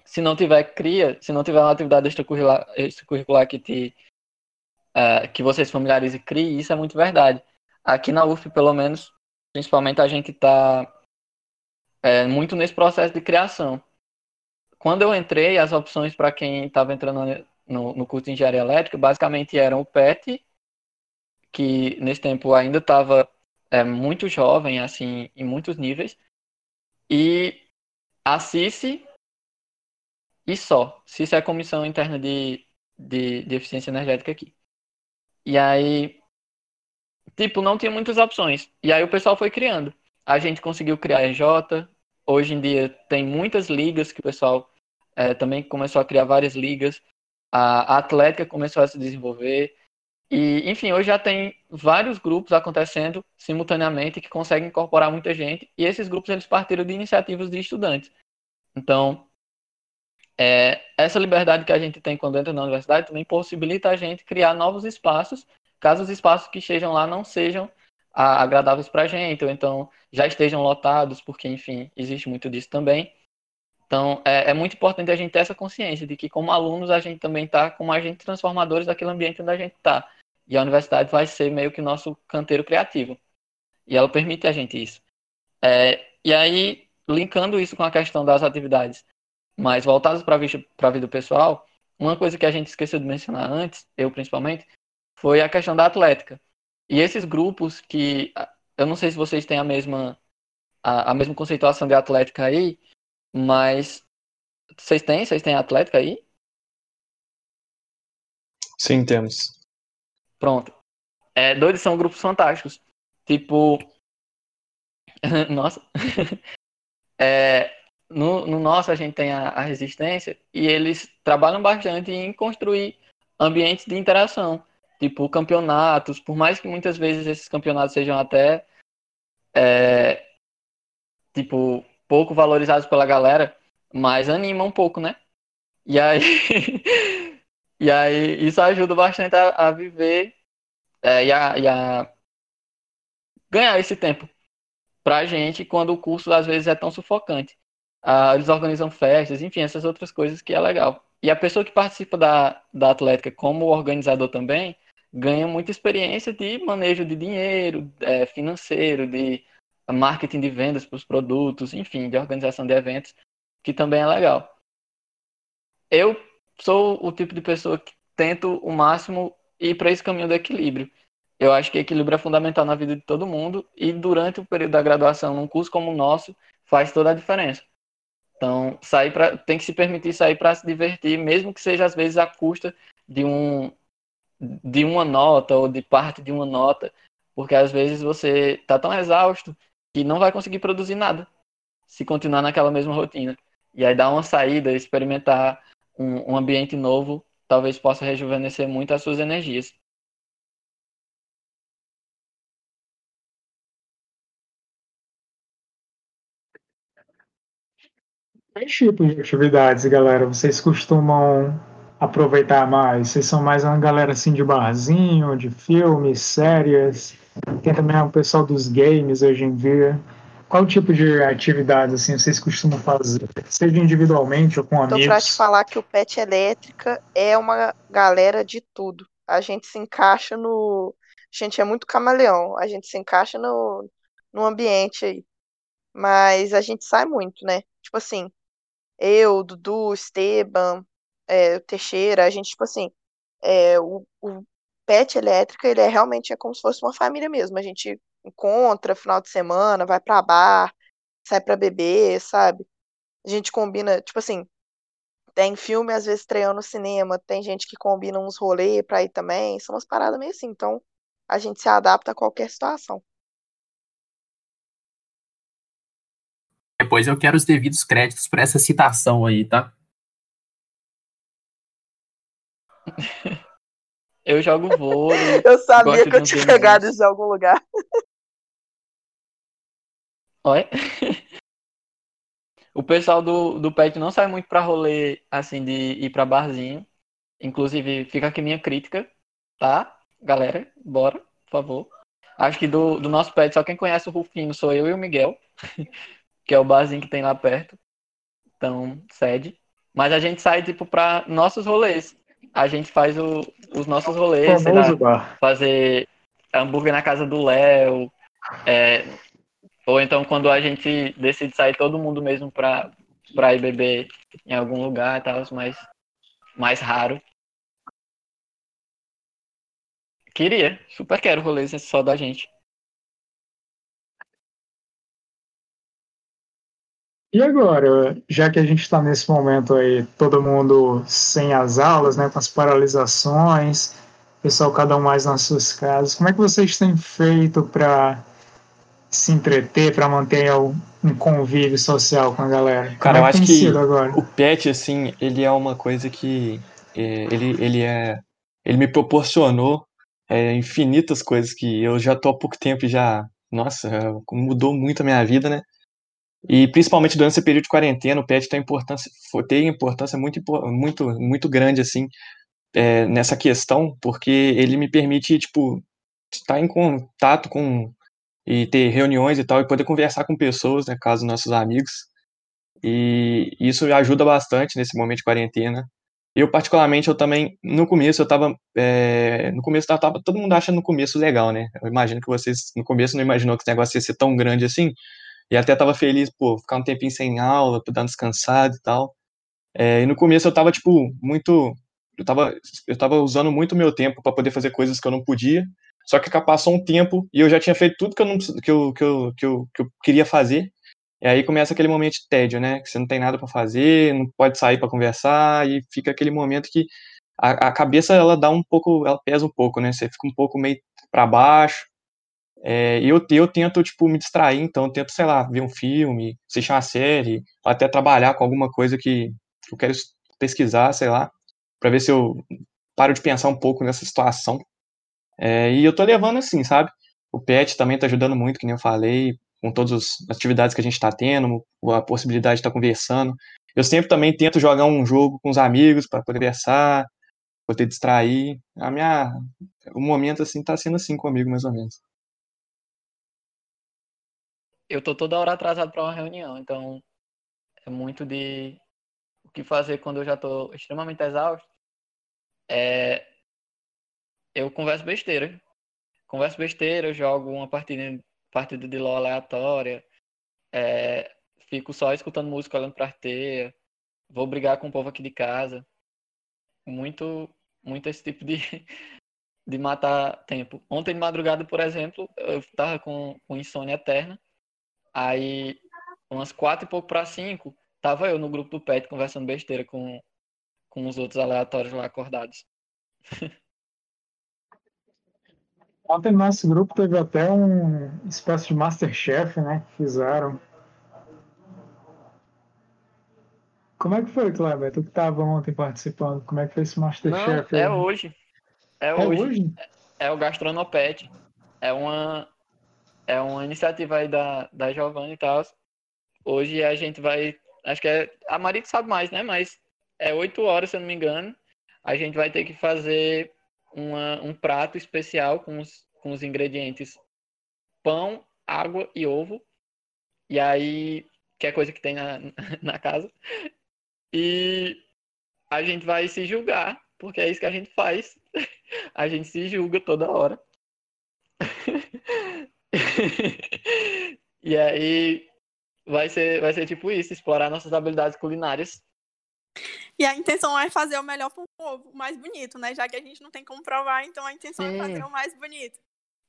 Speaker 6: se não tiver cria, se não tiver uma atividade extracurricular, extracurricular que te uh, que você se familiarize e crie, isso é muito verdade. Aqui na UF, pelo menos, principalmente a gente está é, muito nesse processo de criação. Quando eu entrei, as opções para quem estava entrando no, no curso de engenharia elétrica basicamente eram o PET, que nesse tempo ainda estava é, muito jovem, assim, em muitos níveis, e a CICE, e só. Se isso é a Comissão Interna de, de, de Eficiência Energética aqui. E aí, tipo, não tinha muitas opções. E aí o pessoal foi criando. A gente conseguiu criar a EJ. Hoje em dia tem muitas ligas que o pessoal é, também começou a criar várias ligas. A, a Atlética começou a se desenvolver. E, enfim, hoje já tem vários grupos acontecendo simultaneamente que conseguem incorporar muita gente. E esses grupos eles partiram de iniciativas de estudantes. Então, é, essa liberdade que a gente tem quando entra na universidade também possibilita a gente criar novos espaços, caso os espaços que estejam lá não sejam agradáveis para a gente, ou então já estejam lotados, porque, enfim, existe muito disso também. Então, é, é, muito importante a gente ter essa consciência de que, como alunos, a gente também está como agentes transformadores daquele ambiente onde a gente está. E a universidade vai ser meio que nosso canteiro criativo. E ela permite a gente isso. É, e aí, linkando isso com a questão das atividades mas voltados para a vida pessoal, uma coisa que a gente esqueceu de mencionar antes, eu principalmente, foi a questão da atlética. E esses grupos que eu não sei se vocês têm a mesma a, a mesma conceituação de atlética aí, mas vocês têm? Vocês têm atlética aí?
Speaker 2: Sim, temos.
Speaker 6: Pronto. É, dois são grupos fantásticos. Tipo. Nossa. é, no, no nosso a gente tem a, a, resistência e eles trabalham bastante em construir ambientes de interação, tipo campeonatos, por mais que muitas vezes esses campeonatos sejam até é, tipo pouco valorizados pela galera, mas anima um pouco, né? E aí, e aí isso ajuda bastante a, a viver é, e, a, e a ganhar esse tempo pra gente quando o curso às vezes é tão sufocante. Ah, eles organizam festas, enfim, essas outras coisas que é legal. E a pessoa que participa da, da Atlética como organizador também ganha muita experiência de manejo de dinheiro, é, financeiro, de marketing de vendas para os produtos, enfim, de organização de eventos, que também é legal. Eu sou o tipo de pessoa que tento o máximo ir para esse caminho do equilíbrio. Eu acho que equilíbrio é fundamental na vida de todo mundo e durante o período da graduação, num curso como o nosso, faz toda a diferença. Então, sair para tem que se permitir sair para se divertir, mesmo que seja às vezes à custa de um de uma nota ou de parte de uma nota, porque às vezes você está tão exausto que não vai conseguir produzir nada se continuar naquela mesma rotina. E aí dar uma saída, experimentar um, um ambiente novo, talvez possa rejuvenescer muito as suas energias.
Speaker 1: Quais tipos de atividades, galera, vocês costumam aproveitar mais? Vocês são mais uma galera assim de barzinho, de filmes, séries? Tem também o pessoal dos games hoje em dia. Qual tipo de atividades assim vocês costumam fazer? Seja individualmente ou com amigos?
Speaker 3: Então, pra te falar que o Pet Elétrica é uma galera de tudo. A gente se encaixa no. A gente é muito camaleão. A gente se encaixa no, no ambiente aí. Mas a gente sai muito, né? Tipo assim, eu, Dudu, Esteban, é, Teixeira, a gente, tipo assim, é, o, o Pet Elétrica, ele é realmente é como se fosse uma família mesmo. A gente encontra final de semana, vai pra bar, sai pra beber, sabe? A gente combina, tipo assim, tem filme às vezes estreando no cinema, tem gente que combina uns rolês pra ir também, são umas paradas meio assim, então a gente se adapta a qualquer situação.
Speaker 5: Depois eu quero os devidos créditos por essa citação aí, tá?
Speaker 6: Eu jogo vôlei.
Speaker 3: eu sabia que eu tinha pegado isso em algum lugar.
Speaker 6: Oi? O pessoal do, do PET não sai muito pra rolê, assim, de ir pra barzinho. Inclusive, fica aqui minha crítica, tá? Galera, bora, por favor. Acho que do, do nosso PET, só quem conhece o Rufino sou eu e o Miguel, que é o barzinho que tem lá perto. Então, sede. Mas a gente sai, tipo, pra nossos rolês. A gente faz o, os nossos rolês, sei lá, fazer hambúrguer na casa do Léo, é, ou então quando a gente decide sair todo mundo mesmo pra, pra ir beber em algum lugar e tal, mais, mais raro. Queria, super quero rolês só da gente.
Speaker 1: E agora, já que a gente está nesse momento aí, todo mundo sem as aulas, né, com as paralisações, pessoal cada um mais nas suas casas, como é que vocês têm feito para se entreter, para manter um convívio social com a galera?
Speaker 2: Cara, eu acho que agora? o pet, assim, ele é uma coisa que é, ele, ele é, ele me proporcionou é, infinitas coisas que eu já tô há pouco tempo e já, nossa, mudou muito a minha vida, né? E principalmente durante esse período de quarentena, o pet tem importância, tem importância muito, muito, muito grande assim é, nessa questão, porque ele me permite tipo estar em contato com e ter reuniões e tal, e poder conversar com pessoas, né, caso nossos amigos. E isso ajuda bastante nesse momento de quarentena. Eu, particularmente, eu também, no começo, eu tava, é, no começo, tava, tava, todo mundo acha no começo legal, né? Eu imagino que vocês, no começo, não imaginou que esse negócio ia ser tão grande assim, e até tava feliz, pô, ficar um tempinho sem aula, dar uma descansada e tal. É, e no começo eu tava, tipo, muito, eu tava, eu tava usando muito meu tempo para poder fazer coisas que eu não podia, só que passou um tempo e eu já tinha feito tudo que eu, não, que eu, que eu, que eu, que eu queria fazer. E aí começa aquele momento de tédio, né? Que você não tem nada para fazer, não pode sair para conversar e fica aquele momento que a, a, cabeça ela dá um pouco, ela pesa um pouco, né? Você fica um pouco meio para baixo. É, eu, eu tento, tipo, me distrair, então eu tento, sei lá, ver um filme, assistir uma série, até trabalhar com alguma coisa que eu quero pesquisar, sei lá, para ver se eu paro de pensar um pouco nessa situação. É, e eu tô levando assim, sabe? O PET também tá ajudando muito, que nem eu falei, com todas as atividades que a gente está tendo, a possibilidade de estar tá conversando. Eu sempre também tento jogar um jogo com os amigos para poder conversar, poder distrair. A minha, o momento assim tá sendo assim comigo mais ou menos.
Speaker 6: Eu tô toda hora atrasado para uma reunião, então é muito de o que fazer quando eu já estou extremamente exausto. É, eu converso besteira. Converso besteira, jogo uma partida, partida de LOL aleatória, é, fico só escutando música, olhando pra arteia, vou brigar com o povo aqui de casa. Muito, muito esse tipo de, de matar tempo. Ontem de madrugada, por exemplo, eu tava com, com insônia eterna. Aí, umas quatro e pouco para cinco, tava eu no grupo do PET conversando besteira com, com os outros aleatórios lá acordados.
Speaker 1: Ontem no nosso grupo teve até um espécie de Masterchef, né? Que fizeram. Como é que foi, Kleber? Tu que estava ontem participando, como é que foi esse Masterchef?
Speaker 6: Não, é hoje. É, é hoje. hoje. É, é o Gastronopet. É uma, é uma iniciativa aí da, da Giovanni e tal. Hoje a gente vai. Acho que é. A Marita sabe mais, né? Mas é oito horas, se eu não me engano. A gente vai ter que fazer uma, um prato especial com os, com os ingredientes pão, água e ovo. E aí, que é coisa que tem na, na casa. E a gente vai se julgar, porque é isso que a gente faz. A gente se julga toda hora. e aí vai ser, vai ser tipo isso, explorar nossas habilidades culinárias
Speaker 7: e a intenção é fazer o melhor pão com ovo, o mais bonito, né? Já que a gente não tem como provar, então a intenção Sim. é fazer o mais bonito.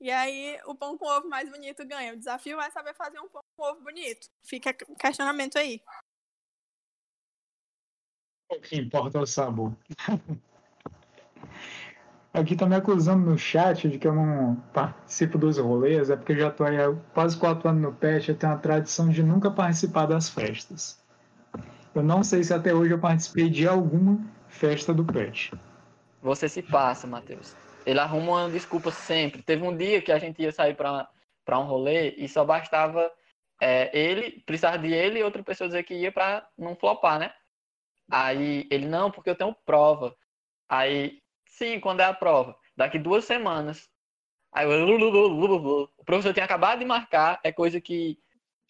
Speaker 7: E aí o pão com ovo mais bonito ganha. O desafio é saber fazer um pão com ovo bonito. Fica questionamento aí.
Speaker 1: O que importa é o sabor. Aqui tá me acusando no chat de que eu não participo dos rolês, é porque eu já tô aí há quase quatro anos no PET, eu tenho a tradição de nunca participar das festas. Eu não sei se até hoje eu participei de alguma festa do PET.
Speaker 6: Você se passa, Matheus. Ele arruma uma desculpa sempre. Teve um dia que a gente ia sair para um rolê e só bastava é, ele, precisar de ele e outra pessoa dizer que ia para não flopar, né? Aí ele, não, porque eu tenho prova. Aí, sim, quando é a prova? Daqui duas semanas. Aí o professor tinha acabado de marcar, é coisa que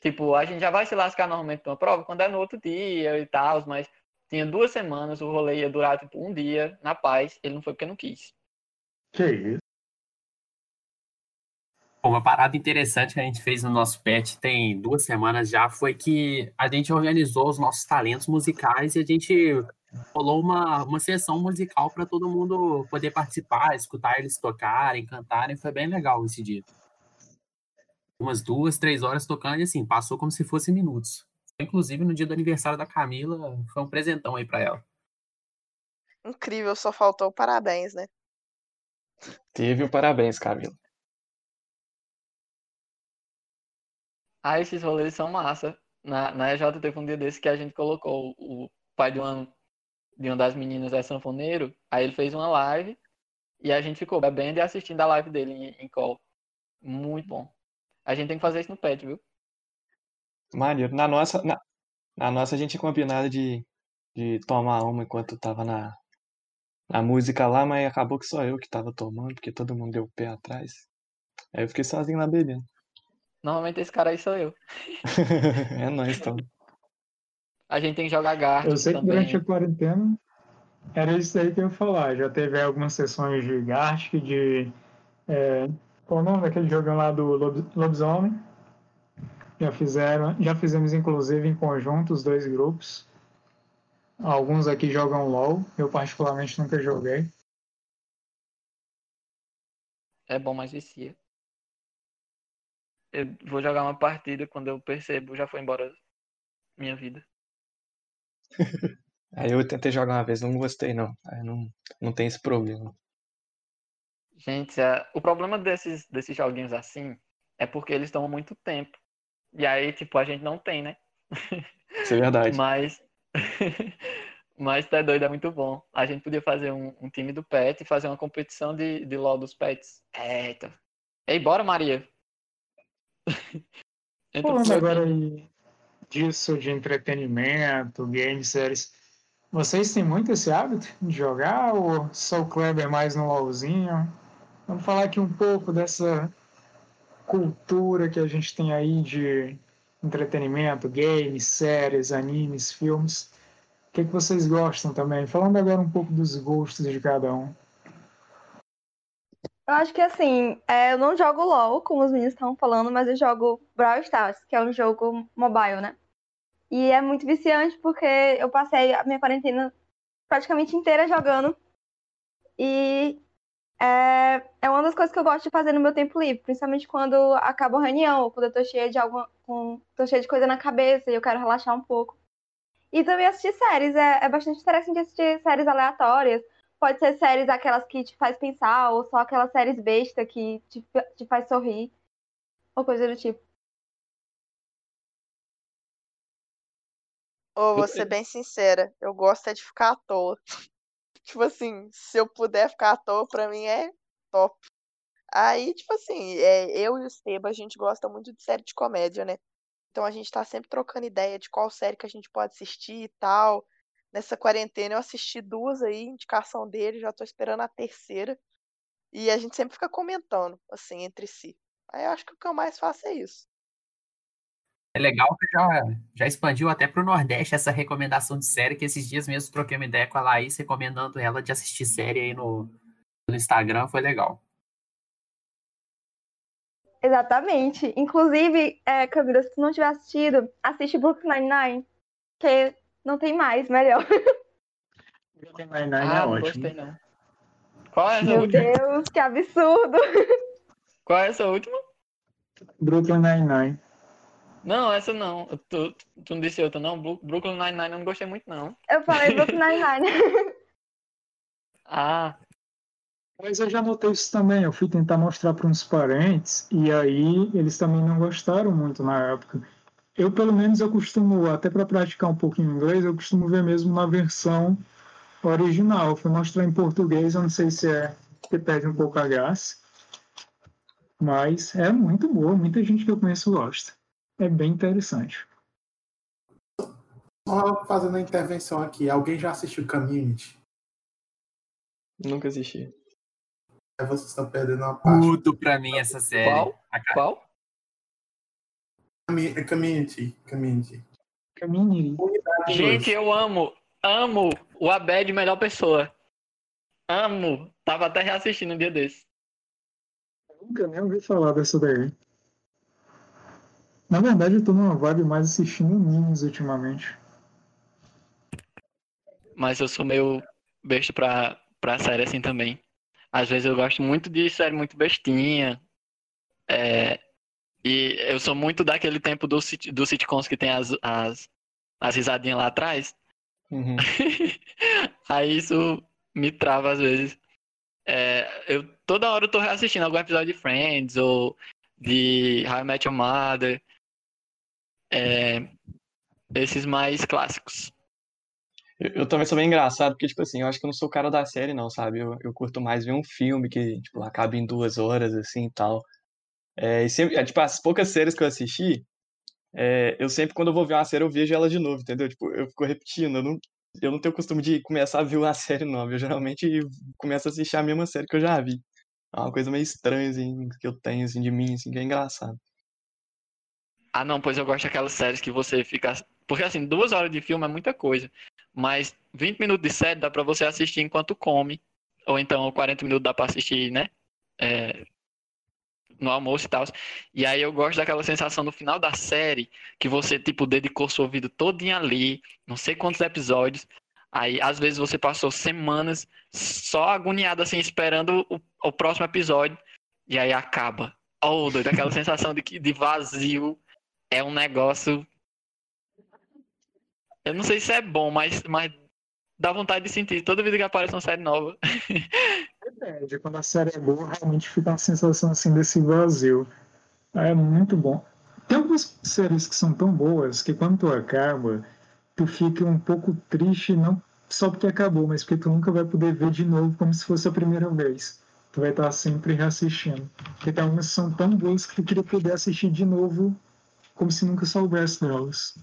Speaker 6: Tipo, a gente já vai se lascar normalmente numa prova quando é no outro dia e tal, mas tinha duas semanas, o rolê ia durar tipo um dia, na paz, ele não foi porque não quis.
Speaker 1: Que isso?
Speaker 5: Uma parada interessante que a gente fez no nosso pet tem duas semanas já foi que a gente organizou os nossos talentos musicais e a gente rolou uma, uma sessão musical para todo mundo poder participar, escutar eles tocarem, cantarem. Foi bem legal esse dia umas duas, três horas tocando e assim, passou como se fosse minutos. Inclusive, no dia do aniversário da Camila, foi um presentão aí para ela.
Speaker 3: Incrível, só faltou parabéns, né?
Speaker 2: Teve o parabéns, Camila.
Speaker 6: Ah, esses rolês são massa. Na, na EJ teve um dia desse que a gente colocou o pai de uma, de uma das meninas é sanfoneiro, aí ele fez uma live e a gente ficou bebendo e assistindo a live dele em, em call. Muito bom. A gente tem que fazer isso no pet, viu?
Speaker 2: Maneiro. Na nossa, na, na nossa a gente tinha combinado de, de tomar uma enquanto tava na, na música lá, mas acabou que só eu que tava tomando, porque todo mundo deu o pé atrás. Aí eu fiquei sozinho lá bebendo.
Speaker 6: Normalmente esse cara aí sou eu.
Speaker 2: é nóis, então.
Speaker 6: A gente tem que jogar Gartic
Speaker 1: Eu sei
Speaker 6: que
Speaker 1: durante a quarentena era isso aí que eu ia falar. Já teve algumas sessões de Gartic, de é, qual o nome daquele jogão lá do lobisomem? Já fizeram, já fizemos inclusive em conjunto os dois grupos. Alguns aqui jogam LOL, eu particularmente nunca joguei.
Speaker 6: É bom, mas vicia. Eu vou jogar uma partida quando eu percebo, já foi embora minha vida.
Speaker 2: Aí eu tentei jogar uma vez, não gostei não. Aí não, não tem esse problema.
Speaker 6: Gente, é, o problema desses, desses joguinhos assim é porque eles tomam muito tempo. E aí, tipo, a gente não tem, né?
Speaker 2: Isso é verdade.
Speaker 6: Mas. Mas tá doido, é muito bom. A gente podia fazer um, um time do pet e fazer uma competição de, de LOL dos pets. Eita. Ei, bora, Maria.
Speaker 1: Falando agora aí disso, de entretenimento, games, séries. Vocês têm muito esse hábito de jogar ou só o Kleber mais no LOLzinho? Vamos falar aqui um pouco dessa cultura que a gente tem aí de entretenimento, games, séries, animes, filmes. O que, que vocês gostam também? Falando agora um pouco dos gostos de cada um.
Speaker 8: Eu acho que assim, é, eu não jogo LOL, como os meninos estão falando, mas eu jogo Brawl Stars, que é um jogo mobile, né? E é muito viciante porque eu passei a minha quarentena praticamente inteira jogando. E é, é uma das coisas que eu gosto de fazer no meu tempo livre, principalmente quando acaba a reunião, ou quando eu tô cheia de alguma. Com, tô cheia de coisa na cabeça e eu quero relaxar um pouco. E também assistir séries. É, é bastante interessante assistir séries aleatórias Pode ser séries aquelas que te faz pensar, ou só aquelas séries besta que te, te faz sorrir, ou coisa do tipo.
Speaker 3: Ou vou ser bem sincera, eu gosto é de ficar à toa. tipo assim, se eu puder ficar à toa, pra mim é top. Aí, tipo assim, é, eu e o Seba, a gente gosta muito de série de comédia, né? Então a gente tá sempre trocando ideia de qual série que a gente pode assistir e tal. Nessa quarentena eu assisti duas aí, indicação dele, já tô esperando a terceira. E a gente sempre fica comentando, assim, entre si. Aí eu acho que o que eu mais faço é isso.
Speaker 5: É legal que já, já expandiu até pro Nordeste essa recomendação de série, que esses dias mesmo troquei uma ideia com a Laís, recomendando ela de assistir série aí no, no Instagram, foi legal.
Speaker 8: Exatamente. Inclusive, é, Camila, se tu não tiver assistido, assiste Brooklyn Nine-Nine, que não tem mais, melhor.
Speaker 1: Brooklyn Nine-Nine é ah, é ótimo. Gostei, não.
Speaker 6: Qual é essa
Speaker 8: Meu
Speaker 6: última?
Speaker 8: Deus, que absurdo!
Speaker 6: Qual é essa última?
Speaker 1: Brooklyn Nine-Nine.
Speaker 6: Não, essa não. Tu, tu não disse outra, não? Brooklyn Nine-Nine eu não gostei muito, não.
Speaker 8: Eu falei Brooklyn Nine-Nine.
Speaker 6: ah.
Speaker 1: Mas eu já notei isso também. Eu fui tentar mostrar para uns parentes e aí eles também não gostaram muito na época eu pelo menos eu costumo, até para praticar um pouquinho inglês, eu costumo ver mesmo na versão original. Fui mostrar em português, eu não sei se é que perde um pouco a graça, mas é muito boa, muita gente que eu conheço gosta. É bem interessante.
Speaker 9: Só fazendo a intervenção aqui, alguém já assistiu Community?
Speaker 2: Nunca assisti.
Speaker 9: É, vocês estão perdendo uma parte.
Speaker 5: Tudo pra mim essa série.
Speaker 6: Qual? Qual?
Speaker 9: Community. Community.
Speaker 1: Community.
Speaker 6: Gente, eu amo, amo o Abed melhor pessoa. Amo. Tava até reassistindo um dia desse.
Speaker 1: nunca nem ouvi falar dessa daí. Na verdade, eu tô numa vibe mais assistindo memes ultimamente.
Speaker 6: Mas eu sou meio besta pra, pra série assim também. Às vezes eu gosto muito de série muito bestinha. É, e eu sou muito daquele tempo do, do sitcoms que tem as, as, as risadinhas lá atrás. Uhum. Aí isso me trava às vezes. É, eu toda hora eu tô reassistindo algum episódio de Friends ou de How I Met Your Mother. É, esses mais clássicos.
Speaker 2: Eu, eu, também sou bem engraçado, porque, tipo assim, eu acho que eu não sou o cara da série, não, sabe? Eu, eu curto mais ver um filme que, tipo, acaba em duas horas, assim, e tal. É, e sempre, é, tipo, as poucas séries que eu assisti, é, eu sempre, quando eu vou ver uma série, eu vejo ela de novo, entendeu? Tipo, eu fico repetindo, eu não, eu não tenho costume de começar a ver uma série nova, eu geralmente começo a assistir a mesma série que eu já vi. É uma coisa meio estranha, assim, que eu tenho, assim, de mim, assim, que é engraçado.
Speaker 6: Ah, não, pois eu gosto daquelas séries que você fica... Porque, assim, duas horas de filme é muita coisa, mas 20 minutos de série dá pra você assistir enquanto come, ou então 40 minutos dá pra assistir, né? É, no almoço e tal. E aí eu gosto daquela sensação no final da série que você, tipo, dedicou sua vida todinha ali, não sei quantos episódios. Aí, às vezes, você passou semanas só agoniado, assim, esperando o, o próximo episódio. E aí acaba. Oh, doido, aquela sensação de, de vazio é um negócio. Eu não sei se é bom, mas, mas dá vontade de sentir toda vida que aparece uma série nova.
Speaker 1: Depende, quando a série é boa, realmente fica uma sensação assim desse vazio. É muito bom. Tem algumas séries que são tão boas que quando tu acaba, tu fica um pouco triste, não só porque acabou, mas porque tu nunca vai poder ver de novo como se fosse a primeira vez. Tu vai estar sempre reassistindo. Porque tem algumas que são tão boas que tu queria poder assistir de novo como se nunca soubesse delas.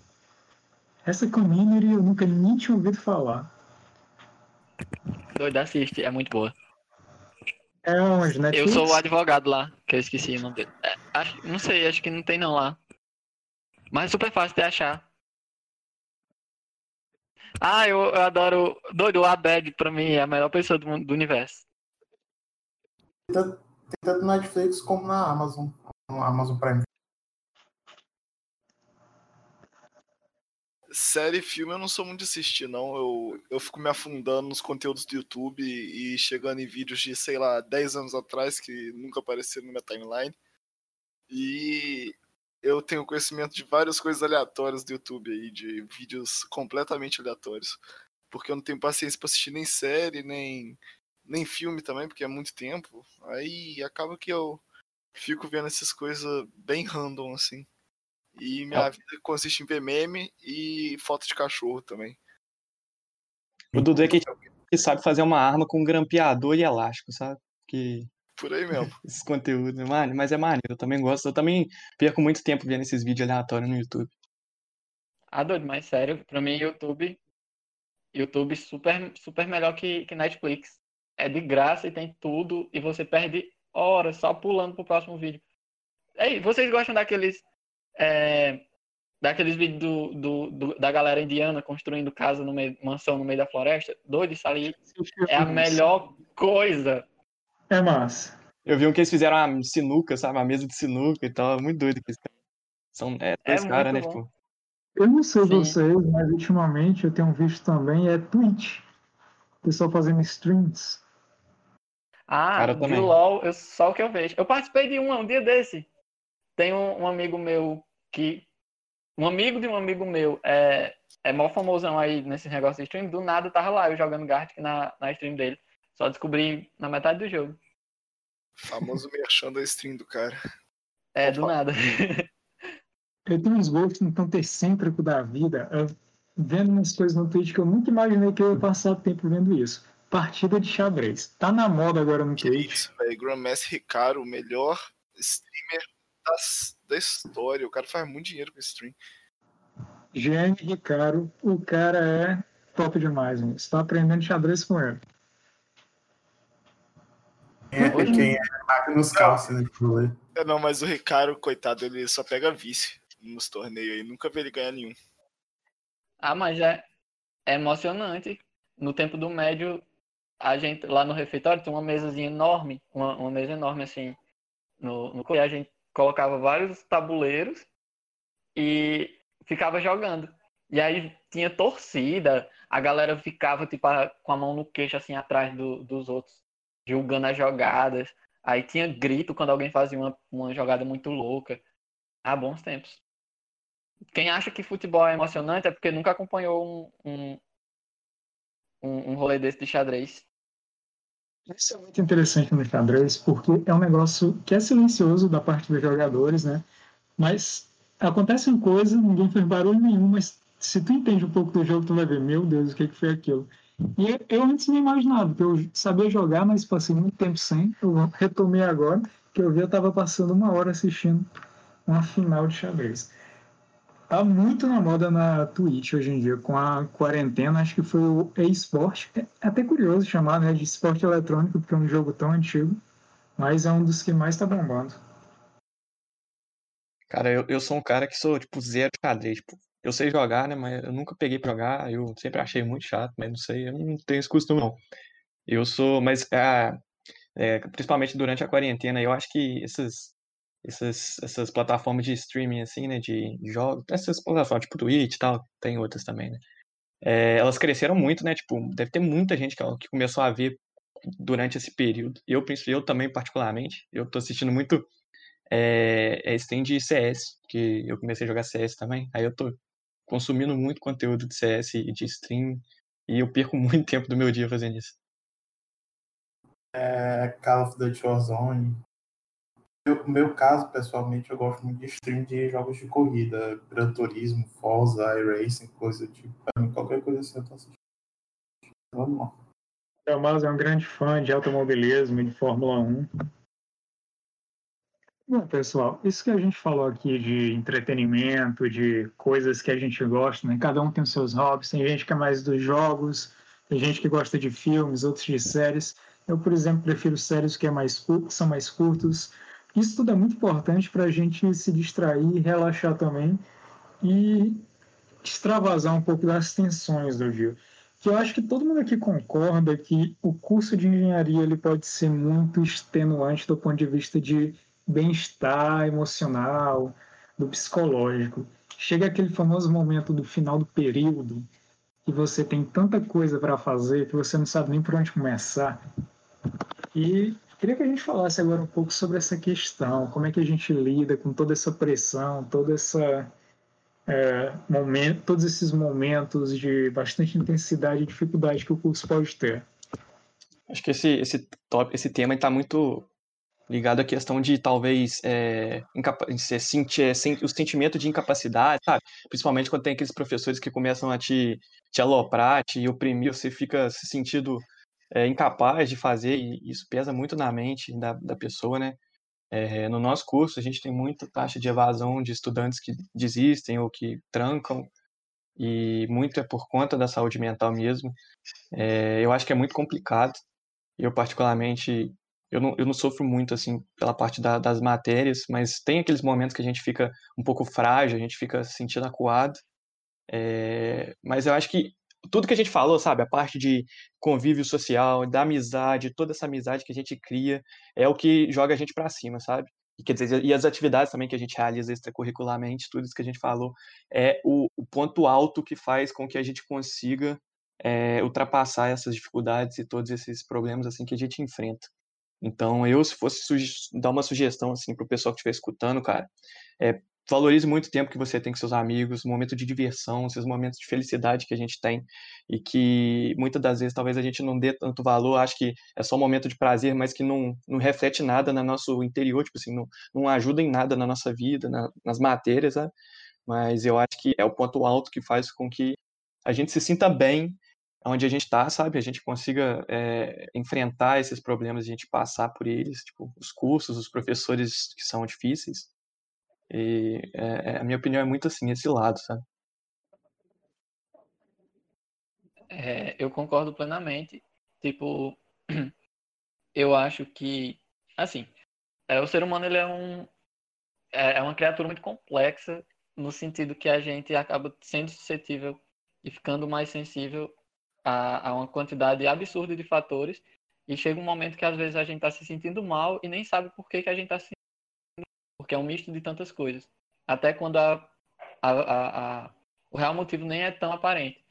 Speaker 1: Essa Community eu nunca nem tinha ouvido falar.
Speaker 6: Doido, assiste, é muito boa.
Speaker 1: É onde, né?
Speaker 6: Eu sou o advogado lá, que eu esqueci o nome dele. É, acho, não sei, acho que não tem não lá. Mas é super fácil de achar. Ah, eu, eu adoro. Doido, o Abed pra mim é a melhor pessoa do, do universo.
Speaker 9: Tem tanto na Netflix como na Amazon. No Amazon Prime.
Speaker 4: Série e filme eu não sou muito de assistir, não. Eu, eu fico me afundando nos conteúdos do YouTube e chegando em vídeos de, sei lá, 10 anos atrás que nunca apareceram na minha timeline. E eu tenho conhecimento de várias coisas aleatórias do YouTube aí, de vídeos completamente aleatórios. Porque eu não tenho paciência pra assistir nem série, nem, nem filme também, porque é muito tempo. Aí acaba que eu fico vendo essas coisas bem random, assim. E minha vida consiste em ver meme e foto de cachorro também.
Speaker 2: O Dudu é que, que sabe fazer uma arma com grampeador e elástico, sabe? Que
Speaker 4: Por aí mesmo.
Speaker 2: esses conteúdos, mano, mas é maneiro, eu também gosto. Eu também perco muito tempo vendo esses vídeos aleatórios no YouTube.
Speaker 6: Ah, doido, mas sério, pra mim, YouTube. YouTube super, super melhor que, que Netflix. É de graça e tem tudo, e você perde horas só pulando pro próximo vídeo. Ei, vocês gostam daqueles. É, daqueles vídeos do, do- do- da galera indiana construindo casa no meio, mansão no meio da floresta? Doido, isso ali é a melhor coisa.
Speaker 1: É massa.
Speaker 2: Eu vi um que eles fizeram uma sinuca, sabe? Uma mesa de sinuca e tal. Muito doido que eles São é, dois
Speaker 6: É
Speaker 2: caras, né? Tipo,
Speaker 1: Eu não sei
Speaker 6: Sim.
Speaker 1: vocês, mas ultimamente eu tenho visto também é Twitch. O pessoal fazendo streams.
Speaker 6: Ah,
Speaker 2: Cara,
Speaker 6: de. LOL, eu, só o que eu vejo. Eu participei de um, um dia desse. Tem um, um amigo meu que. Um amigo de um amigo meu é, é mó famosão aí nesse negócio de stream. Do nada tava lá, eu jogando Gartic na, na stream dele. Só descobri na metade do jogo.
Speaker 4: Famoso merchan da stream do cara.
Speaker 6: É, do
Speaker 4: Opa.
Speaker 6: nada.
Speaker 1: Eu tenho uns gostos um tanto excêntrico da vida, eu vendo umas coisas no Twitch que eu nunca imaginei que eu ia passar tempo vendo isso. Partida de xadrez. Tá na moda agora no
Speaker 4: Que
Speaker 1: Twitch.
Speaker 4: isso, velho. Grandmaster Ricardo, o melhor streamer das- da história. O cara faz muito dinheiro com stream.
Speaker 1: Gênio Ricardo, o cara é top demais, mano. Você tá aprendendo xadrez com ele.
Speaker 9: Quem é,
Speaker 6: Hoje-
Speaker 9: quem é Magnus Carlsen nesse rolê?
Speaker 4: É, não, mas o Ricardo, coitado, ele só pega vice nos torneios aí. Nunca vi ele ganhar nenhum.
Speaker 6: Ah, mas é, é emocionante. No tempo do médio, a gente lá no refeitório tinha uma mesazinha enorme, uma, uma mesa enorme assim, no, no e a gente colocava vários tabuleiros e ficava jogando. E aí tinha torcida, a galera ficava tipo a- com a mão no queixo assim atrás do- dos outros, julgando as jogadas. Aí tinha grito quando alguém fazia uma, uma jogada muito louca. Ah, bons tempos. Quem acha que futebol é emocionante é porque nunca acompanhou um, um, um, um rolê desse de xadrez.
Speaker 1: Isso é muito interessante no xadrez, porque é um negócio que é silencioso da parte dos jogadores, né? Mas acontece uma coisa, ninguém fez barulho nenhum, mas se tu entende um pouco do jogo, tu vai ver, meu Deus, o que, que foi aquilo? E eu- antes não imaginava, porque eu sabia jogar, mas passei muito tempo sem. Eu retomei agora, que eu vi, eu tava passando uma hora assistindo uma final de xadrez. Tá muito na moda na Twitch hoje em dia, com a quarentena, acho que foi o eSport. É até curioso chamar né, de esporte eletrônico, porque é um jogo tão antigo, mas é um dos que mais tá bombando.
Speaker 2: cara, eu, eu sou um cara que sou, tipo, zero xadrez. Tipo, eu sei jogar, né? Mas eu nunca peguei pra jogar. Eu sempre achei muito chato, mas não sei, eu não tenho esse costume, não. Eu sou, mas é, é, principalmente durante a quarentena, eu acho que essas, essas, essas plataformas de streaming, assim, né? De jogos, essas plataformas, tipo Twitch e tal, tem outras também, né? É, elas cresceram muito, né? Tipo, deve ter muita gente que, que começou a ver durante esse período. Eu, eu também, particularmente, eu tô assistindo muito é, é stream de CS, que eu comecei a jogar CS também. Aí eu tô consumindo muito conteúdo de CS e de stream, e eu perco muito tempo do meu dia fazendo isso.
Speaker 9: É Call of Duty Warzone. Eu- No meu caso, pessoalmente, eu gosto muito de stream de jogos de corrida, Gran Turismo, Forza, iRacing, coisa tipo. Pra mim, qualquer coisa assim eu tô assistindo. Vamos lá.
Speaker 1: O Mas é um grande fã de automobilismo e de Fórmula 1. Bom, pessoal, isso que a gente falou aqui de entretenimento, de coisas que a gente gosta, né? Cada um tem os seus hobbies. Tem gente que é mais dos jogos, tem gente que gosta de filmes, outros de séries. Eu, por exemplo, prefiro séries que é mais cur- são mais curtos. Isso tudo é muito importante para a gente se distrair relaxar também. e extravasar um pouco das tensões do dia. Que eu acho que todo mundo aqui concorda que o curso de engenharia ele pode ser muito extenuante do ponto de vista de bem-estar emocional, do psicológico. Chega aquele famoso momento do final do período que você tem tanta coisa para fazer que você não sabe nem por onde começar. E queria que a gente falasse agora um pouco sobre essa questão, como é que a gente lida com toda essa pressão, toda essa é, momento, todos esses momentos de bastante intensidade e dificuldade que o curso pode ter.
Speaker 2: Acho que esse, esse, top, esse tema está muito ligado à questão de talvez é, sentir é, o sentimento de incapacidade, sabe? Principalmente quando tem aqueles professores que começam a te, te aloprar, te oprimir, você fica se sentindo é, incapaz de fazer, e isso pesa muito na mente da, da pessoa, né? É, no nosso curso, a gente tem muita taxa de evasão de estudantes que desistem ou que trancam, e muito é por conta da saúde mental mesmo. É, eu acho que é muito complicado. Eu, particularmente, eu não, eu não sofro muito, assim, pela parte da, das matérias, mas tem aqueles momentos que a gente fica um pouco frágil, a gente fica se sentindo acuado. É, mas eu acho que tudo que a gente falou, sabe, a parte de convívio social, da amizade, toda essa amizade que a gente cria, é o que joga a gente para cima, sabe? E, quer dizer, e as atividades também que a gente realiza extracurricularmente, tudo isso que a gente falou, é o, o ponto alto que faz com que a gente consiga é, ultrapassar essas dificuldades e todos esses problemas assim que a gente enfrenta. Então, eu, se fosse dar uma sugestão assim para o pessoal que estiver escutando, cara, é, valorize muito o tempo que você tem com seus amigos, o momento de diversão, esses momentos de felicidade que a gente tem e que muitas das vezes talvez a gente não dê tanto valor, acho que é só um momento de prazer, mas que não, não reflete nada no nosso interior, tipo assim, não, não ajuda em nada na nossa vida, na, nas matérias, né? mas eu acho que é o ponto alto que faz com que a gente se sinta bem onde a gente está, sabe? A gente consiga é, enfrentar esses problemas, a gente passar por eles, tipo, os cursos, os professores que são difíceis, e é, é, a minha opinião é muito assim, esse lado, sabe?
Speaker 6: É, eu concordo plenamente. Tipo, eu acho que, assim, é, o ser humano ele é um é, é uma criatura muito complexa no sentido que a gente acaba sendo suscetível e ficando mais sensível a, a uma quantidade absurda de fatores e chega um momento que às vezes a gente está se sentindo mal e nem sabe por que, que a gente está se porque é um misto de tantas coisas. Até quando a, a, a, o real motivo nem é tão aparente.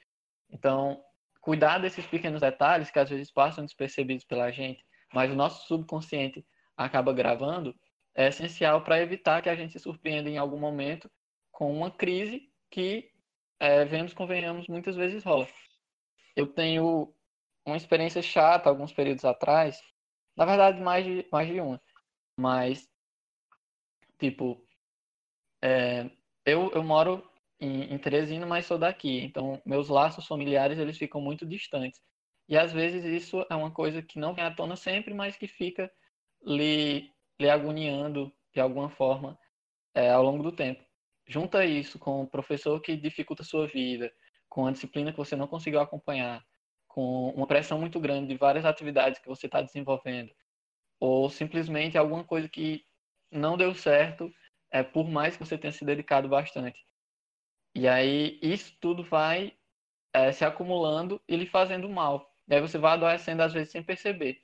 Speaker 6: Então, cuidar desses pequenos detalhes que às vezes passam despercebidos pela gente, mas o nosso subconsciente acaba gravando, é essencial para evitar que a gente se surpreenda em algum momento com uma crise que, é, vemos, convenhamos, muitas vezes rola. Eu tenho uma experiência chata alguns períodos atrás, na verdade mais de, mais de uma, mas Tipo, é, eu, eu moro em, em Teresina, mas sou daqui. Então, meus laços familiares, eles ficam muito distantes. E às vezes isso é uma coisa que não vem à tona sempre, mas que fica lhe, lhe agoniando de alguma forma é, ao longo do tempo. Junta isso com o professor que dificulta a sua vida, com a disciplina que você não conseguiu acompanhar, com uma pressão muito grande de várias atividades que você está desenvolvendo, ou simplesmente alguma coisa que não deu certo, é por mais que você tenha se dedicado bastante. E aí isso tudo vai é, se acumulando e lhe fazendo mal. E aí você vai adoecendo às vezes sem perceber.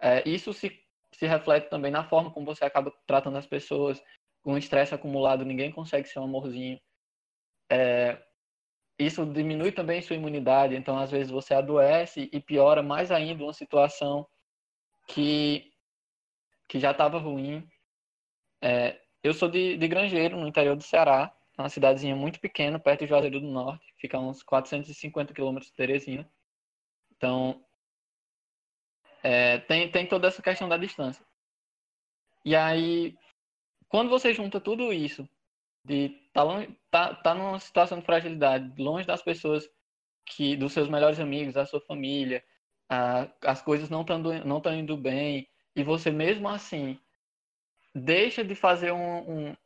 Speaker 6: É, isso se, se reflete também na forma como você acaba tratando as pessoas. Com estresse acumulado, ninguém consegue ser um amorzinho. É, isso diminui também sua imunidade, então às vezes você adoece e piora mais ainda uma situação que, que já estava ruim é, eu sou de, de Grangeiro, no interior do Ceará, uma cidadezinha muito pequena, perto de Juazeiro do Norte, fica a uns 450 quilômetros de Teresina. Então, é, tem, tem toda essa questão da distância. E aí, quando você junta tudo isso, de tá, tá, tá numa situação de fragilidade, longe das pessoas que dos seus melhores amigos, da sua família, a, as coisas não estão não indo bem, e você mesmo assim deixa de fazer um, um,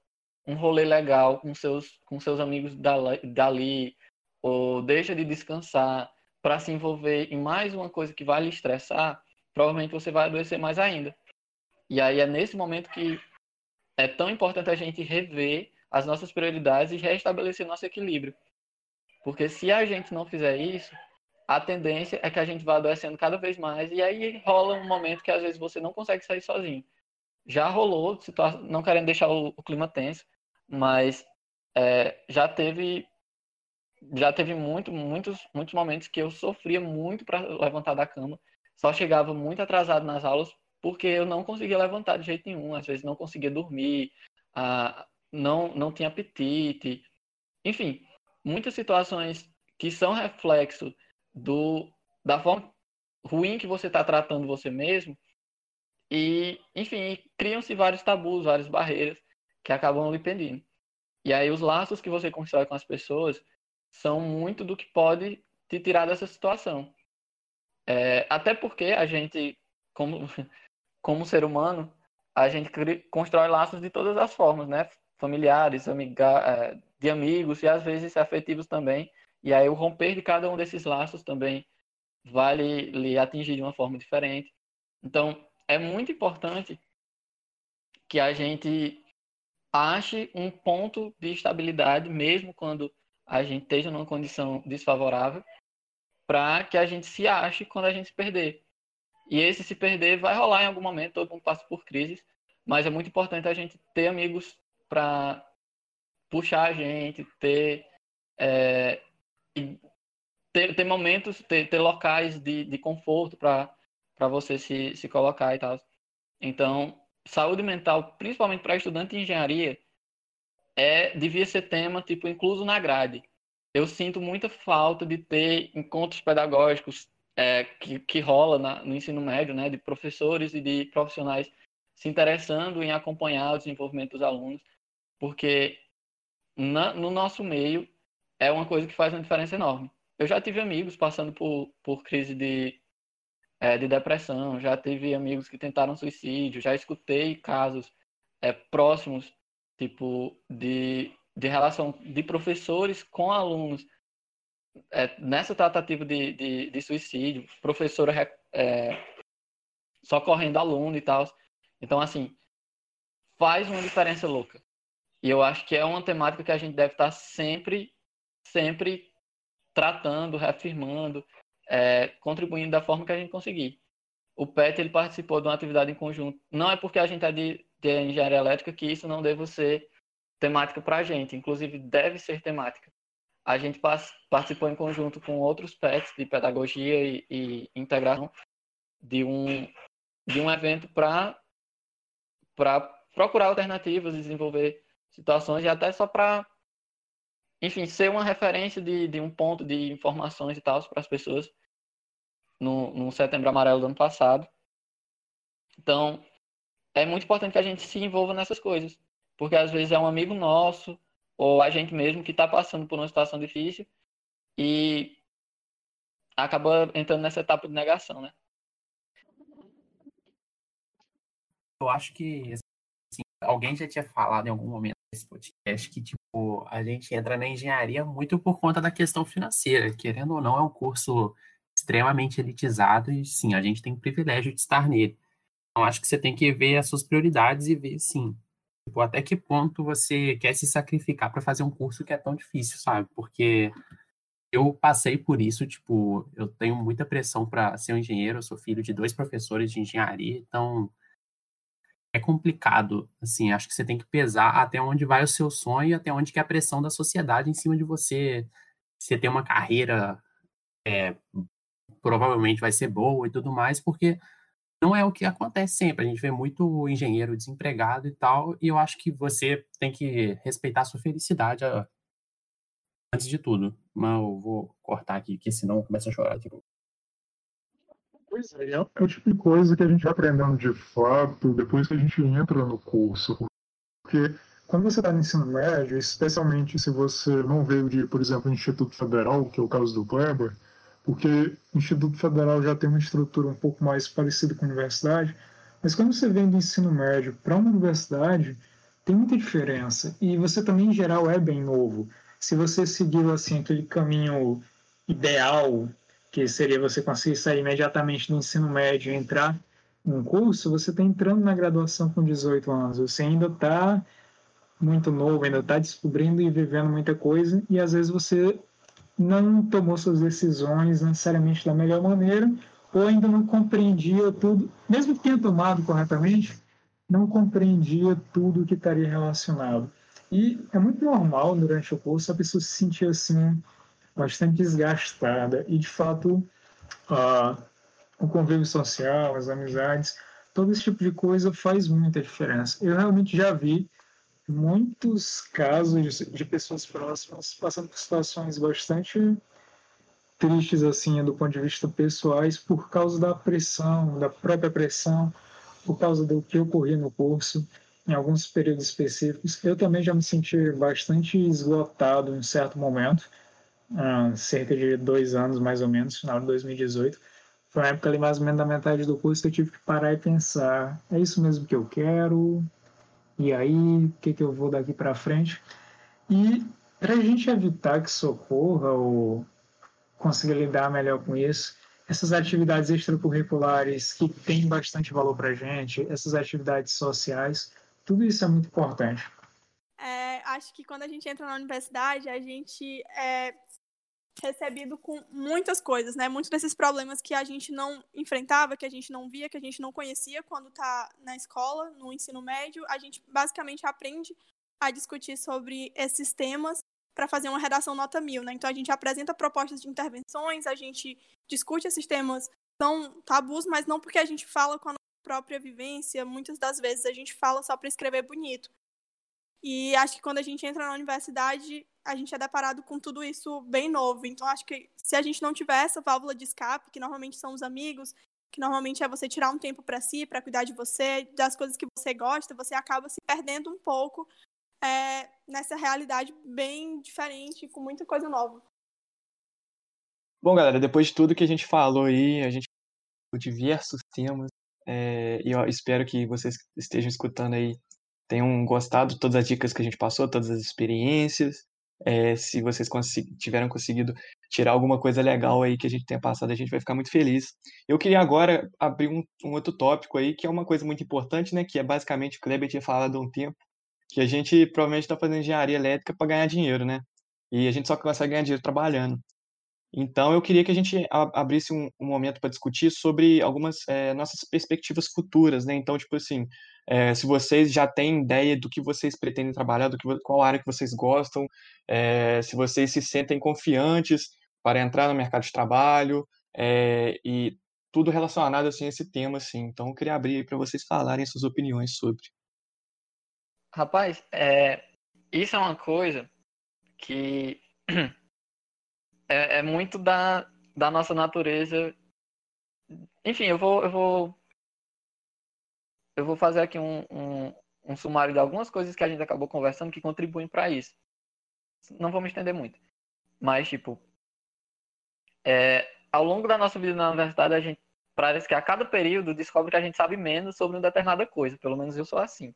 Speaker 6: um rolê legal com seus, com seus amigos dali, dali ou deixa de descansar para se envolver em mais uma coisa que vai lhe estressar, provavelmente você vai adoecer mais ainda. E aí é nesse momento que é tão importante a gente rever as nossas prioridades e restabelecer nosso equilíbrio. Porque se a gente não fizer isso, a tendência é que a gente vá adoecendo cada vez mais e aí rola um momento que às vezes você não consegue sair sozinho. Já rolou, não querendo deixar o, o clima tenso, mas é, já teve já teve muito, muitos, muitos momentos que eu sofria muito para levantar da cama. Só chegava muito atrasado nas aulas porque eu não conseguia levantar de jeito nenhum. Às vezes não conseguia dormir, não, não tinha apetite. Enfim, muitas situações que são reflexo do, da forma ruim que você está tratando você mesmo. E, enfim, criam-se vários tabus, várias barreiras que acabam lhe pendendo. E aí os laços que você constrói com as pessoas são muito do que pode te tirar dessa situação. É, até porque a gente, como, como ser humano, a gente constrói laços de todas as formas, né? Familiares, amiga, é, de amigos e às vezes afetivos também. E aí o romper de cada um desses laços também vai lhe, lhe atingir de uma forma diferente. Então, é muito importante que a gente ache um ponto de estabilidade, mesmo quando a gente esteja numa condição desfavorável, para que a gente se ache quando a gente se perder. E esse se perder vai rolar em algum momento, todo mundo passa por crises, mas é muito importante a gente ter amigos para puxar a gente, ter, é, ter, ter, momentos, ter, ter locais de, de conforto para você se, se colocar e tal. Então, saúde mental, principalmente para estudante de engenharia, é devia ser tema tipo incluso na grade. Eu sinto muita falta de ter encontros pedagógicos é, que, que rola na, no ensino médio, né, de professores e de profissionais se interessando em acompanhar o desenvolvimento dos alunos, porque na, no nosso meio é uma coisa que faz uma diferença enorme. Eu já tive amigos passando por, por crise de, é, de depressão, já tive amigos que tentaram suicídio, já escutei casos é, próximos tipo, de, de relação de professores com alunos. É, nessa tratativa de, de, de, suicídio, professora é, socorrendo aluno e tal. Então, assim, faz uma diferença louca. E eu acho que é uma temática que a gente deve estar sempre, sempre tratando, reafirmando, é, contribuindo da forma que a gente conseguir. O PET ele participou de uma atividade em conjunto. Não é porque a gente é de de engenharia elétrica que isso não deva ser temática para a gente. Inclusive, deve ser temática. A gente participou em conjunto com outros PETs de pedagogia e, e integração de um, de um evento para procurar alternativas, desenvolver situações e até só para, enfim, ser uma referência de, de um ponto de informações e tal para as pessoas no, no Setembro Amarelo do ano passado. Então, é muito importante que a gente se envolva nessas coisas. Porque às vezes é um amigo nosso, ou a gente mesmo, que está passando por uma situação difícil e acaba entrando nessa etapa de negação, né?
Speaker 5: Eu acho que assim, alguém já tinha falado em algum momento nesse podcast que tipo a gente entra na engenharia muito por conta da questão financeira, querendo ou não é um curso extremamente elitizado e sim a gente tem o privilégio de estar nele. Então, acho que você tem que ver as suas prioridades e ver, sim, tipo, até que ponto você quer se sacrificar para fazer um curso que é tão difícil, sabe? Porque eu passei por isso, tipo, eu tenho muita pressão para ser um engenheiro, eu sou filho de dois professores de engenharia, então é complicado, assim, acho que você tem que pesar até onde vai o seu sonho até onde que é a pressão da sociedade em cima de você, você ter uma carreira é, provavelmente vai ser boa e tudo mais, porque não é o que acontece sempre. A gente vê muito engenheiro desempregado e tal, e eu acho que você tem que respeitar a sua felicidade a... antes de tudo. Mas eu vou cortar aqui, porque senão começa a chorar de novo.
Speaker 1: Pois é, é o tipo de coisa que a gente vai aprendendo de fato depois que a gente entra no curso. Porque quando você está no ensino médio, especialmente se você não veio de, por exemplo, Instituto Federal, que é o caso do Kleber, porque o Instituto Federal já tem uma estrutura um pouco mais parecida com a universidade, mas quando você vem do ensino médio para uma universidade, tem muita diferença. E você também, em geral, é bem novo. Se você seguiu assim, aquele caminho ideal, que seria você conseguir sair imediatamente do ensino médio e entrar num curso, você está entrando na graduação com 18 anos. Você ainda está muito novo, ainda está descobrindo e vivendo muita coisa, e às vezes você não tomou suas decisões necessariamente da melhor maneira, ou ainda não compreendia tudo, mesmo que tenha tomado corretamente, não compreendia tudo que estaria relacionado. E é muito normal durante o curso a pessoa se sentir assim, bastante desgastada, e de fato, o convívio social, as amizades, todo esse tipo de coisa faz muita diferença. Eu realmente já vi muitos casos de pessoas próximas passando por situações bastante tristes assim do ponto de vista pessoais por causa da pressão, da própria pressão, por causa do que ocorria no curso em alguns períodos específicos. Eu também já me senti bastante esgotado em certo momento, há cerca de dois anos mais ou menos, final de 2018. Foi uma época ali mais ou menos da metade do curso que eu tive que parar e pensar: é isso mesmo que eu quero? E aí, o que, que eu vou daqui para frente? E para a gente evitar que socorra ou consiga lidar melhor com isso, essas atividades extracurriculares que têm bastante valor para a gente, essas atividades sociais, tudo isso é muito importante.
Speaker 7: Acho que quando a gente entra na universidade, a gente é recebido com muitas coisas, né? Muitos desses problemas que a gente não enfrentava, que a gente não via, que a gente não conhecia quando está na escola, no ensino médio, a gente basicamente aprende a discutir sobre esses temas para fazer uma redação nota mil, né? Então a gente apresenta propostas de intervenções, a gente discute esses temas são tabus, mas não porque a gente fala com a própria vivência, muitas das vezes a gente fala só para escrever bonito. E acho que quando a gente entra na universidade, a gente é deparado com tudo isso bem novo. Então, acho que se a gente não tiver essa válvula de escape, que normalmente são os amigos, que normalmente é você tirar um tempo para si, para cuidar de você, das coisas que você gosta, você acaba se perdendo um pouco é, nessa realidade bem diferente, com muita coisa nova.
Speaker 2: Bom, galera, depois de tudo que a gente falou aí, a gente falou diversos temas, é, e eu espero que vocês estejam escutando aí tenham gostado todas as dicas que a gente passou, todas as experiências. É, se vocês tiveram conseguido tirar alguma coisa legal aí que a gente tenha passado, a gente vai ficar muito feliz. Eu queria agora abrir um, um outro tópico aí, que é uma coisa muito importante, né? Que é basicamente o Kleber tinha falado há um tempo, que a gente provavelmente está fazendo engenharia elétrica para ganhar dinheiro, né? E a gente só consegue ganhar dinheiro trabalhando. Então, eu queria que a gente abrisse um, um momento para discutir sobre algumas é, nossas perspectivas futuras, né? Então, tipo assim, é, se vocês já têm ideia do que vocês pretendem trabalhar, do que, qual área que vocês gostam, é, se vocês se sentem confiantes para entrar no mercado de trabalho e tudo relacionado assim a esse tema, assim. Então, eu queria abrir para vocês falarem suas opiniões sobre.
Speaker 6: Rapaz, isso é uma coisa que é, é muito da, da nossa natureza. Enfim, eu vou, eu vou, eu vou fazer aqui um, um, um sumário de algumas coisas que a gente acabou conversando que contribuem para isso. Não vou me estender muito. Mas, tipo, é, ao longo da nossa vida na universidade, a gente parece que a cada período descobre que a gente sabe menos sobre uma determinada coisa. Pelo menos eu sou assim.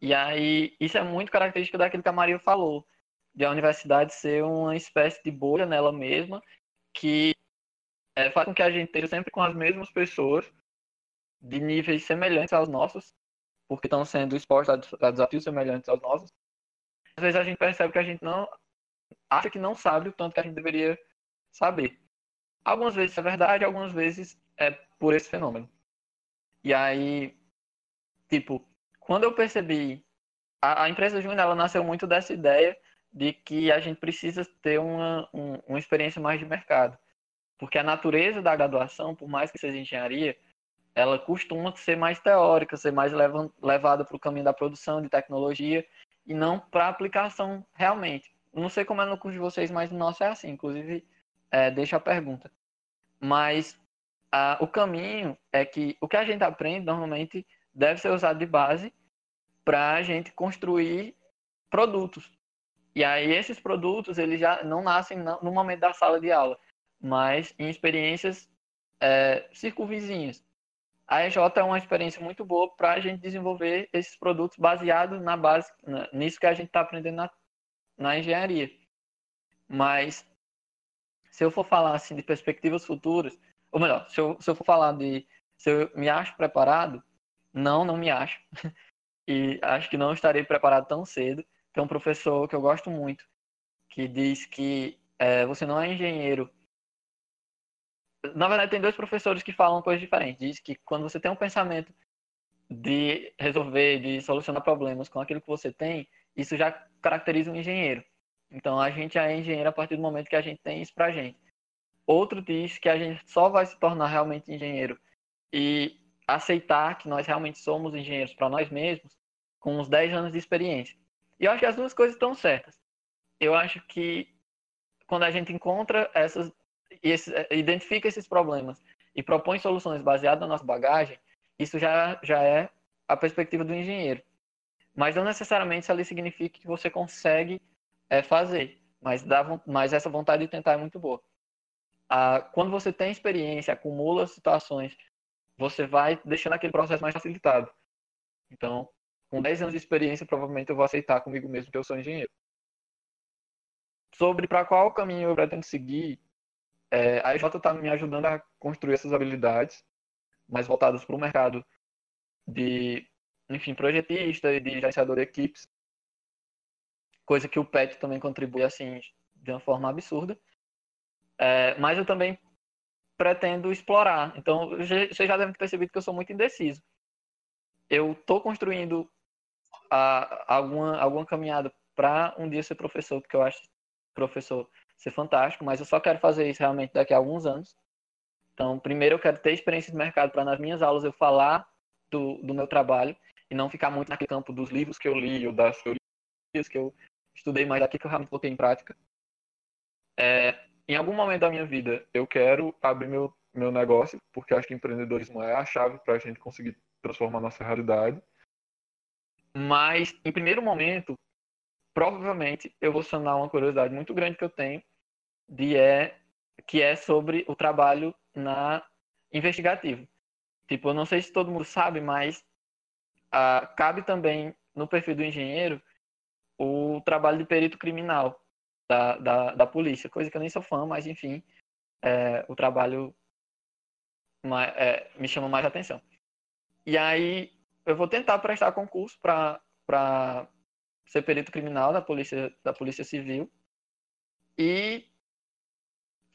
Speaker 6: E aí, isso é muito característico daquilo que a Maria falou de a universidade ser uma espécie de bolha nela mesma, que é, faz com que a gente esteja sempre com as mesmas pessoas, de níveis semelhantes aos nossos, porque estão sendo expostos a desafios semelhantes aos nossos. Às vezes a gente percebe que a gente não acha que não sabe o tanto que a gente deveria saber. Algumas vezes é verdade, algumas vezes é por esse fenômeno. E aí, tipo, quando eu percebi a, a empresa Júnior, ela nasceu muito dessa ideia de que a gente precisa ter uma, um, uma experiência mais de mercado. Porque a natureza da graduação, por mais que seja engenharia, ela costuma ser mais teórica, ser mais levada para o caminho da produção de tecnologia e não para aplicação realmente. Não sei como é no curso de vocês, mas no nosso é assim. Inclusive, é, deixa a pergunta. Mas a, o caminho é que o que a gente aprende normalmente deve ser usado de base para a gente construir produtos. E aí esses produtos eles já não nascem no momento da sala de aula, mas em experiências é, circunvizinhas. A EJ é uma experiência muito boa para a gente desenvolver esses produtos baseados na base, nisso que a gente está aprendendo na, na engenharia. Mas se eu for falar assim de perspectivas futuras, ou melhor, se eu, se eu for falar de se eu me acho preparado, não, não me acho. e acho que não estarei preparado tão cedo. Tem um professor que eu gosto muito que diz que é, você não é engenheiro. Na verdade, tem dois professores que falam coisas diferentes. Diz que quando você tem um pensamento de resolver, de solucionar problemas com aquilo que você tem, isso já caracteriza um engenheiro. Então a gente é engenheiro a partir do momento que a gente tem isso pra gente. Outro diz que a gente só vai se tornar realmente engenheiro e aceitar que nós realmente somos engenheiros para nós mesmos com uns 10 anos de experiência. E eu acho que as duas coisas estão certas. Eu acho que quando a gente encontra essas, identifica esses problemas e propõe soluções baseadas na nossa bagagem, isso já, já é a perspectiva do engenheiro. Mas não necessariamente isso ali significa que você consegue é, fazer, mas, dá, mas essa vontade de tentar é muito boa. Ah, quando você tem experiência, acumula situações, você vai deixando aquele processo mais facilitado. Então, com 10 anos de experiência, provavelmente eu vou aceitar comigo mesmo que eu sou engenheiro. Sobre para qual caminho eu pretendo seguir, é, a EJ está me ajudando a construir essas habilidades mais voltadas para o mercado de, enfim, projetista e de gerenciador de equipes. Coisa que o PET também contribui, assim, de uma forma absurda. É, mas eu também pretendo explorar. Então, vocês já devem ter percebido que eu sou muito indeciso. Eu estou construindo a, alguma, alguma caminhada para um dia ser professor, porque eu acho professor ser fantástico, mas eu só quero fazer isso realmente daqui a alguns anos. Então, primeiro eu quero ter experiência de mercado para nas minhas aulas eu falar do, do meu trabalho e não ficar muito naquele campo dos livros que eu li ou das teorias que eu estudei, mas aqui que eu realmente coloquei em prática. É, em algum momento da minha vida eu quero abrir meu, meu negócio, porque acho que empreendedorismo é a chave para a gente conseguir transformar nossa realidade. Mas, em primeiro momento, provavelmente eu vou sanar uma curiosidade muito grande que eu tenho, de é, que é sobre o trabalho na investigativo. Tipo, eu não sei se todo mundo sabe, mas ah, cabe também no perfil do engenheiro o trabalho de perito criminal da, da, da polícia, coisa que eu nem sou fã, mas enfim, é, o trabalho mais, é, me chama mais atenção. E aí eu vou tentar prestar concurso para ser perito criminal da polícia, da polícia civil e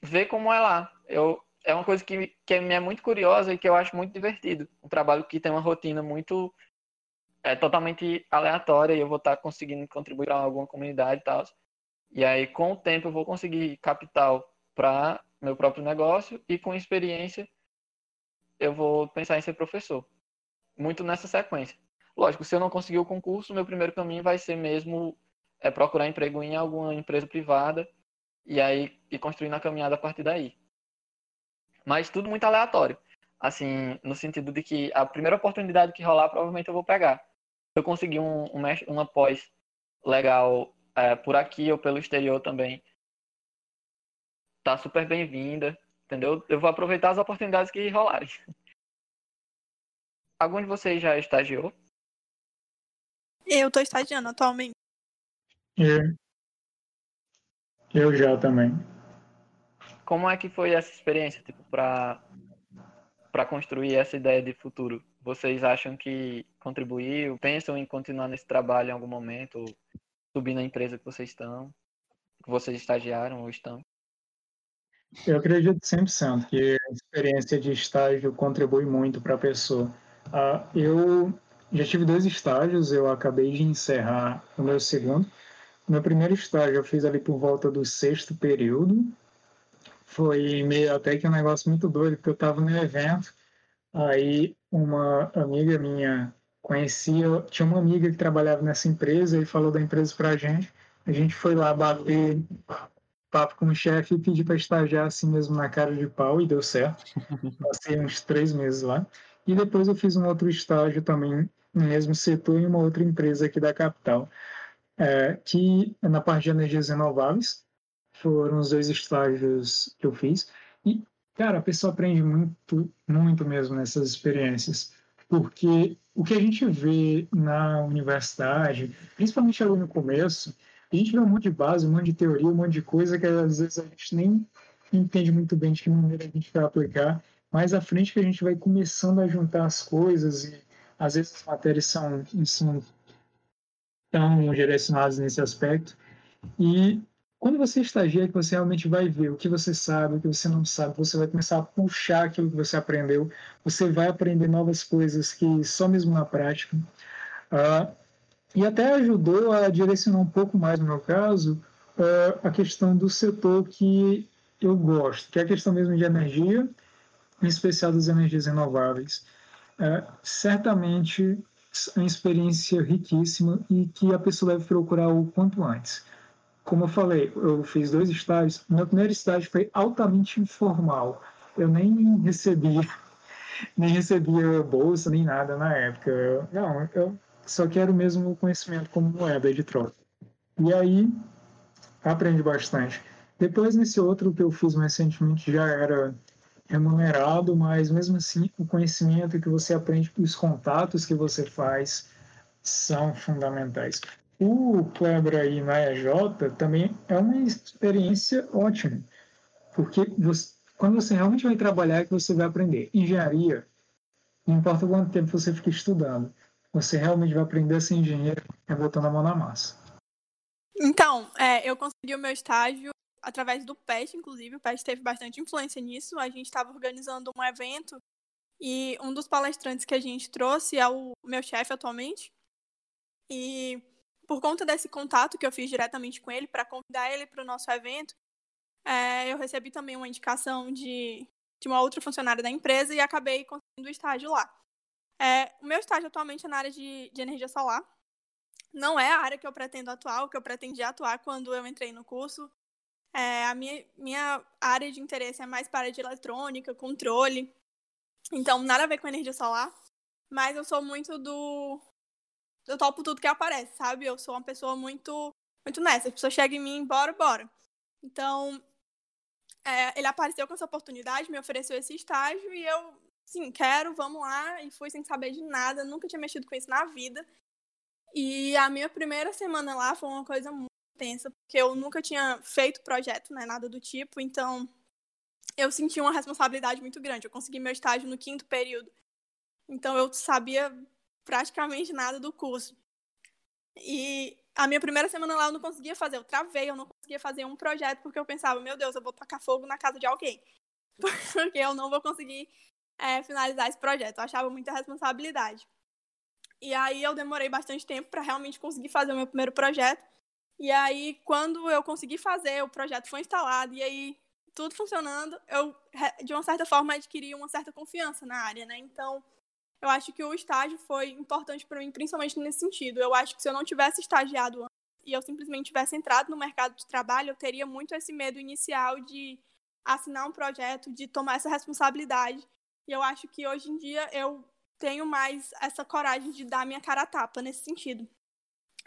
Speaker 6: ver como é lá. Eu, é uma coisa que, que me é muito curiosa e que eu acho muito divertido. Um trabalho que tem uma rotina muito é totalmente aleatória e eu vou estar conseguindo contribuir para alguma comunidade e tal. E aí, com o tempo, eu vou conseguir capital para meu próprio negócio e com experiência eu vou pensar em ser professor. Muito nessa sequência. Lógico, se eu não conseguir o concurso, meu primeiro caminho vai ser mesmo é, procurar emprego em alguma empresa privada e aí e construir na caminhada a partir daí. Mas tudo muito aleatório. Assim, no sentido de que a primeira oportunidade que rolar, provavelmente eu vou pegar. Se eu conseguir um, um, uma pós legal é, por aqui ou pelo exterior também, tá super bem-vinda, entendeu? Eu vou aproveitar as oportunidades que rolarem. Algum de vocês já estagiou?
Speaker 7: Eu tô estagiando atualmente.
Speaker 1: É. Eu já também.
Speaker 6: Como é que foi essa experiência, tipo, para para construir essa ideia de futuro? Vocês acham que contribuiu? Pensam em continuar nesse trabalho em algum momento? Subir na empresa que vocês estão? Que vocês estagiaram ou estão?
Speaker 1: Eu acredito 100% que a experiência de estágio contribui muito para a pessoa. Uh, eu já tive dois estágios, eu acabei de encerrar o meu segundo. Meu primeiro estágio eu fiz ali por volta do sexto período. Foi meio até que um negócio muito doido, porque eu estava no evento, aí uma amiga minha conhecia, tinha uma amiga que trabalhava nessa empresa e falou da empresa pra gente. A gente foi lá bater papo com o chefe e pedir para estagiar assim mesmo na cara de pau e deu certo. Passei uns três meses lá. E depois eu fiz um outro estágio também no mesmo setor em uma outra empresa aqui da capital, é, que é na parte de energias renováveis. Foram os dois estágios que eu fiz. E, cara, a pessoa aprende muito, muito mesmo nessas experiências. Porque o que a gente vê na universidade, principalmente ali no começo, a gente vê um monte de base, um monte de teoria, um monte de coisa que às vezes a gente nem entende muito bem de que maneira a gente vai aplicar. Mais à frente que a gente vai começando a juntar as coisas e às vezes as matérias são, tão direcionadas nesse aspecto. E quando você estagia, que você realmente vai ver o que você sabe, o que você não sabe, você vai começar a puxar aquilo que você aprendeu, você vai aprender novas coisas que só mesmo na prática. Uh, e até ajudou a direcionar um pouco mais, no meu caso, uh, a questão do setor que eu gosto, que é a questão mesmo de energia, em especial das energias renováveis. Uh, certamente é uma experiência riquíssima e que a pessoa deve procurar o quanto antes. Como eu falei, eu fiz dois estágios. Meu primeiro estágio foi altamente informal. Eu nem recebia, nem recebia bolsa nem nada na época. Eu, não, eu só quero mesmo o conhecimento como moeda de troca. E aí aprendi bastante. Depois, nesse outro que eu fiz recentemente, já era remunerado, mas mesmo assim, o conhecimento que você aprende, os contatos que você faz, são fundamentais. O Kleber aí na EJ também é uma experiência ótima, porque você, quando você realmente vai trabalhar, é que você vai aprender. Engenharia, não importa quanto tempo você fica estudando, você realmente vai aprender a ser engenheiro é botando a mão na massa.
Speaker 7: Então, é, eu consegui o meu estágio através do PET, inclusive. O PET teve bastante influência nisso. A gente estava organizando um evento e um dos palestrantes que a gente trouxe é o meu chefe atualmente. E por conta desse contato que eu fiz diretamente com ele para convidar ele para o nosso evento, é, eu recebi também uma indicação de, de uma outra funcionária da empresa e acabei conseguindo o estágio lá. É, o meu estágio atualmente é na área de, de energia solar. Não é a área que eu pretendo atuar, o que eu pretendia atuar quando eu entrei no curso. É, a minha, minha área de interesse é mais para área de eletrônica, controle. Então, nada a ver com energia solar. Mas eu sou muito do. Eu topo tudo que aparece, sabe? Eu sou uma pessoa muito muito nessa. A pessoa chega em mim, bora, bora. Então, é, ele apareceu com essa oportunidade, me ofereceu esse estágio e eu sim, quero, vamos lá. E fui sem saber de nada, nunca tinha mexido com isso na vida. E a minha primeira semana lá foi uma coisa tensa, porque eu nunca tinha feito projeto, né, nada do tipo, então eu senti uma responsabilidade muito grande. Eu consegui meu estágio no quinto período. Então eu sabia praticamente nada do curso. E a minha primeira semana lá eu não conseguia fazer, eu travei, eu não conseguia fazer um projeto porque eu pensava, meu Deus, eu vou tacar fogo na casa de alguém. Porque eu não vou conseguir é, finalizar esse projeto. Eu achava muita responsabilidade. E aí eu demorei bastante tempo para realmente conseguir fazer o meu primeiro projeto. E aí, quando eu consegui fazer, o projeto foi instalado, e aí tudo funcionando, eu, de uma certa forma, adquiri uma certa confiança na área, né? Então, eu acho que o estágio foi importante para mim, principalmente nesse sentido. Eu acho que se eu não tivesse estagiado antes e eu simplesmente tivesse entrado no mercado de trabalho, eu teria muito esse medo inicial de assinar um projeto, de tomar essa responsabilidade. E eu acho que hoje em dia eu tenho mais essa coragem de dar minha cara a tapa nesse sentido.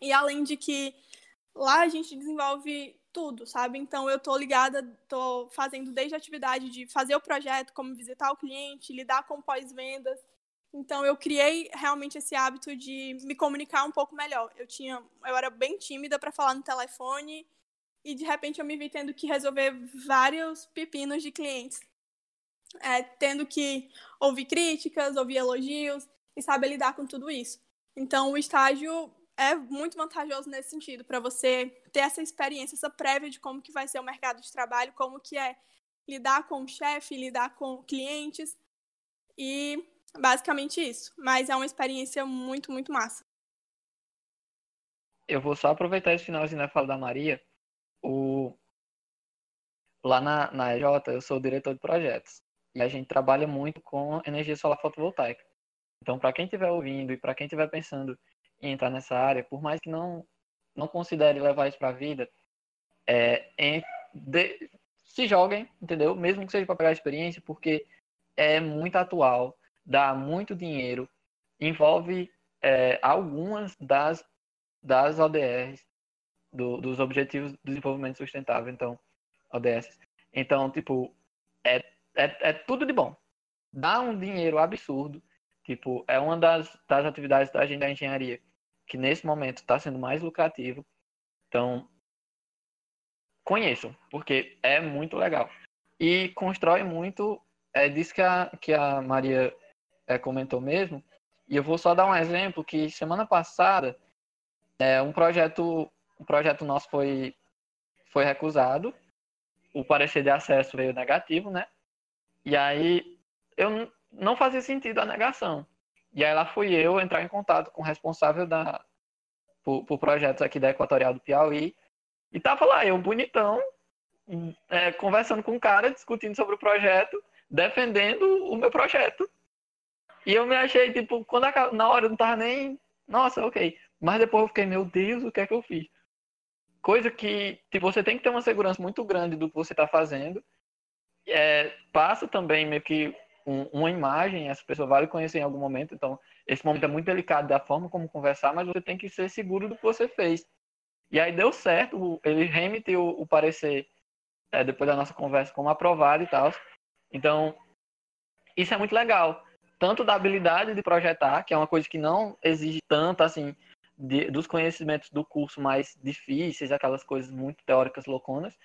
Speaker 7: E além de que lá a gente desenvolve tudo, sabe? Então eu tô ligada, tô fazendo desde a atividade de fazer o projeto, como visitar o cliente, lidar com pós-vendas. Então eu criei realmente esse hábito de me comunicar um pouco melhor. Eu tinha, eu era bem tímida para falar no telefone e de repente eu me vi tendo que resolver vários pepinos de clientes é, tendo que ouvir críticas, ouvir elogios e saber lidar com tudo isso. Então, o estágio é muito vantajoso nesse sentido, para você ter essa experiência, essa prévia de como que vai ser o mercado de trabalho, como que é lidar com o chefe, lidar com clientes e basicamente isso. Mas é uma experiência muito, muito massa.
Speaker 6: Eu vou só aproveitar esse finalzinho da fala da Maria. O... Lá na, na EJ, eu sou diretor de projetos. E a gente trabalha muito com energia solar fotovoltaica. Então, para quem estiver ouvindo e para quem estiver pensando entrar nessa área, por mais que não, não considere levar isso para a vida, é, em, de, se joguem, entendeu? Mesmo que seja para pegar experiência, porque é muito atual, dá muito dinheiro, envolve é, algumas das, das ODRs, do, dos Objetivos de Desenvolvimento Sustentável, então, ODS. Então, tipo, é é, é tudo de bom. Dá um dinheiro absurdo. Tipo, é uma das, das atividades da gente da engenharia que nesse momento está sendo mais lucrativo. Então, conheçam, porque é muito legal. E constrói muito, é disso que a, que a Maria é, comentou mesmo, E eu vou só dar um exemplo que semana passada é, um projeto um projeto nosso foi foi recusado. O parecer de acesso veio negativo, né? E aí eu não fazia sentido a negação. E aí lá fui eu entrar em contato com o responsável da por, por projetos aqui da Equatorial do Piauí. E tava lá, eu bonitão, é, conversando com o cara, discutindo sobre o projeto, defendendo o meu projeto. E eu me achei, tipo, quando a, na hora eu não tava nem. Nossa, ok. Mas depois eu fiquei, meu Deus, o que é que eu fiz? Coisa que tipo, você tem que ter uma segurança muito grande do que você está fazendo. É, passa também meio que um, uma imagem, essa pessoa vai lhe conhecer em algum momento, então esse momento é muito delicado da forma como conversar, mas você tem que ser seguro do que você fez. E aí deu certo, ele remitiu o parecer é, depois da nossa conversa como aprovado e tal. Então, isso é muito legal. Tanto da habilidade de projetar, que é uma coisa que não exige tanto, assim, de, dos conhecimentos do curso mais difíceis, aquelas coisas muito teóricas louconas,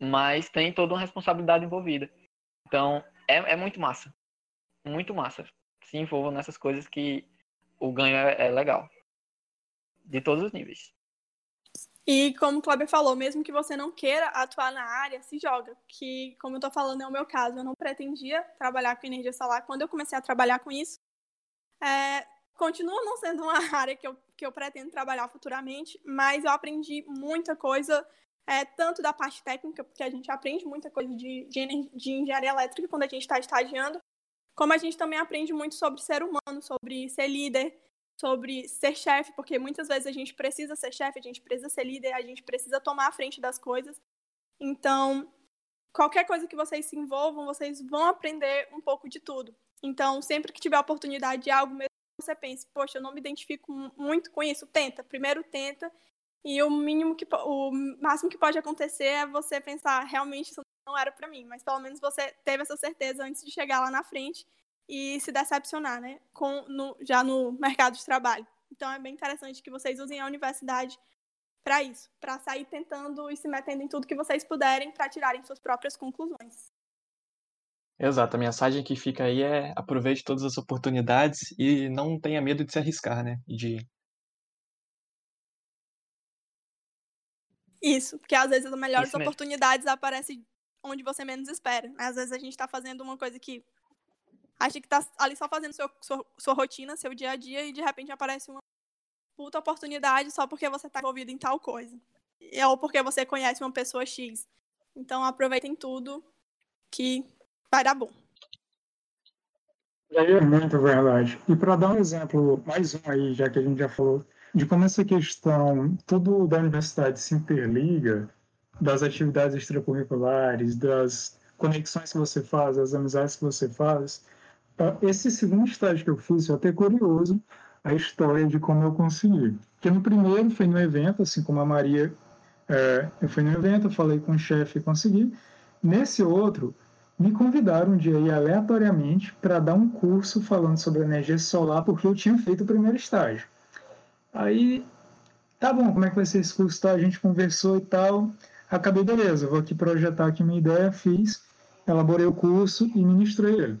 Speaker 6: mas tem toda uma responsabilidade envolvida. Então, é, é muito massa. Muito massa. Se envolvam nessas coisas que o ganho é, é legal. De todos os níveis.
Speaker 7: E como o Kleber falou, mesmo que você não queira atuar na área, se joga. Que, como eu tô falando, é o meu caso. Eu não pretendia trabalhar com energia solar. Quando eu comecei a trabalhar com isso, é, continua não sendo uma área que eu, que eu pretendo trabalhar futuramente, mas eu aprendi muita coisa, é, tanto da parte técnica, porque a gente aprende muita coisa de, de, de engenharia elétrica quando a gente está estagiando, como a gente também aprende muito sobre ser humano, sobre ser líder, sobre ser chefe, porque muitas vezes a gente precisa ser chefe, a gente precisa ser líder, a gente precisa tomar a frente das coisas. Então, qualquer coisa que vocês se envolvam, vocês vão aprender um pouco de tudo. Então, sempre que tiver oportunidade de algo, mesmo que você pense, poxa, eu não me identifico muito com isso, tenta. Primeiro tenta. E o mínimo que o máximo que pode acontecer é você pensar, realmente isso não era para mim, mas pelo menos você teve essa certeza antes de chegar lá na frente e se decepcionar, né? Com, no, já no mercado de trabalho. Então é bem interessante que vocês usem a universidade para isso, para sair tentando e se metendo em tudo que vocês puderem para tirarem suas próprias conclusões.
Speaker 2: Exato, a mensagem que fica aí é aproveite todas as oportunidades e não tenha medo de se arriscar, né? De
Speaker 7: Isso, porque às vezes as melhores oportunidades aparecem onde você menos espera. Às vezes a gente está fazendo uma coisa que acha que tá ali só fazendo seu, sua, sua rotina, seu dia a dia, e de repente aparece uma puta oportunidade só porque você tá envolvido em tal coisa. Ou porque você conhece uma pessoa X. Então aproveitem tudo que vai dar bom.
Speaker 1: É muito verdade. E para dar um exemplo, mais um aí, já que a gente já falou, de como essa questão, tudo da universidade se interliga, das atividades extracurriculares, das conexões que você faz, das amizades que você faz, Tá, esse segundo estágio que eu fiz, eu até curioso a história de como eu consegui. Porque no primeiro foi no evento, assim como a Maria, é, eu fui no evento, falei com o chefe e consegui. Nesse outro, me convidaram um dia aí aleatoriamente para dar um curso falando sobre energia solar, porque eu tinha feito o primeiro estágio. Aí, tá bom, como é que vai ser esse curso? Tá, a gente conversou e tal. Acabei, beleza, vou aqui projetar aqui minha ideia, fiz, elaborei o curso e ministrei ele.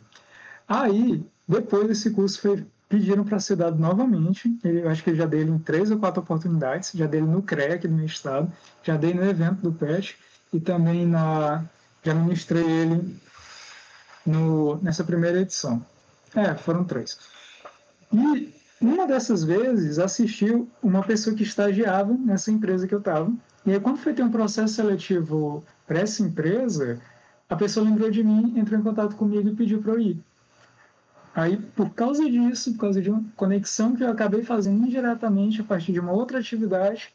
Speaker 1: Aí, depois desse curso, foi, pediram para ser dado novamente. Eu acho que já dei ele em três ou quatro oportunidades. Já dei ele no aqui no meu estado, já dei no evento do PET e também na, já ministrei ele no, nessa primeira edição. É, foram três. E uma dessas vezes assistiu uma pessoa que estagiava nessa empresa que eu estava. E aí, quando foi ter um processo seletivo para essa empresa, a pessoa lembrou de mim, entrou em contato comigo e pediu para eu ir. Aí, por causa disso, por causa de uma conexão que eu acabei fazendo indiretamente a partir de uma outra atividade,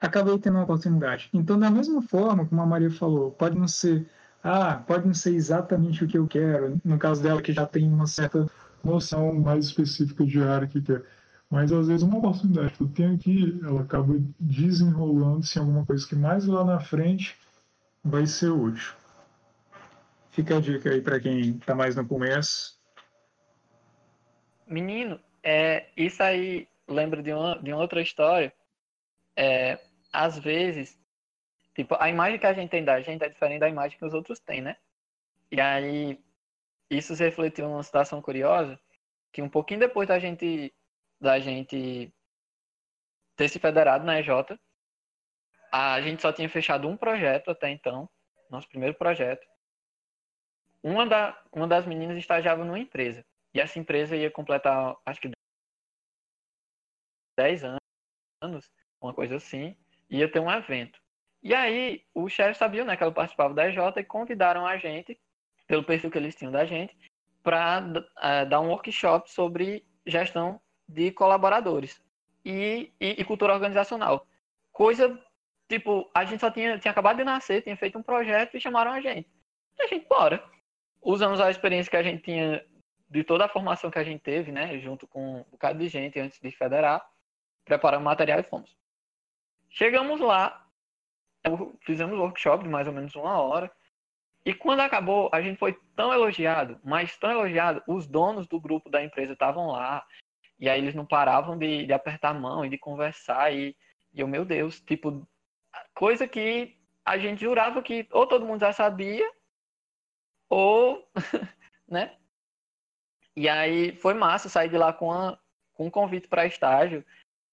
Speaker 1: acabei tendo uma oportunidade. Então, da mesma forma, como a Maria falou, pode não ser, ah, pode não ser exatamente o que eu quero, no caso dela que já tem uma certa noção mais específica de área que quer. Mas às vezes uma oportunidade que eu tenho aqui, ela acaba desenrolando-se em alguma coisa que mais lá na frente vai ser útil. Fica a dica aí para quem está mais no começo
Speaker 6: Menino, é, isso aí lembra de uma, de outra história. É, às vezes, tipo, a imagem que a gente tem da gente é diferente da imagem que os outros têm, né? E aí, isso se refletiu numa situação curiosa, que um pouquinho depois da gente da gente ter se federado na EJ, a gente só tinha fechado um projeto até então, nosso primeiro projeto. Uma, da, uma das meninas estagiava numa empresa. E essa empresa ia completar, acho que 10 anos, uma coisa assim, ia ter um evento. E aí, o chefe sabia né, que ela participava da EJ e convidaram a gente, pelo perfil que eles tinham da gente, para uh, eh, dar um workshop sobre gestão de colaboradores e, e, e, cultura organizacional. Coisa, tipo, a gente só tinha, tinha acabado de nascer, tinha feito um projeto e chamaram a gente. E a gente, bora. Usamos a experiência que a gente tinha de toda a formação que a gente teve, né, junto com um bocado de gente antes de federar, preparamos material e fomos. Chegamos lá, fizemos workshop de mais ou menos uma hora, e quando acabou, a gente foi tão elogiado, mas tão elogiado, os donos do grupo da empresa estavam lá, e aí eles não paravam de, de apertar a mão e de conversar, e, e eu, meu Deus, tipo, coisa que a gente jurava que ou todo mundo já sabia, ou, né, e aí foi massa sair de lá com, a, com um convite para estágio,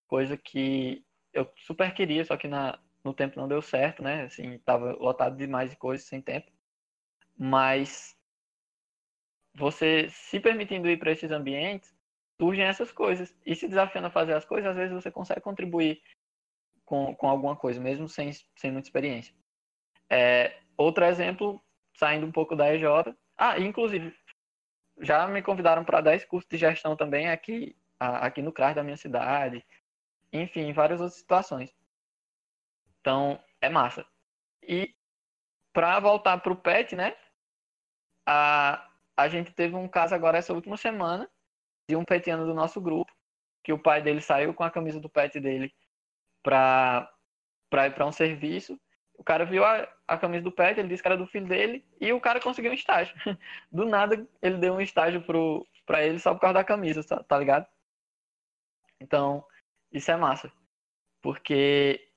Speaker 6: coisa que eu super queria, só que na, no tempo não deu certo, né? Assim, tava lotado demais de coisas sem tempo. Mas você se permitindo ir para esses ambientes, surgem essas coisas. E se desafiando a fazer as coisas, às vezes você consegue contribuir com, com alguma coisa, mesmo sem, sem muita experiência. É, outro exemplo, saindo um pouco da EJ. Ah, inclusive, já me convidaram para 10 cursos de gestão também aqui, aqui no CRAS da minha cidade. Enfim, várias outras situações. Então, é massa. E para voltar para o PET, né? A, a gente teve um caso agora essa última semana de um petiano do nosso grupo, que o pai dele saiu com a camisa do pet dele para ir para um serviço o cara viu a, a camisa do Pet, ele disse que era do filho dele, e o cara conseguiu um estágio. Do nada, ele deu um estágio pro, pra ele só por causa da camisa, tá, tá ligado? Então, isso é massa. Porque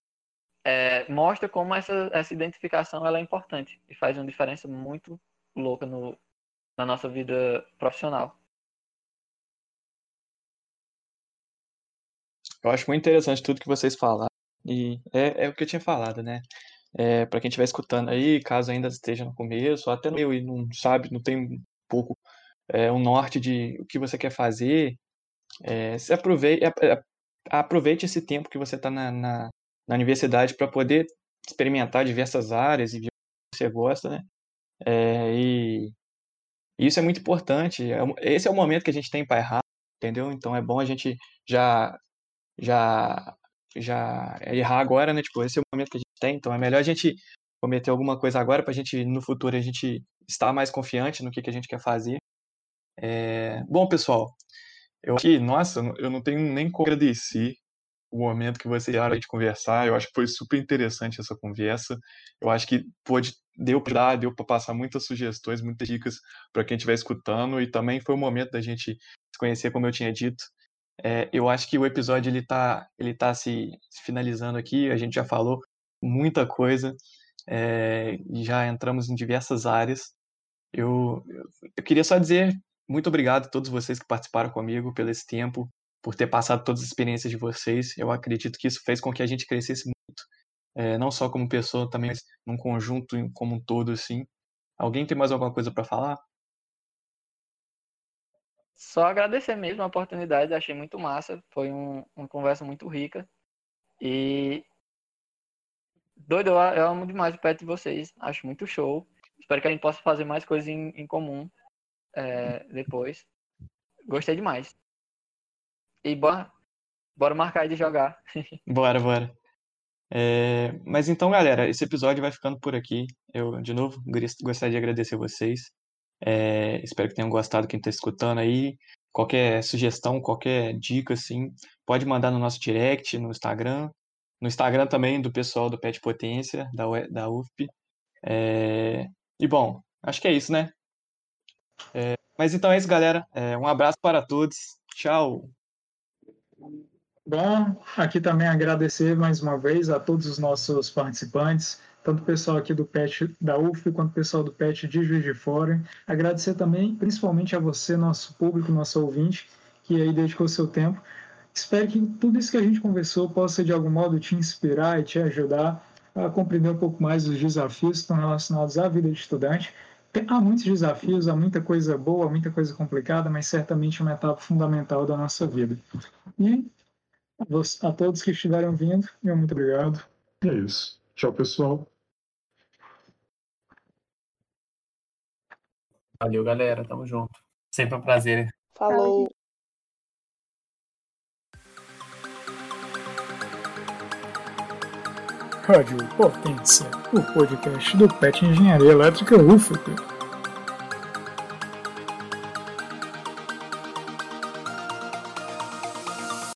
Speaker 6: é, mostra como essa, essa identificação ela é importante e faz uma diferença muito louca no, na nossa vida profissional.
Speaker 2: Eu acho muito interessante tudo que vocês falaram. E é, é o que eu tinha falado, né? É, para quem estiver escutando aí, caso ainda esteja no começo, ou até no e não sabe, não tem um pouco é, um norte de o que você quer fazer, é, se aproveite, é, é, aproveite esse tempo que você está na, na, na, universidade para poder experimentar diversas áreas e ver o que você gosta, né? É, e isso é muito importante. É esse é o momento que a gente tem para errar, entendeu? Então é bom a gente já já já errar agora, né? Tipo, esse é o momento que a gente tem, então é melhor a gente cometer alguma coisa agora para a gente, no futuro, a gente estar mais confiante no que, que a gente quer fazer. É... Bom, pessoal, eu aqui, nossa, eu não tenho nem como agradecer o momento que vocês tiveram de conversar. Eu acho que foi super interessante essa conversa. Eu acho que pôde, deu para dar, deu para passar muitas sugestões, muitas dicas para quem estiver escutando. E também foi o momento da gente se conhecer, como eu tinha dito. É, eu acho que o episódio ele tá, ele tá se, se, finalizando aqui. A gente já falou muita coisa é, já entramos em diversas áreas. Eu, eu, eu, queria só dizer muito obrigado a todos vocês que participaram comigo pelo esse tempo, por ter passado todas as experiências de vocês. Eu acredito que isso fez com que a gente crescesse muito, é, não só como pessoa, também mas num conjunto como um todo, assim. Alguém tem mais alguma coisa para falar?
Speaker 6: Só agradecer mesmo a oportunidade, achei muito massa. Foi um, uma conversa muito rica. E. Doido, eu, amo demais o pet de vocês. Acho muito show. Espero que a gente possa fazer mais coisas em, em comum é, depois. Gostei demais. E bora, bora marcar de jogar.
Speaker 2: bora, bora. É, mas então, galera, esse episódio vai ficando por aqui. Eu, de novo, gostaria de agradecer vocês. É, espero que tenham gostado quem está escutando aí. Qualquer sugestão, qualquer dica, assim, pode mandar no nosso direct, no Instagram. No Instagram também do pessoal do Pet Potência, da, da UFP. É, e bom, acho que é isso, né? É, mas então é isso, galera. É, um abraço para todos. Tchau.
Speaker 1: Bom, aqui também agradecer mais uma vez a todos os nossos participantes tanto o pessoal aqui do PET da UF quanto o pessoal do PET de Juiz de Fora. Agradecer também, principalmente a você, nosso público, nosso ouvinte, que aí dedicou seu tempo. Espero que tudo isso que a gente conversou possa, de algum modo, te inspirar e te ajudar a compreender um pouco mais os desafios que estão relacionados à vida de estudante. Há muitos desafios, há muita coisa boa, muita coisa complicada, mas certamente é uma etapa fundamental da nossa vida. E a todos que estiveram vindo, meu muito obrigado.
Speaker 10: É isso. Tchau, pessoal.
Speaker 5: Valeu, galera. Tamo junto. Sempre um prazer.
Speaker 3: Falou.
Speaker 1: Rádio Potência, o podcast do PET Engenharia Elétrica UFP.